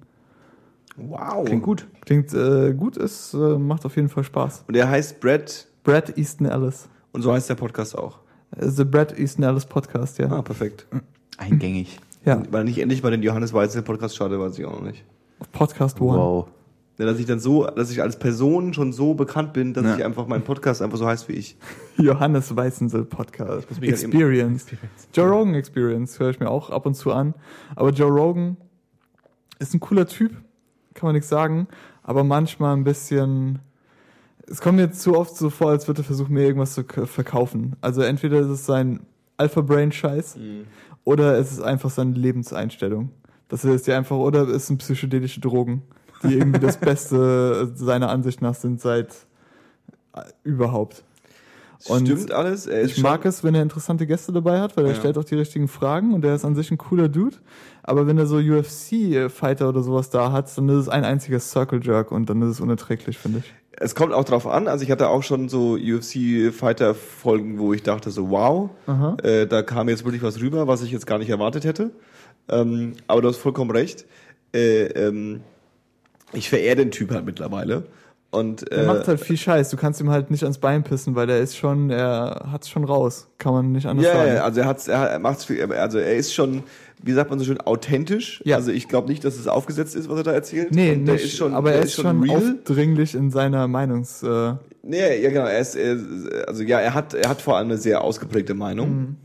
Wow. Klingt gut. Klingt äh, gut, es äh, macht auf jeden Fall Spaß. Und der heißt Brad Brad Easton Ellis. und so heißt der Podcast auch. Äh, The Brad Easton Ellis Podcast, ja. Ah, perfekt. [CLEARS THROAT] Eingängig. Ja, Weil nicht endlich mal den Johannes Weizen Podcast schade, weiß ich auch noch nicht. Podcast One. Wow. Ja, dass ich dann so, dass ich als Person schon so bekannt bin, dass Ja. ich einfach mein Podcast einfach so heißt wie ich. [LAUGHS] Johannes Weißensel Podcast. muss mich halt Experience. Joe Rogan Experience höre ich mir auch ab und zu an. Aber Joe Rogan ist ein cooler Typ, kann man nichts sagen. Aber manchmal ein bisschen. Es kommt mir zu oft so vor, als würde er versuchen, mir irgendwas zu verkaufen. Also entweder ist es sein Alpha-Brain-Scheiß oder es ist einfach seine Lebenseinstellung. Das ist ja einfach, oder es sind psychedelische Drogen, die irgendwie das [LAUGHS] Beste seiner Ansicht nach sind seit äh, überhaupt. Und Stimmt alles. Ich mag es, wenn er interessante Gäste dabei hat, weil er Ja. stellt auch die richtigen Fragen und er ist an sich ein cooler Dude. Aber wenn er so UFC-Fighter oder sowas da hat, dann ist es ein einziger Circle Jerk und dann ist es unerträglich, finde ich. Es kommt auch drauf an. Also ich hatte auch schon so UFC-Fighter-Folgen, wo ich dachte so, wow, äh, da kam jetzt wirklich was rüber, was ich jetzt gar nicht erwartet hätte. Ähm, aber du hast vollkommen recht. Äh, ähm, ich verehre den Typ halt mittlerweile. Und Er äh, macht halt viel Scheiß. Du kannst ihm halt nicht ans Bein pissen, weil er ist schon, er hat's schon raus. Kann man nicht anders ja, sagen. ja, also er hat's, er macht's viel, also er ist schon, wie sagt man so schön, authentisch. Ja. Also ich glaube nicht, dass es aufgesetzt ist, was er da erzählt. Nee, Und nicht, ist schon, aber er ist schon real. aufdringlich in seiner Meinungs... Äh, Nee, ja genau, er ist, er, also ja, er hat, er hat vor allem eine sehr ausgeprägte Meinung Mhm.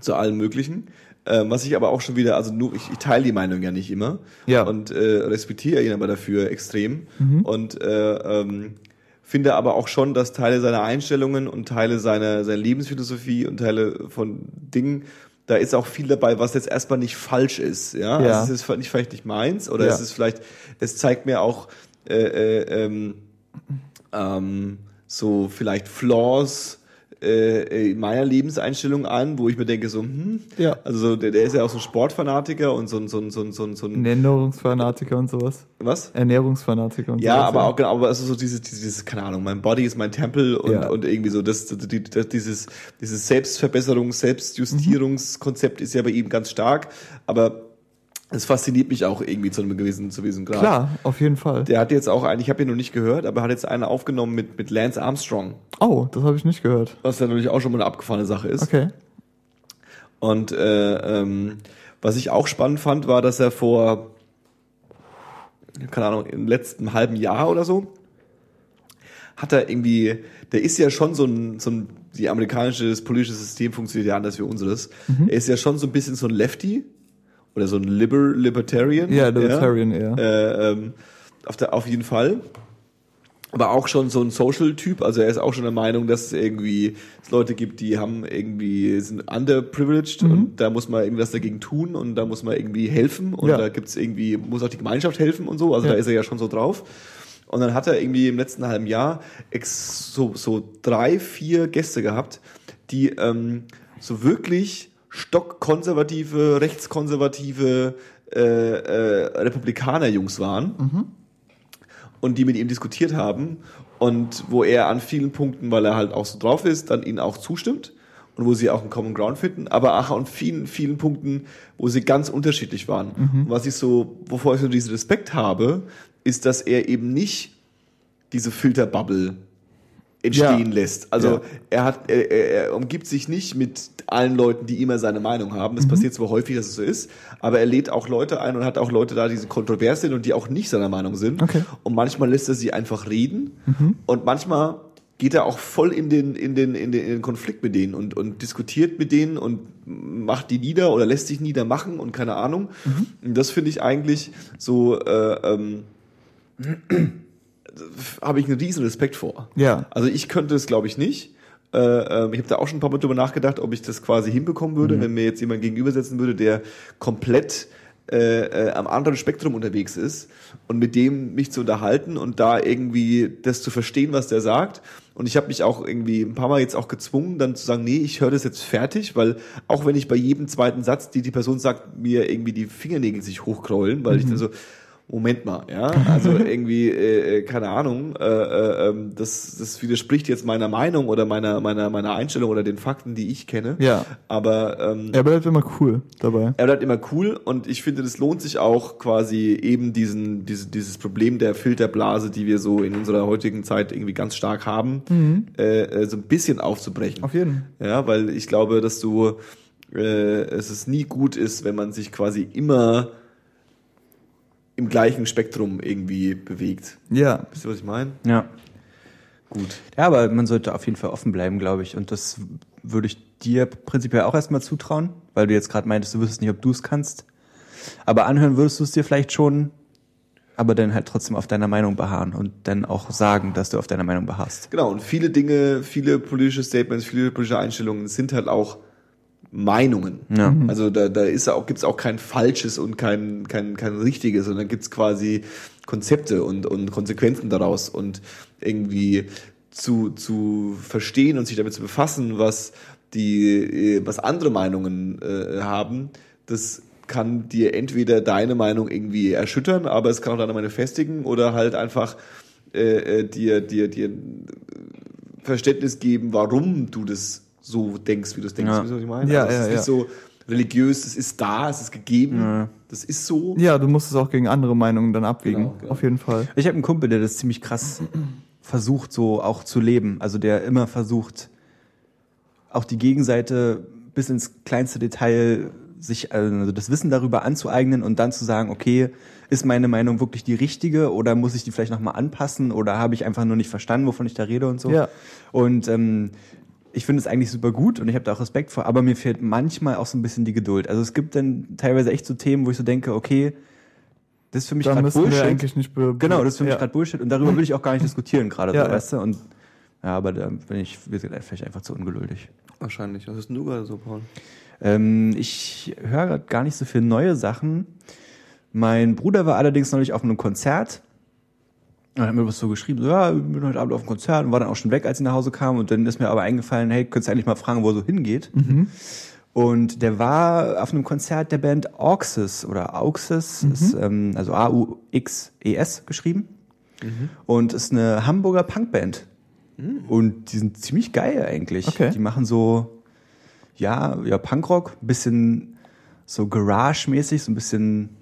zu allem Möglichen. Ähm, was ich aber auch schon wieder, also nur, ich, ich teile die Meinung ja nicht immer Ja. und äh, respektiere ihn aber dafür extrem Mhm. und äh, ähm, finde aber auch schon, dass Teile seiner Einstellungen und Teile seiner, seiner Lebensphilosophie und Teile von Dingen, da ist auch viel dabei, was jetzt erstmal nicht falsch ist. Ja, Ja. Also es ist nicht vielleicht nicht meins oder Ja. es ist vielleicht, es zeigt mir auch äh, äh, ähm, ähm, so vielleicht Flaws äh, in meiner Lebenseinstellung an, wo ich mir denke so, hm, Ja. also so, der, der ist ja auch so ein Sportfanatiker und so ein, so ein, so ein, so ein, so ein Ernährungsfanatiker und sowas. was? Ernährungsfanatiker und Ja, sowas. aber auch genau, aber also so dieses, dieses, keine Ahnung, mein Body ist mein Tempel und, Ja. und irgendwie so, das, das, die- das, dieses, dieses Selbstverbesserungs-, Selbstjustierungskonzept ist ja bei ihm ganz stark, aber es fasziniert mich auch irgendwie zu einem gewissen, zu diesem Grad. Klar, auf jeden Fall. Der hat jetzt auch einen, ich habe ihn noch nicht gehört, aber er hat jetzt einen aufgenommen mit, mit Lance Armstrong, Oh, das habe ich nicht gehört. was ja natürlich auch schon mal eine abgefahrene Sache ist. Okay. Und äh, ähm, was ich auch spannend fand, war, dass er vor, keine Ahnung, im letzten halben Jahr oder so, hat er irgendwie, der ist ja schon so ein, so ein, die amerikanische das politische System funktioniert ja anders wie unseres. Mhm. Er ist ja schon so ein bisschen so ein Lefty oder so ein Liber, Libertarian. Ja, Libertarian eher. Äh, ähm, auf, der, auf jeden Fall. Aber auch schon so ein Social-Typ, also er ist auch schon der Meinung, dass es irgendwie es Leute gibt, die haben irgendwie, sind underprivileged Mhm. und da muss man irgendwas dagegen tun und da muss man irgendwie helfen und Ja. da gibt's irgendwie, muss auch die Gemeinschaft helfen und so, also Ja. da ist er ja schon so drauf. Und dann hat er irgendwie im letzten halben Jahr ex so, so drei, vier Gäste gehabt, die ähm, so wirklich stockkonservative, rechtskonservative äh, äh, Republikaner-Jungs waren und die mit ihm diskutiert haben und wo er an vielen Punkten, weil er halt auch so drauf ist, dann ihnen auch zustimmt und wo sie auch einen Common Ground finden, aber auch an vielen, vielen Punkten, wo sie ganz unterschiedlich waren. Und was ich so, wovor ich so diesen Respekt habe, ist, dass er eben nicht diese Filterbubble entstehen Ja. lässt. Also Ja. er hat, er, er, umgibt sich nicht mit allen Leuten, die immer seine Meinung haben. Das passiert zwar häufig, dass es so ist, aber er lädt auch Leute ein und hat auch Leute da, die kontrovers sind und die auch nicht seiner Meinung sind. Okay. Und manchmal lässt er sie einfach reden und manchmal geht er auch voll in den, in den, in den, in den Konflikt mit denen und, und diskutiert mit denen und macht die nieder oder lässt sich niedermachen und keine Ahnung. Und das finde ich eigentlich so, äh, ähm, habe ich einen riesen Respekt vor. Ja. Also ich könnte es, glaube ich, nicht. Äh, ähm, ich habe da auch schon ein paar Mal drüber nachgedacht, ob ich das quasi hinbekommen würde, wenn mir jetzt jemand gegenübersetzen würde, der komplett äh, äh, am anderen Spektrum unterwegs ist und mit dem mich zu unterhalten und da irgendwie das zu verstehen, was der sagt. Und ich habe mich auch irgendwie ein paar Mal jetzt auch gezwungen, dann zu sagen, nee, ich höre das jetzt fertig, weil auch wenn ich bei jedem zweiten Satz, die die Person sagt, mir irgendwie die Fingernägel sich hochkrollen, weil ich dann so, Moment mal, ja, also [LAUGHS] irgendwie, äh, äh, keine Ahnung, äh, äh, ähm, das, das widerspricht jetzt meiner Meinung oder meiner, meiner, meiner Einstellung oder den Fakten, die ich kenne. Ja. Aber ähm, Er bleibt immer cool dabei. er bleibt immer cool und ich finde, das lohnt sich auch quasi eben diesen, diese, dieses Problem der Filterblase, die wir so in unserer heutigen Zeit irgendwie ganz stark haben, äh, äh, so ein bisschen aufzubrechen. Auf jeden. Ja, weil ich glaube, dass du äh, es ist nie gut ist, wenn man sich quasi immer im gleichen Spektrum irgendwie bewegt. Ja. Wisst ihr, was ich meine? Ja. Gut. Ja, aber man sollte auf jeden Fall offen bleiben, glaube ich. Und das würde ich dir prinzipiell auch erstmal zutrauen, weil du jetzt gerade meintest, du wüsstest nicht, ob du es kannst. Aber anhören würdest du es dir vielleicht schon, aber dann halt trotzdem auf deiner Meinung beharren und dann auch sagen, dass du auf deiner Meinung beharrst. Genau, und viele Dinge, viele politische Statements, viele politische Einstellungen sind halt auch Meinungen. Ja. Also da, da ist auch, gibt's auch kein falsches und kein, kein, kein richtiges, sondern gibt's quasi Konzepte und, und Konsequenzen daraus und irgendwie zu, zu verstehen und sich damit zu befassen, was die, äh, was andere Meinungen äh, haben, das kann dir entweder deine Meinung irgendwie erschüttern, aber es kann auch deine Meinung festigen oder halt einfach äh, äh, dir, dir, dir Verständnis geben, warum du das so denkst, wie du es denkst. Ja. Weißt du, was ich meine? Ja, also es ja, ist ja. nicht so religiös, es ist da, es ist gegeben, Ja. das ist so. Ja, du musst es auch gegen andere Meinungen dann abwägen. Genau, genau. Auf jeden Fall. Ich habe einen Kumpel, der das ziemlich krass [CLEARS THROAT] versucht, so auch zu leben. Also der immer versucht, auch die Gegenseite bis ins kleinste Detail sich also das Wissen darüber anzueignen und dann zu sagen, okay, ist meine Meinung wirklich die richtige oder muss ich die vielleicht nochmal anpassen oder habe ich einfach nur nicht verstanden, wovon ich da rede und so. Ja. Und ähm, ich finde es eigentlich super gut und ich habe da auch Respekt vor, aber mir fehlt manchmal auch so ein bisschen die Geduld. Also es gibt dann teilweise echt so Themen, wo ich so denke, okay, das ist für mich gerade Bullshit. eigentlich nicht be Genau, das ist für mich ja. gerade Bullshit und darüber will ich auch gar nicht diskutieren gerade, Ja, so, ja. weißt du? Und ja, aber da bin ich vielleicht einfach zu ungeduldig. Wahrscheinlich. Was ist denn du gerade so, Paul? Ähm, ich höre gerade gar nicht so viel neue Sachen. Mein Bruder war allerdings neulich auf einem Konzert. Und hat mir was so geschrieben, so, ja, ich bin heute Abend auf dem Konzert und war dann auch schon weg, als ich nach Hause kam. Und dann ist mir aber eingefallen, hey, könntest du eigentlich mal fragen, wo er so hingeht? Und der war auf einem Konzert der Band Auxis oder Auxis, ist, ähm, also A-U-X-E-S geschrieben. Und ist eine Hamburger Punkband. Und die sind ziemlich geil eigentlich. Okay. Die machen so, ja, ja, Punkrock, ein bisschen so Garage-mäßig, so ein bisschen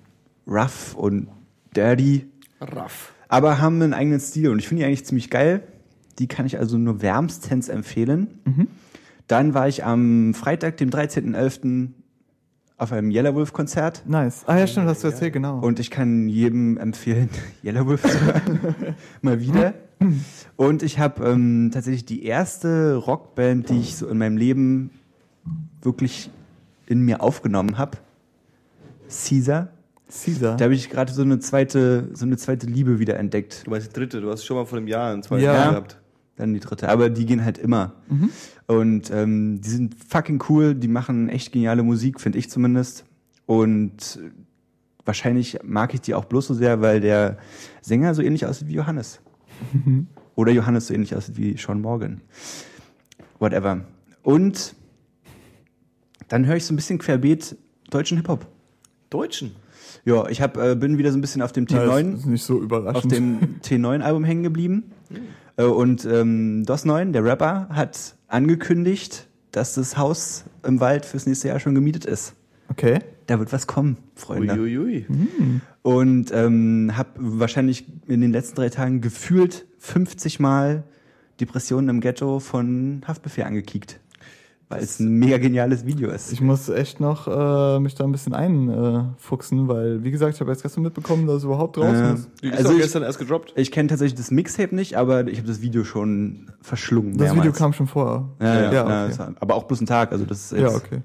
rough und dirty, Raff. Aber haben einen eigenen Stil und ich finde die eigentlich ziemlich geil. Die kann ich also nur wärmstens empfehlen. Dann war ich am Freitag, dem 13.11. auf einem Yellow-Wolf-Konzert Nice. Ah ja, stimmt, hast du erzählt, genau. und ich kann jedem empfehlen, [LAUGHS] Yellow Wolf zu hören. [LAUGHS] Mal wieder. Und ich habe ähm, tatsächlich die erste Rockband, die ich so in meinem Leben wirklich in mir aufgenommen habe. Caesar. Caesar. Da habe ich gerade so eine zweite, so eine zweite Liebe wieder entdeckt. Du meinst die dritte, du hast schon mal vor einem Jahr einen zweiten Ja. Jahr gehabt. Dann die dritte. Aber die gehen halt immer. Und ähm, die sind fucking cool, die machen echt geniale Musik, finde ich zumindest. Und wahrscheinlich mag ich die auch bloß so sehr, weil der Sänger so ähnlich aussieht wie Johannes. [LAUGHS] Oder Johannes so ähnlich aussieht wie Sean Morgan. Whatever. Und dann höre ich so ein bisschen querbeet deutschen Hip-Hop. Deutschen. Ja, ich hab, äh, bin wieder so ein bisschen auf dem Ja, T9 das ist nicht so überraschend. auf dem T9-Album hängen geblieben. [LAUGHS] Äh, Und ähm, DOS9, der Rapper, hat angekündigt, dass das Haus im Wald fürs nächste Jahr schon gemietet ist. Okay. Da wird was kommen, Freunde. Uiuiui. Und ähm, habe wahrscheinlich in den letzten drei Tagen gefühlt 50 Mal Depressionen im Ghetto von Haftbefehl angekickt. Weil es ein mega geniales Video ist. Ich muss echt noch äh, mich da ein bisschen einfuchsen, weil, wie gesagt, ich habe jetzt gestern mitbekommen, dass es überhaupt draußen Äh, ist. Die ist Also auch ich- gestern erst gedroppt. Ich kenne tatsächlich das Mixtape nicht, aber ich habe das Video schon verschlungen. Das Video mehrmals. kam schon vorher. Ja, ja, ja, ja, okay. das war- aber auch bloß ein Tag. Also das ist jetzt, Ja, okay.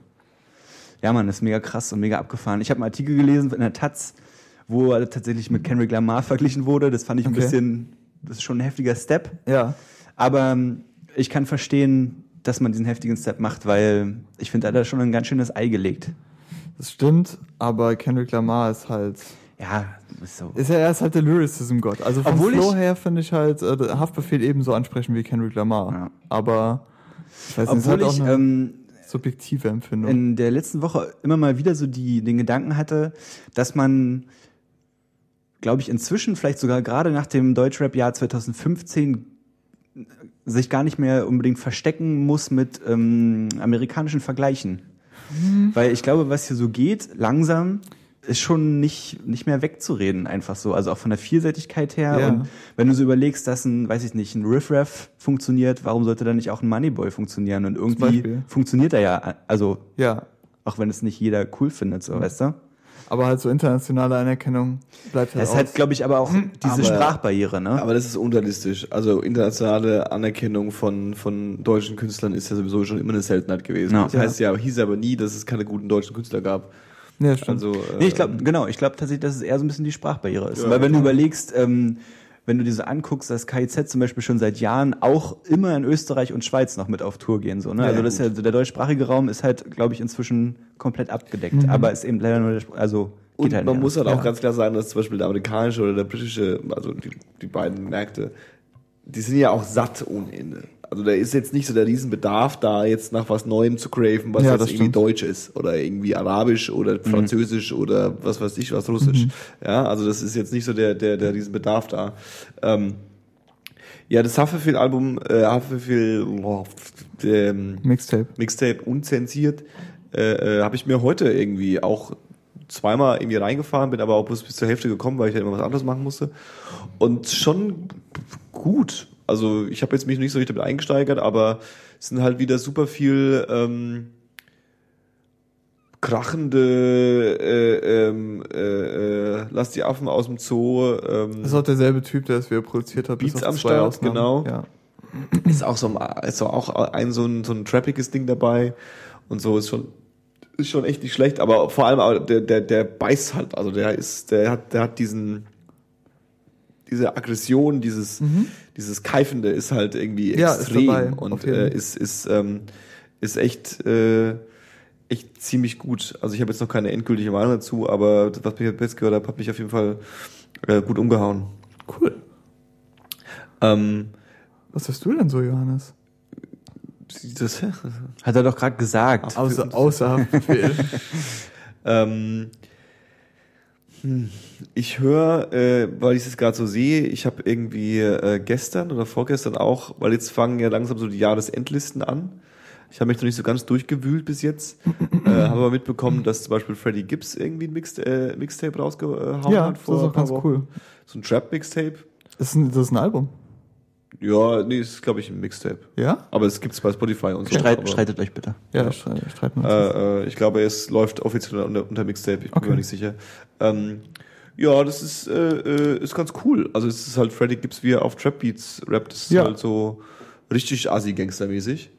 Ja, Mann, das ist mega krass und mega abgefahren. Ich habe einen Artikel gelesen in der Taz, wo er tatsächlich mit Kendrick Lamar verglichen wurde. Das fand ich ein Okay. bisschen, das ist schon ein heftiger Step. Ja. Aber ähm, ich kann verstehen, dass man diesen heftigen Step macht, weil ich finde, er hat da schon ein ganz schönes Ei gelegt. Das stimmt, aber Kendrick Lamar ist halt. Ja, ist so. Ist ja erst halt der Lyricism-Gott. Also vom Obwohl Flow her finde ich halt äh, Haftbefehl ebenso ansprechend wie Kendrick Lamar. Ja. Aber ich weiß nicht, ist Obwohl halt auch ich ähm, subjektive Empfindung. in der letzten Woche immer mal wieder so die, den Gedanken hatte, dass man, glaube ich, inzwischen vielleicht sogar gerade nach dem Deutschrap-Jahr 2015 sich gar nicht mehr unbedingt verstecken muss mit ähm, amerikanischen Vergleichen. Weil ich glaube, was hier so geht, langsam, ist schon nicht, nicht mehr wegzureden, einfach so. Also auch von der Vielseitigkeit her. Ja. Und wenn du so überlegst, dass ein, weiß ich nicht, ein Riff-Raff funktioniert, warum sollte dann nicht auch ein Moneyboy funktionieren? Und irgendwie funktioniert er ja, also ja. auch wenn es nicht jeder cool findet, so, weißt du? Aber halt so internationale Anerkennung bleibt halt aus. halt, glaube ich, aber auch diese Aber- Sprachbarriere, ne? Aber das ist unrealistisch. Also internationale Anerkennung von, von deutschen Künstlern ist ja sowieso schon immer eine Seltenheit gewesen. Ja. Das heißt ja, hieß aber nie, dass es keine guten deutschen Künstler gab. ja, stimmt. Also, äh, Nee, ich glaube, genau, ich glaube tatsächlich, dass es eher so ein bisschen die Sprachbarriere ist. Ja, Weil wenn du klar. überlegst, ähm, wenn du dir so anguckst, dass KIZ zum Beispiel schon seit Jahren auch immer in Österreich und Schweiz noch mit auf Tour gehen, so, ne? Ja, also ja, das ist ja, der deutschsprachige Raum ist halt, glaube ich, inzwischen komplett abgedeckt. Aber ist eben leider nur der, also, geht Und halt man muss halt auch ganz klar sagen, dass zum Beispiel der amerikanische oder der britische, also die, die beiden Märkte, die sind ja auch satt ohne Ende. Also da ist jetzt nicht so der Riesenbedarf da, jetzt nach was Neuem zu craven, was Ja, jetzt irgendwie. Deutsch ist oder irgendwie Arabisch oder Französisch oder was weiß ich, was Russisch. Ja, also das ist jetzt nicht so der, der, der Riesenbedarf da. Ähm, ja, das Haftbefehl-Album, äh, Haftbefehl, boah, ähm, Mixtape. Mixtape unzensiert, äh, äh, habe ich mir heute irgendwie auch zweimal irgendwie reingefahren, bin aber auch bloß bis zur Hälfte gekommen, weil ich halt immer was anderes machen musste. Und schon gut. Also ich habe jetzt mich nicht so richtig damit eingesteigert, aber es sind halt wieder super viel ähm, krachende äh, ähm, äh, äh, Lass die Affen aus dem Zoo. Ähm, Das ist auch derselbe Typ, der es wieder produziert hat. Beats am Start, Ausnahmen. genau. Ja. ist auch so ein, ist auch ein so ein, so ein trappiges Ding dabei und so ist schon ist schon echt nicht schlecht, aber vor allem der der der beißt halt, also der ist der hat der hat diesen diese Aggression, dieses dieses keifende ist halt irgendwie Mhm. Ja, ist extrem dabei, und äh, ist ist ähm, ist echt äh, echt ziemlich gut. Also ich habe jetzt noch keine endgültige Meinung dazu, aber das, was ich jetzt gehört habe, hat mich auf jeden Fall äh, gut umgehauen. Cool. Ähm, Was hast du denn so, Johannes? das, Hat er doch gerade gesagt. Außer, außer. [LAUGHS] Ähm, hm, ich höre, äh, weil ich es gerade so sehe, ich habe irgendwie äh, gestern oder vorgestern auch, weil jetzt fangen ja langsam so die Jahresendlisten an. Ich habe mich noch nicht so ganz durchgewühlt bis jetzt, [CLEARS THROAT] äh, habe aber mitbekommen, dass zum Beispiel Freddie Gibbs irgendwie ein Mix, äh, Mixtape rausgehauen ja, hat das ist vor ein auch paar ganz Wochen. cool. So ein Trap-Mixtape. Das ist ein, das ist ein Album. Ja, nee, ist glaube ich ein Mixtape. Ja? Aber es gibt's bei Spotify und so. Streit, streitet euch bitte. Ja, ja. Streit, wir uns. Äh, äh, ich glaube, es läuft offiziell unter, unter Mixtape, ich bin Okay. mir nicht sicher. Ähm, ja, das ist, äh, äh, ist ganz cool. Also es ist halt Freddie Gibbs, wie er auf Trap Beats rappt, das ist Ja. halt so richtig assi-Gangster-mäßig.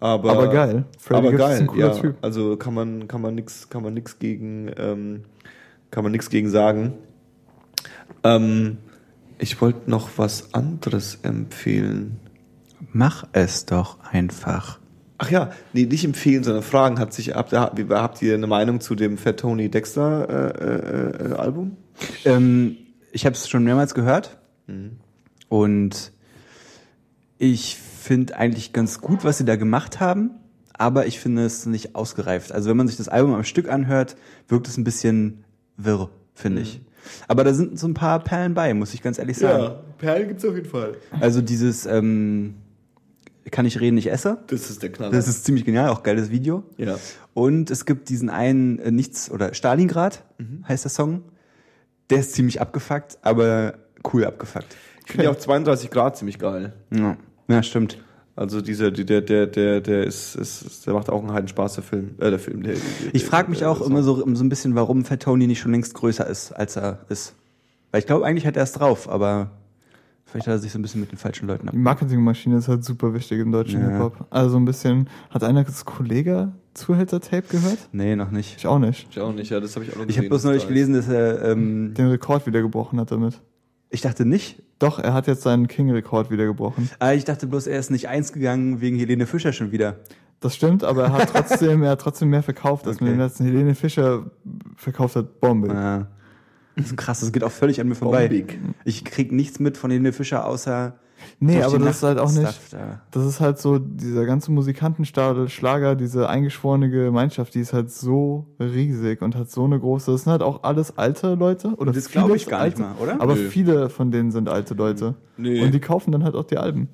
Aber, Aber geil. Freddie aber Gibbs geil, ist ein cooler ja. Typ. Also kann man, kann man nix, kann man nix gegen, ähm, kann man nix gegen sagen. Ähm, ich wollte noch was anderes empfehlen. Mach es doch einfach. Ach ja, nee, nicht empfehlen, sondern fragen. Hat sich, habt, habt ihr eine Meinung zu dem Fat Tony Dexter äh, äh, äh, Album? Ähm, ich habe es schon mehrmals gehört und ich finde eigentlich ganz gut, was sie da gemacht haben, aber ich finde es nicht ausgereift. Also wenn man sich das Album am Stück anhört, wirkt es ein bisschen wirr, finde ich. Aber da sind so ein paar Perlen bei, muss ich ganz ehrlich sagen. Perlen gibt's auf jeden Fall. Also dieses ähm, kann ich reden, ich esse. Das ist der Knaller. Das ist ziemlich genial, auch geiles Video. ja. Und es gibt diesen einen äh, Nichts oder Stalingrad heißt der Song. Der ist ziemlich abgefuckt, aber cool abgefuckt. Ich finde ja auch 32 Grad ziemlich geil. Ja, ja stimmt. Also dieser, der, der, der, der ist, ist, der macht auch einen heiden Spaß, der Film, äh, der Film. Der, der, Ich frage mich der- auch der immer so, so ein bisschen, warum Fat Tony nicht schon längst größer ist, als er ist. Weil ich glaube, eigentlich hat er es drauf, aber vielleicht hat er sich so ein bisschen mit den falschen Leuten ab. Die Marketingmaschine ist halt super wichtig im deutschen Ja. Hip-Hop. Also so ein bisschen, hat einer das Kollege Zuhälter-Tape gehört? Nee, noch nicht. Ich auch nicht. Ich auch nicht, ja, das habe ich auch noch Ich habe bloß neulich gelesen, dass er, ähm, Den Rekord wieder gebrochen hat damit. Ich dachte nicht, Doch, er hat jetzt seinen King-Rekord wieder gebrochen. aber ich dachte bloß, er ist nicht eins gegangen wegen Helene Fischer schon wieder. Das stimmt, aber er hat [LAUGHS] trotzdem, er hat trotzdem mehr verkauft, als mit Okay. dem letzten Helene Fischer verkauft hat. Bombe. Ja. Das ist krass, das geht auch völlig an mir vorbei. Bombig. Ich krieg nichts mit von Helene Fischer, außer Nee, aber die das ist halt auch nicht, da. das ist halt so, dieser ganze Musikantenstadel, Schlager, diese eingeschworene Gemeinschaft, die ist halt so riesig und hat so eine große, das sind halt auch alles alte Leute. Oder Das glaube ich gar nicht alte, mal, oder? Aber Nö. viele von denen sind alte Leute. Nee. Und die kaufen dann halt auch die Alben.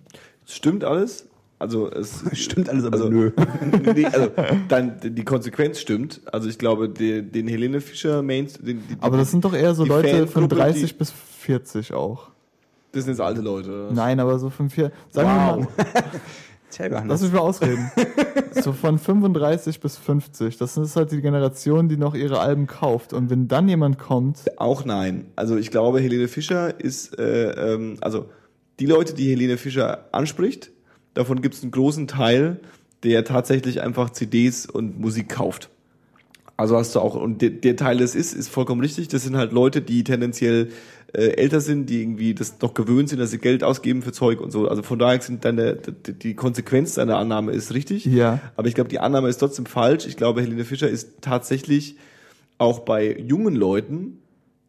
Stimmt alles? Also es [LAUGHS] Stimmt alles, aber also, nö. [LAUGHS] nee, also dann die Konsequenz stimmt. Also ich glaube, den, den Helene Fischer Mains, den, die, Aber das sind doch eher so die Leute von Fangruppe, 30 die- bis 40 auch. Das sind jetzt alte Leute. Nein, aber so von vier, sagen wir mal, [LAUGHS] Lass mich mal ausreden. [LAUGHS] so von 35 bis 50. Das ist halt die Generation, die noch ihre Alben kauft. Und wenn dann jemand kommt, Auch nein. Also ich glaube, Helene Fischer ist, äh, ähm, also die Leute, die Helene Fischer anspricht, davon gibt es einen großen Teil, der tatsächlich einfach CDs und Musik kauft. Also hast du auch, und der, der Teil, das ist, ist vollkommen richtig. Das sind halt Leute, die tendenziell äh, älter sind, die irgendwie das noch gewöhnt sind, dass sie Geld ausgeben für Zeug und so. Also von daher sind deine, die, Konsequenz deiner Annahme ist richtig. Ja. Aber ich glaube, die Annahme ist trotzdem falsch. Ich glaube, Helene Fischer ist tatsächlich auch bei jungen Leuten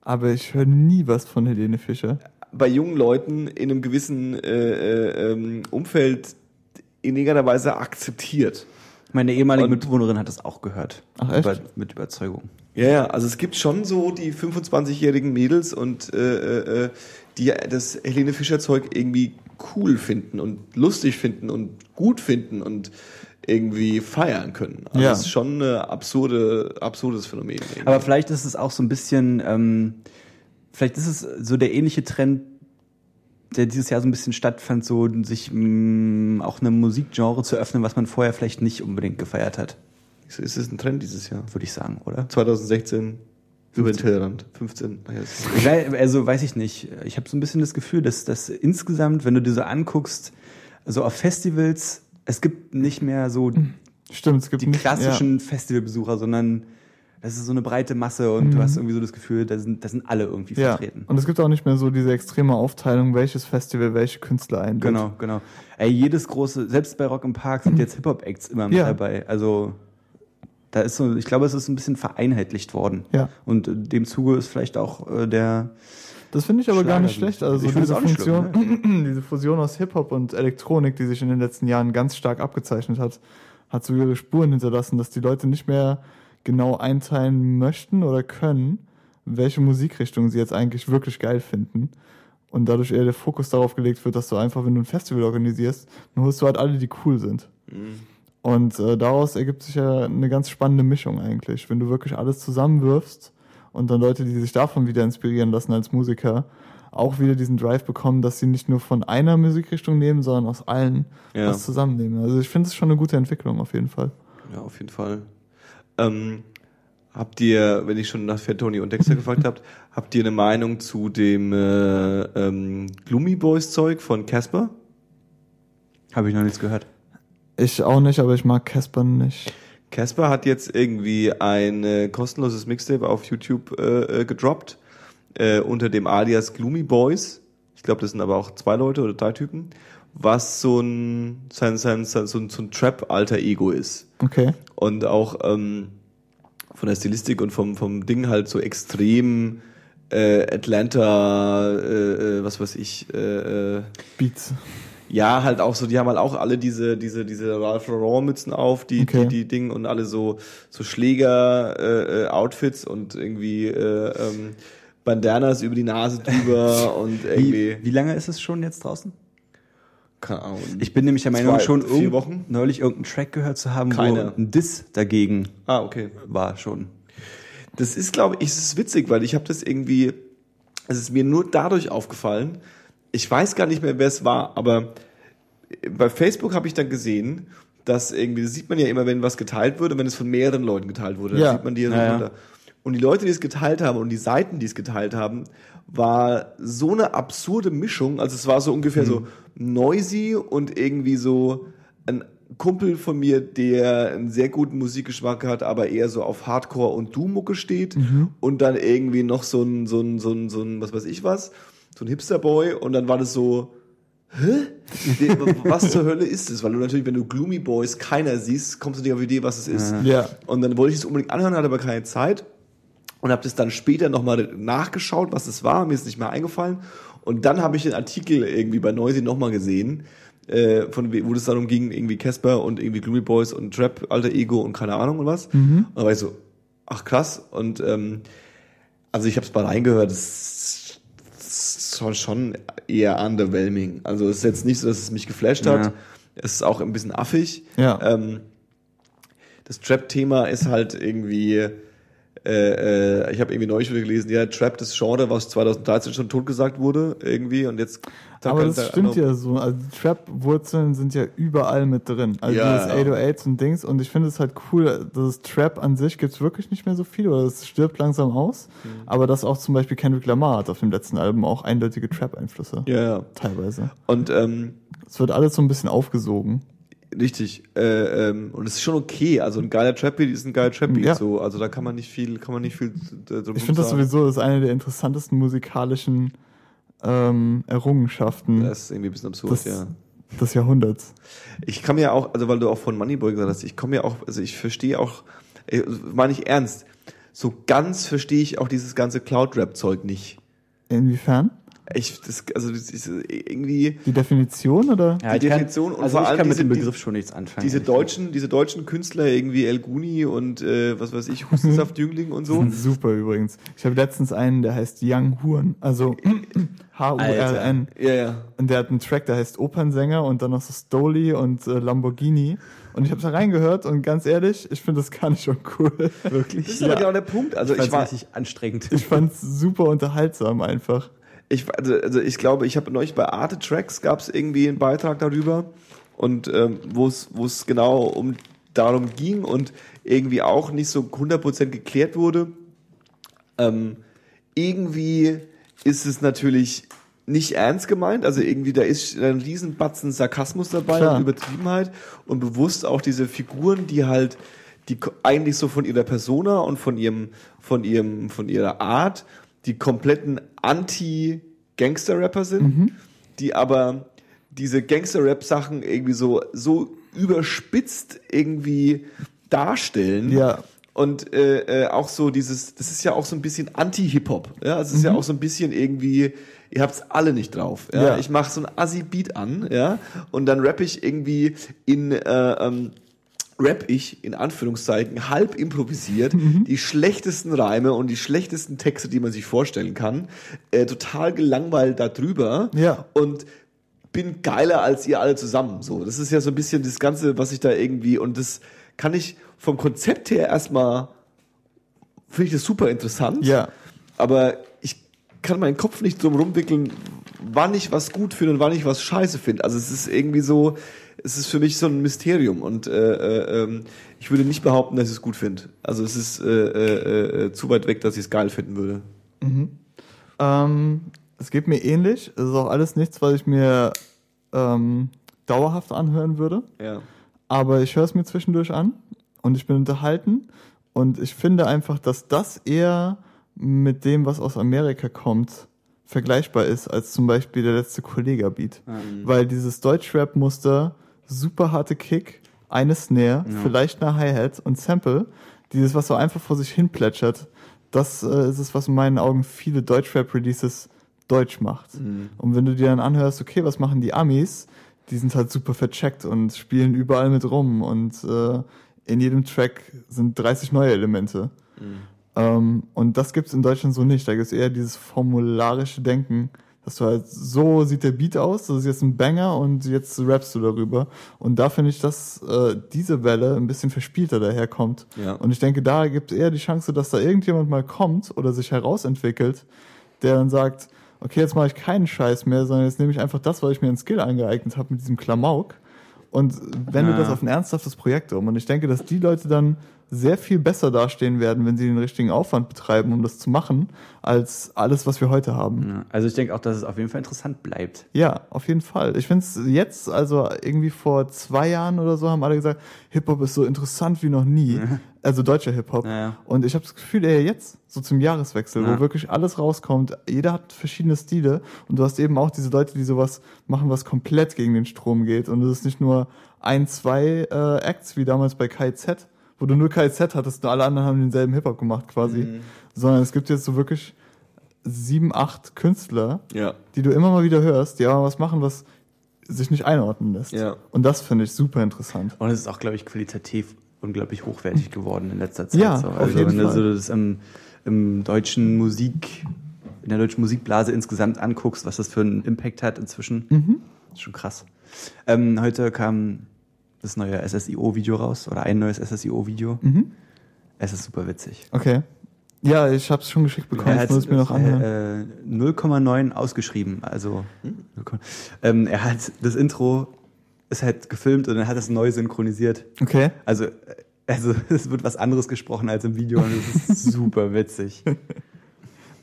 aber ich höre nie was von Helene Fischer. bei jungen Leuten in einem gewissen äh, äh, ähm, Umfeld in irgendeiner Weise akzeptiert. Meine ehemalige Und- Mitbewohnerin hat das auch gehört. Ach, echt? Über, mit Überzeugung. Ja, ja, also es gibt schon so die 25-jährigen Mädels und äh, äh, die das Helene Fischer Zeug irgendwie cool finden und lustig finden und gut finden und irgendwie feiern können. Also Ja. das ist schon ein absurde, absurdes Phänomen. irgendwie. Aber vielleicht ist es auch so ein bisschen, ähm, vielleicht ist es so der ähnliche Trend, der dieses Jahr so ein bisschen stattfand, so sich mh, auch einem Musikgenre zu öffnen, was man vorher vielleicht nicht unbedingt gefeiert hat, So ist es ein Trend dieses Jahr. würde ich sagen, oder? 2016 über den Tellerrand. 15. naja, das ist- Ich wei- Also weiß ich nicht. Ich habe so ein bisschen das Gefühl, dass das insgesamt, wenn du dir so anguckst, so auf Festivals, es gibt nicht mehr so Stimmt, es gibt die nicht, klassischen Festivalbesucher, sondern das ist so eine breite Masse und du hast irgendwie so das Gefühl, da sind, da sind alle irgendwie ja. vertreten. Und es gibt auch nicht mehr so diese extreme Aufteilung, welches Festival welche Künstler einlädt. Genau, genau. Ey, jedes große, selbst bei Rock im Park sind jetzt Hip-Hop-Acts immer mit Ja. dabei. Also da ist so, ich glaube, es ist ein bisschen vereinheitlicht worden. Ja. Und dem Zuge ist vielleicht auch äh, der Das finde ich aber gar nicht Schlager- schlecht. Also finde diese es auch nicht Funktion, [CLEARS THROAT] diese Fusion aus Hip-Hop und Elektronik, die sich in den letzten Jahren ganz stark abgezeichnet hat, hat so ihre Spuren hinterlassen, dass die Leute nicht mehr genau einteilen möchten oder können, welche Musikrichtung sie jetzt eigentlich wirklich geil finden. Und dadurch eher der Fokus darauf gelegt wird, dass du einfach, wenn du ein Festival organisierst, dann holst du halt alle, die cool sind. Und äh, daraus ergibt sich ja eine ganz spannende Mischung eigentlich. Wenn du wirklich alles zusammenwirfst und dann Leute, die sich davon wieder inspirieren lassen als Musiker, auch wieder diesen Drive bekommen, dass sie nicht nur von einer Musikrichtung nehmen, sondern aus allen Ja. was zusammennehmen. Also ich finde es schon eine gute Entwicklung auf jeden Fall. Ja, auf jeden Fall. Ähm, habt ihr, wenn ich schon nach Fat Tony und Dexter gefragt habt, habt ihr eine Meinung zu dem äh, ähm, Gloomy Boys Zeug von Casper? habe ich noch nichts gehört. Ich auch nicht, aber ich mag Casper nicht. Casper hat jetzt irgendwie ein äh, kostenloses Mixtape auf YouTube äh, äh, gedroppt äh, unter dem Alias Gloomy Boys. Ich glaube, das sind aber auch zwei Leute oder drei Typen, was so ein sein, sein, sein, so ein, so ein Trap-Alter Ego ist. Okay. und auch ähm, von der Stilistik und vom, vom Ding halt so extrem äh, Atlanta, äh, äh, was weiß ich, äh, äh, Beats. ja, halt auch so, die haben halt auch alle diese, diese, diese Ralph Lauren Mützen auf, die, Okay. die, die Ding und alle so, so Schläger, äh, äh, Outfits und irgendwie, äh, ähm, Bandanas über die Nase drüber [LAUGHS] und irgendwie, Wie, wie lange ist es schon jetzt draußen? Keine Ahnung. Ich bin nämlich der Meinung, Zwei, schon vier Wochen? neulich irgendeinen Track gehört zu haben, Keine. wo ein Diss dagegen ah, okay. war schon. Das ist, glaube ich, es ist witzig, weil ich habe das irgendwie, es ist mir nur dadurch aufgefallen. Ich weiß gar nicht mehr, wer es war, aber bei Facebook habe ich dann gesehen, dass irgendwie, das sieht man ja immer, wenn was geteilt wurde, wenn es von mehreren Leuten geteilt wurde, dann Ja. sieht man die ja so Ja, ja. runter. Und die Leute, die es geteilt haben und die Seiten, die es geteilt haben, war so eine absurde Mischung. Also es war so ungefähr so noisy und irgendwie so ein Kumpel von mir, der einen sehr guten Musikgeschmack hat, aber eher so auf Hardcore und Doom-Mucke steht. Und dann irgendwie noch so ein, so ein, so ein, so ein, was weiß ich was, so ein Hipster-Boy. Und dann war das so, hä? Was zur Hölle ist es? Weil du natürlich, wenn du Gloomy Boys keiner siehst, kommst du nicht auf die Idee, was es ist. Ja. Und dann wollte ich es unbedingt anhören, hatte aber keine Zeit und habe das dann später nochmal nachgeschaut, was es war. Mir ist nicht mehr eingefallen. Und dann habe ich den Artikel irgendwie bei Noisy nochmal gesehen, äh, von wo es darum ging, irgendwie Casper und irgendwie Gloomy Boys und Trap, Alter Ego und keine Ahnung und was. Und da war ich so, ach krass. Und ähm, also ich habe es mal reingehört, es ist schon, schon eher underwhelming. Also es ist jetzt nicht so, dass es mich geflasht hat. Ja. Es ist auch ein bisschen affig. Ja. Ähm, das Trap-Thema ist halt irgendwie, äh, äh, ich habe irgendwie neulich wieder gelesen, ja, Trap, das Genre, was 2013 schon totgesagt wurde, irgendwie, und jetzt... Aber das da- stimmt ja so. Also Trap-Wurzeln sind ja überall mit drin. Also Ja, dieses ja. 808s und Dings. Und ich finde es halt cool, dass Trap an sich gibt's wirklich nicht mehr so viel oder es stirbt langsam aus. Mhm. Aber dass auch zum Beispiel Kendrick Lamar hat auf dem letzten Album auch eindeutige Trap-Einflüsse. Ja, ja. Teilweise. Und ähm, Es wird alles so ein bisschen aufgesogen. Richtig, äh, ähm, und es ist schon okay, also ein geiler Trap-Beat ist ein geiler Trap-Beat, Ja. so, also da kann man nicht viel, kann man nicht viel äh, drum Ich finde das sowieso das ist eine der interessantesten musikalischen ähm, Errungenschaften Das ist irgendwie ein bisschen absurd, des, ja. des Jahrhunderts. Ich kann mir auch, also weil du auch von Moneyboy gesagt hast, ich komme ja auch, also ich verstehe auch, äh, meine ich ernst, so ganz verstehe ich auch dieses ganze Cloud-Rap-Zeug nicht. Inwiefern? Ich, das, also das ist irgendwie Die Definition oder? Ja, Die ich kann- Definition und also vor ich allem kann mit diese- dem Begriff schon nichts anfangen. diese deutschen, diese deutschen Künstler, irgendwie El Guni und äh, was weiß ich, Hustensaft-Jüngling [LAUGHS] und so. Super übrigens. Ich habe letztens einen, der heißt Young Huren, also [COUGHS] H-U-R-N. Ja, ja. Und der hat einen Track, der heißt Opernsänger und dann noch so Stoli und äh, Lamborghini. Und ich habe da reingehört und ganz ehrlich, ich finde das gar nicht schon cool. Wirklich? Das ist aber genau der Punkt. Also ich ich, war, richtig anstrengend. Ich fand's super unterhaltsam einfach. Ich, also, also ich glaube, ich habe neulich bei Arte Tracks gab es irgendwie einen Beitrag darüber und ähm, wo es genau um darum ging und irgendwie auch nicht so 100% geklärt wurde. Ähm, irgendwie ist es natürlich nicht ernst gemeint, also irgendwie da ist ein Riesenbatzen Sarkasmus dabei Klar. und Übertriebenheit und bewusst auch diese Figuren, die halt die eigentlich so von ihrer Persona und von ihrem von ihrem von ihrer Art die kompletten Anti-Gangster-Rapper sind, die aber diese Gangster-Rap-Sachen irgendwie so so überspitzt irgendwie darstellen. Ja. Und äh, äh, auch so dieses, das ist ja auch so ein bisschen Anti-Hip-Hop. Ja, es ist ja auch so ein bisschen irgendwie, ihr habt's alle nicht drauf. Ja, Ja. ich mache so ein Assi-Beat an, ja, und dann rapp ich irgendwie in äh, ähm, rap ich in Anführungszeichen halb improvisiert die schlechtesten Reime und die schlechtesten Texte, die man sich vorstellen kann, äh, total gelangweilt darüber Ja. und bin geiler als ihr alle zusammen. So, das ist ja so ein bisschen das Ganze, was ich da irgendwie und das kann ich vom Konzept her erstmal finde ich das super interessant. Ja. Aber ich kann meinen Kopf nicht drum rumwickeln, wann ich was gut finde und wann ich was scheiße finde. Also es ist irgendwie so, es ist für mich so ein Mysterium und äh, äh, ähm, ich würde nicht behaupten, dass ich es gut finde. Also es ist äh, äh, äh, zu weit weg, dass ich es geil finden würde. Ähm, es geht mir ähnlich. Es ist auch alles nichts, was ich mir ähm, dauerhaft anhören würde. Ja. aber ich höre es mir zwischendurch an und ich bin unterhalten und ich finde einfach, dass das eher mit dem, was aus Amerika kommt, vergleichbar ist als zum Beispiel der letzte Kollega-Beat. Weil dieses Deutschrap-Muster, super harte Kick, eine Snare, vielleicht eine Hi-Hat und Sample, dieses, was so einfach vor sich hin plätschert, das äh, ist es, was in meinen Augen viele Deutschrap-Releases deutsch macht. Und wenn du dir dann anhörst, okay, was machen die Amis, die sind halt super vercheckt und spielen überall mit rum und äh, in jedem Track sind 30 neue Elemente. Ähm, und das gibt's in Deutschland so nicht. Da gibt's eher dieses formularische Denken, dass du halt, so sieht der Beat aus, das ist jetzt ein Banger und jetzt rappst du darüber. Und da finde ich, dass äh, diese Welle ein bisschen verspielter daherkommt. Ja. Und ich denke, da gibt's eher die Chance, dass da irgendjemand mal kommt oder sich herausentwickelt, der dann sagt, okay, jetzt mache ich keinen Scheiß mehr, sondern jetzt nehme ich einfach das, weil ich mir einen Skill angeeignet habe mit diesem Klamauk und wende Ja. das auf ein ernsthaftes Projekt um. Und ich denke, dass die Leute dann sehr viel besser dastehen werden, wenn sie den richtigen Aufwand betreiben, um das zu machen, als alles, was wir heute haben. Ja, Also ich denke auch, dass es auf jeden Fall interessant bleibt. Ja, auf jeden Fall. Ich finde es jetzt, also irgendwie vor zwei Jahren oder so, haben alle gesagt, Hip-Hop ist so interessant wie noch nie. Also deutscher Hip-Hop. Ja, ja. Und ich habe das Gefühl, ey, jetzt, so zum Jahreswechsel, Ja. wo wirklich alles rauskommt, jeder hat verschiedene Stile und du hast eben auch diese Leute, die sowas machen, was komplett gegen den Strom geht. Und es ist nicht nur ein, zwei äh, Acts, wie damals bei KZ, wo du nur KZ hattest und alle anderen haben denselben Hip-Hop gemacht quasi. Mhm. Sondern es gibt jetzt so wirklich sieben, acht Künstler, Ja. die du immer mal wieder hörst, die aber was machen, was sich nicht einordnen lässt. Ja. Und das finde ich super interessant. Und es ist auch, glaube ich, qualitativ unglaublich hochwertig geworden in letzter Zeit. Ja, so. auf Also jeden wenn du Fall. so das im, im deutschen Musik, in der deutschen Musikblase insgesamt anguckst, was das für einen Impact hat inzwischen, Mhm. ist schon krass. Ähm, heute kam das neue SSIO-Video raus oder ein neues SSIO-Video. Mhm. Es ist super witzig. Okay. Ja, ich habe es schon geschickt bekommen, ich muss es mir noch anhören. äh, 0,9 ausgeschrieben. Also ähm, er hat das Intro ist halt gefilmt und dann hat es neu synchronisiert. Okay. Also, äh, also [LAUGHS] es wird was anderes gesprochen als im Video und es ist [LAUGHS] super witzig.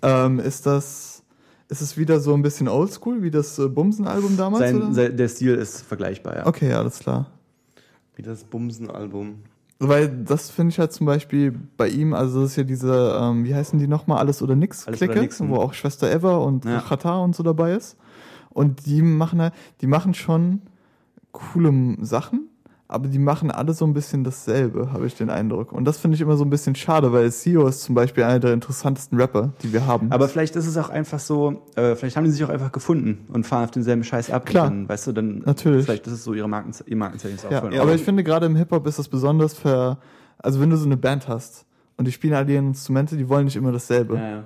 Ähm, ist das, ist es wieder so ein bisschen oldschool wie das äh, Bumsen-Album damals? Sein, sein, der Stil ist vergleichbar, ja. okay, alles klar. Wie das Bumsen-Album. Weil das finde ich halt zum Beispiel bei ihm, also das ist ja diese, ähm, wie heißen die nochmal, Alles oder Nix Alles oder Clique, Nix, hm. wo auch Schwester Eva und Ja. Chata und so dabei ist. Und die machen halt, die machen schon coole Sachen, aber die machen alle so ein bisschen dasselbe, habe ich den Eindruck. Und das finde ich immer so ein bisschen schade, weil Sio ist zum Beispiel einer der interessantesten Rapper, die wir haben. Aber vielleicht ist es auch einfach so, äh, vielleicht haben die sich auch einfach gefunden und fahren auf denselben Scheiß ab. Klar. Dann, weißt du, dann Natürlich. vielleicht ist es so ihre Marken, ihr Markenzeichen ist auch Ja, voll. aber ich finde gerade im Hip-Hop ist das besonders für, also wenn du so eine Band hast und die spielen alle ihre Instrumente, die wollen nicht immer dasselbe. ja, ja.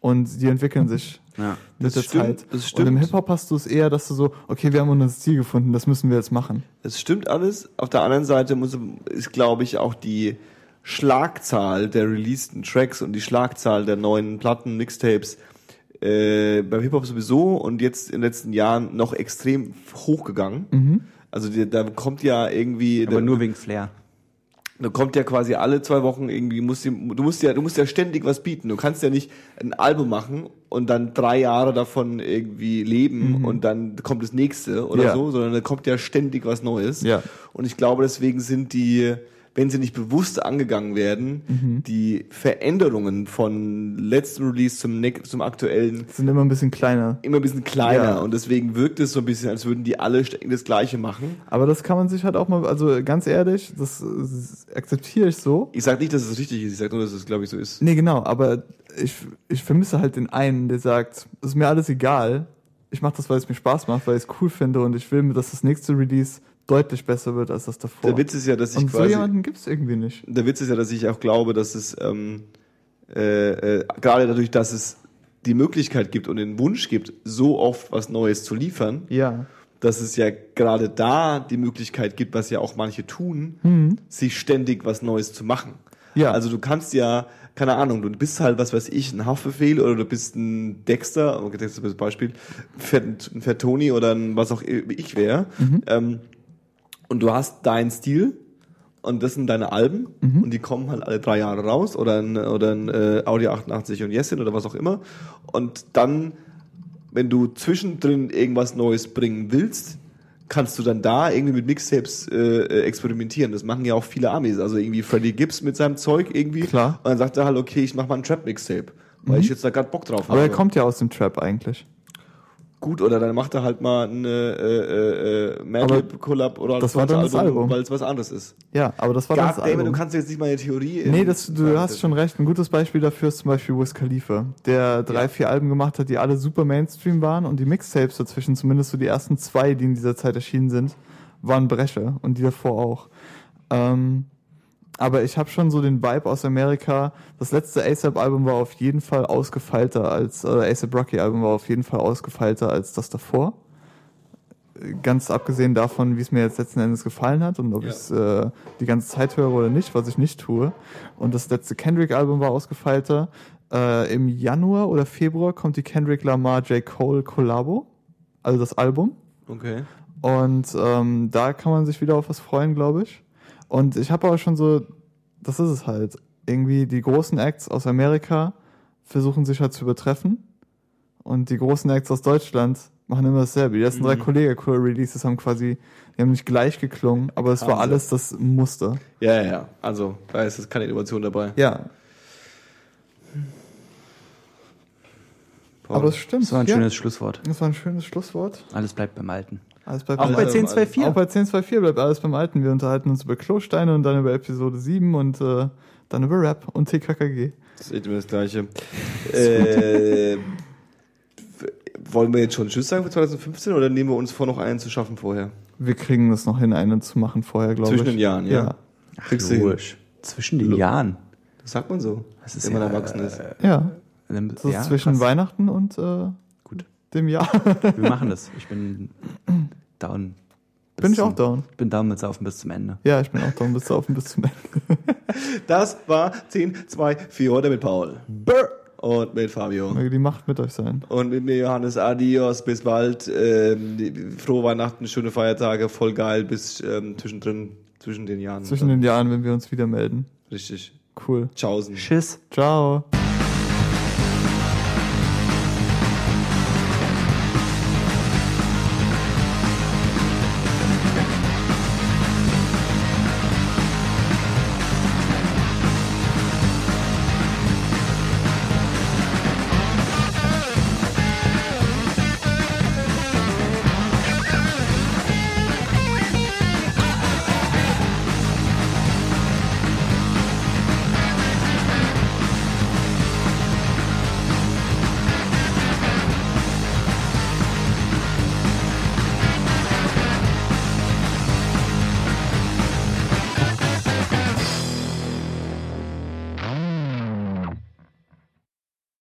Und die entwickeln sich ja. mit Das der stimmt, Zeit. das Und stimmt. im Hip-Hop hast du es eher, dass du so, okay, wir haben unser Ziel gefunden, das müssen wir jetzt machen. Es stimmt alles. Auf der anderen Seite muss, ist, glaube ich, auch die Schlagzahl der releaseden Tracks und die Schlagzahl der neuen Platten, Mixtapes äh, beim Hip-Hop sowieso und jetzt in den letzten Jahren noch extrem hochgegangen. Also die, da kommt ja irgendwie, Aber nur wegen Flair. Da kommt ja quasi alle zwei Wochen irgendwie, musst du, du musst ja, du musst ja ständig was bieten. Du kannst ja nicht ein Album machen und dann drei Jahre davon irgendwie leben und dann kommt das nächste oder Ja. so, sondern da kommt ja ständig was Neues. Ja. Und ich glaube, deswegen sind die, wenn sie nicht bewusst angegangen werden, Mhm. die Veränderungen von letztem Release zum, zum aktuellen Sind immer ein bisschen kleiner. immer ein bisschen kleiner Ja. und deswegen wirkt es so ein bisschen, als würden die alle das Gleiche machen. Aber das kann man sich halt auch mal, also ganz ehrlich, das, das akzeptiere ich so. Ich sage nicht, dass es richtig ist, ich sage nur, dass es, glaube ich, so ist. Nee, genau, aber ich, ich vermisse halt den einen, der sagt, es ist mir alles egal. Ich mache das, weil es mir Spaß macht, weil ich es cool finde und ich will, dass das nächste Release deutlich besser wird als das davor. Der Witz ist ja, dass ich und so quasi jemanden gibt's irgendwie nicht. der Witz ist ja, dass ich auch glaube, dass es ähm, äh, äh, gerade dadurch, dass es die Möglichkeit gibt und den Wunsch gibt, so oft was Neues zu liefern, Ja. dass es ja gerade da die Möglichkeit gibt, was ja auch manche tun, sich ständig was Neues zu machen. Ja. Also du kannst ja, keine Ahnung, du bist halt, was weiß ich, ein Haftbefehl oder du bist ein Dexter, okay, Dexter ist ein Beispiel, ein Fertoni oder ein, was auch ich wäre. Ähm, und du hast deinen Stil und das sind deine Alben und die kommen halt alle drei Jahre raus oder ein, oder ein äh, Audio 88 und Yesin oder was auch immer. Und dann, wenn du zwischendrin irgendwas Neues bringen willst, kannst du dann da irgendwie mit Mixtapes äh, experimentieren. Das machen ja auch viele Amis. Also irgendwie Freddie Gibbs mit seinem Zeug irgendwie. Klar. Und dann sagt er halt, okay, ich mach mal ein Trap-Mixtape, weil ich jetzt da gerade Bock drauf Aber er habe. kommt ja aus dem Trap eigentlich. Gut, oder dann macht er halt mal eine äh, äh, Madlib Collab oder das war dann das Album. weil es was anderes ist. Ja, aber das war das Goddammit, Album. du kannst jetzt nicht meine Theorie. Nee, das, du hast schon recht. Ein gutes Beispiel dafür ist zum Beispiel Wiz Khalifa, der drei, Ja. vier Alben gemacht hat, die alle super Mainstream waren und die Mixtapes dazwischen, zumindest so die ersten zwei, die in dieser Zeit erschienen sind, waren Brecher und die davor auch. Ähm, aber ich habe schon so den Vibe aus Amerika. Das letzte ASAP-Album war auf jeden Fall ausgefeilter als, oder ASAP Rocky-Album war auf jeden Fall ausgefeilter als das davor. Ganz abgesehen davon, wie es mir jetzt letzten Endes gefallen hat und ob Ja. ich es äh, die ganze Zeit höre oder nicht, was ich nicht tue. Und das letzte Kendrick-Album war ausgefeilter. Äh, Im Januar oder Februar kommt die Kendrick Lamar J. Cole Collabo, also das Album. Okay. Und ähm, da kann man sich wieder auf was freuen, glaube ich. Und ich habe aber schon so, das ist es halt. Irgendwie die großen Acts aus Amerika versuchen sich halt zu übertreffen. Und die großen Acts aus Deutschland machen immer dasselbe. Die ersten drei Kollege-Releases haben quasi, die haben nicht gleich geklungen, aber es war alles das Muster. Ja, ja, ja. Also, da ist jetzt keine Innovation dabei. Ja, Paul. aber es stimmt. Das war ein ja. schönes Schlusswort. Das war ein schönes Schlusswort. Alles bleibt beim Alten. Alles bleibt Auch bei Alten. 1024. Auch bei 1024 bleibt alles beim Alten. Wir unterhalten uns über Klosteine und dann über Episode 7 und äh, dann über Rap und TKKG. Das ist immer das Gleiche. [LAUGHS] äh, wollen wir jetzt schon Tschüss sagen für 2015 oder nehmen wir uns vor, noch einen zu schaffen vorher? Wir kriegen das noch hin, einen zu machen vorher, glaube ich. Zwischen den Jahren, ja. Kriegst du hin. Logisch. Zwischen den Jahren. Das sagt man so, Das ist wenn man ja, erwachsen ist. Ja. Dann- Das ist ja, zwischen krass. Weihnachten und äh. Dem Jahr. Wir machen das. Ich bin down. bin ich zum- auch down. Ich bin down mit Saufen bis zum Ende. Ja, ich bin auch down bis auf bis zum Ende. [LAUGHS] Das war 10, 2, 4 heute mit Paul. Brr. Und mit Fabio. Möge die Macht mit euch sein. Und mit mir Johannes Adios, bis bald. Ähm, frohe Weihnachten, schöne Feiertage, voll geil, bis ähm, zwischendrin, zwischen den Jahren. Zwischen den Jahren, wenn wir uns wieder melden. Richtig. Cool. Tschaußen. Tschüss. Ciao.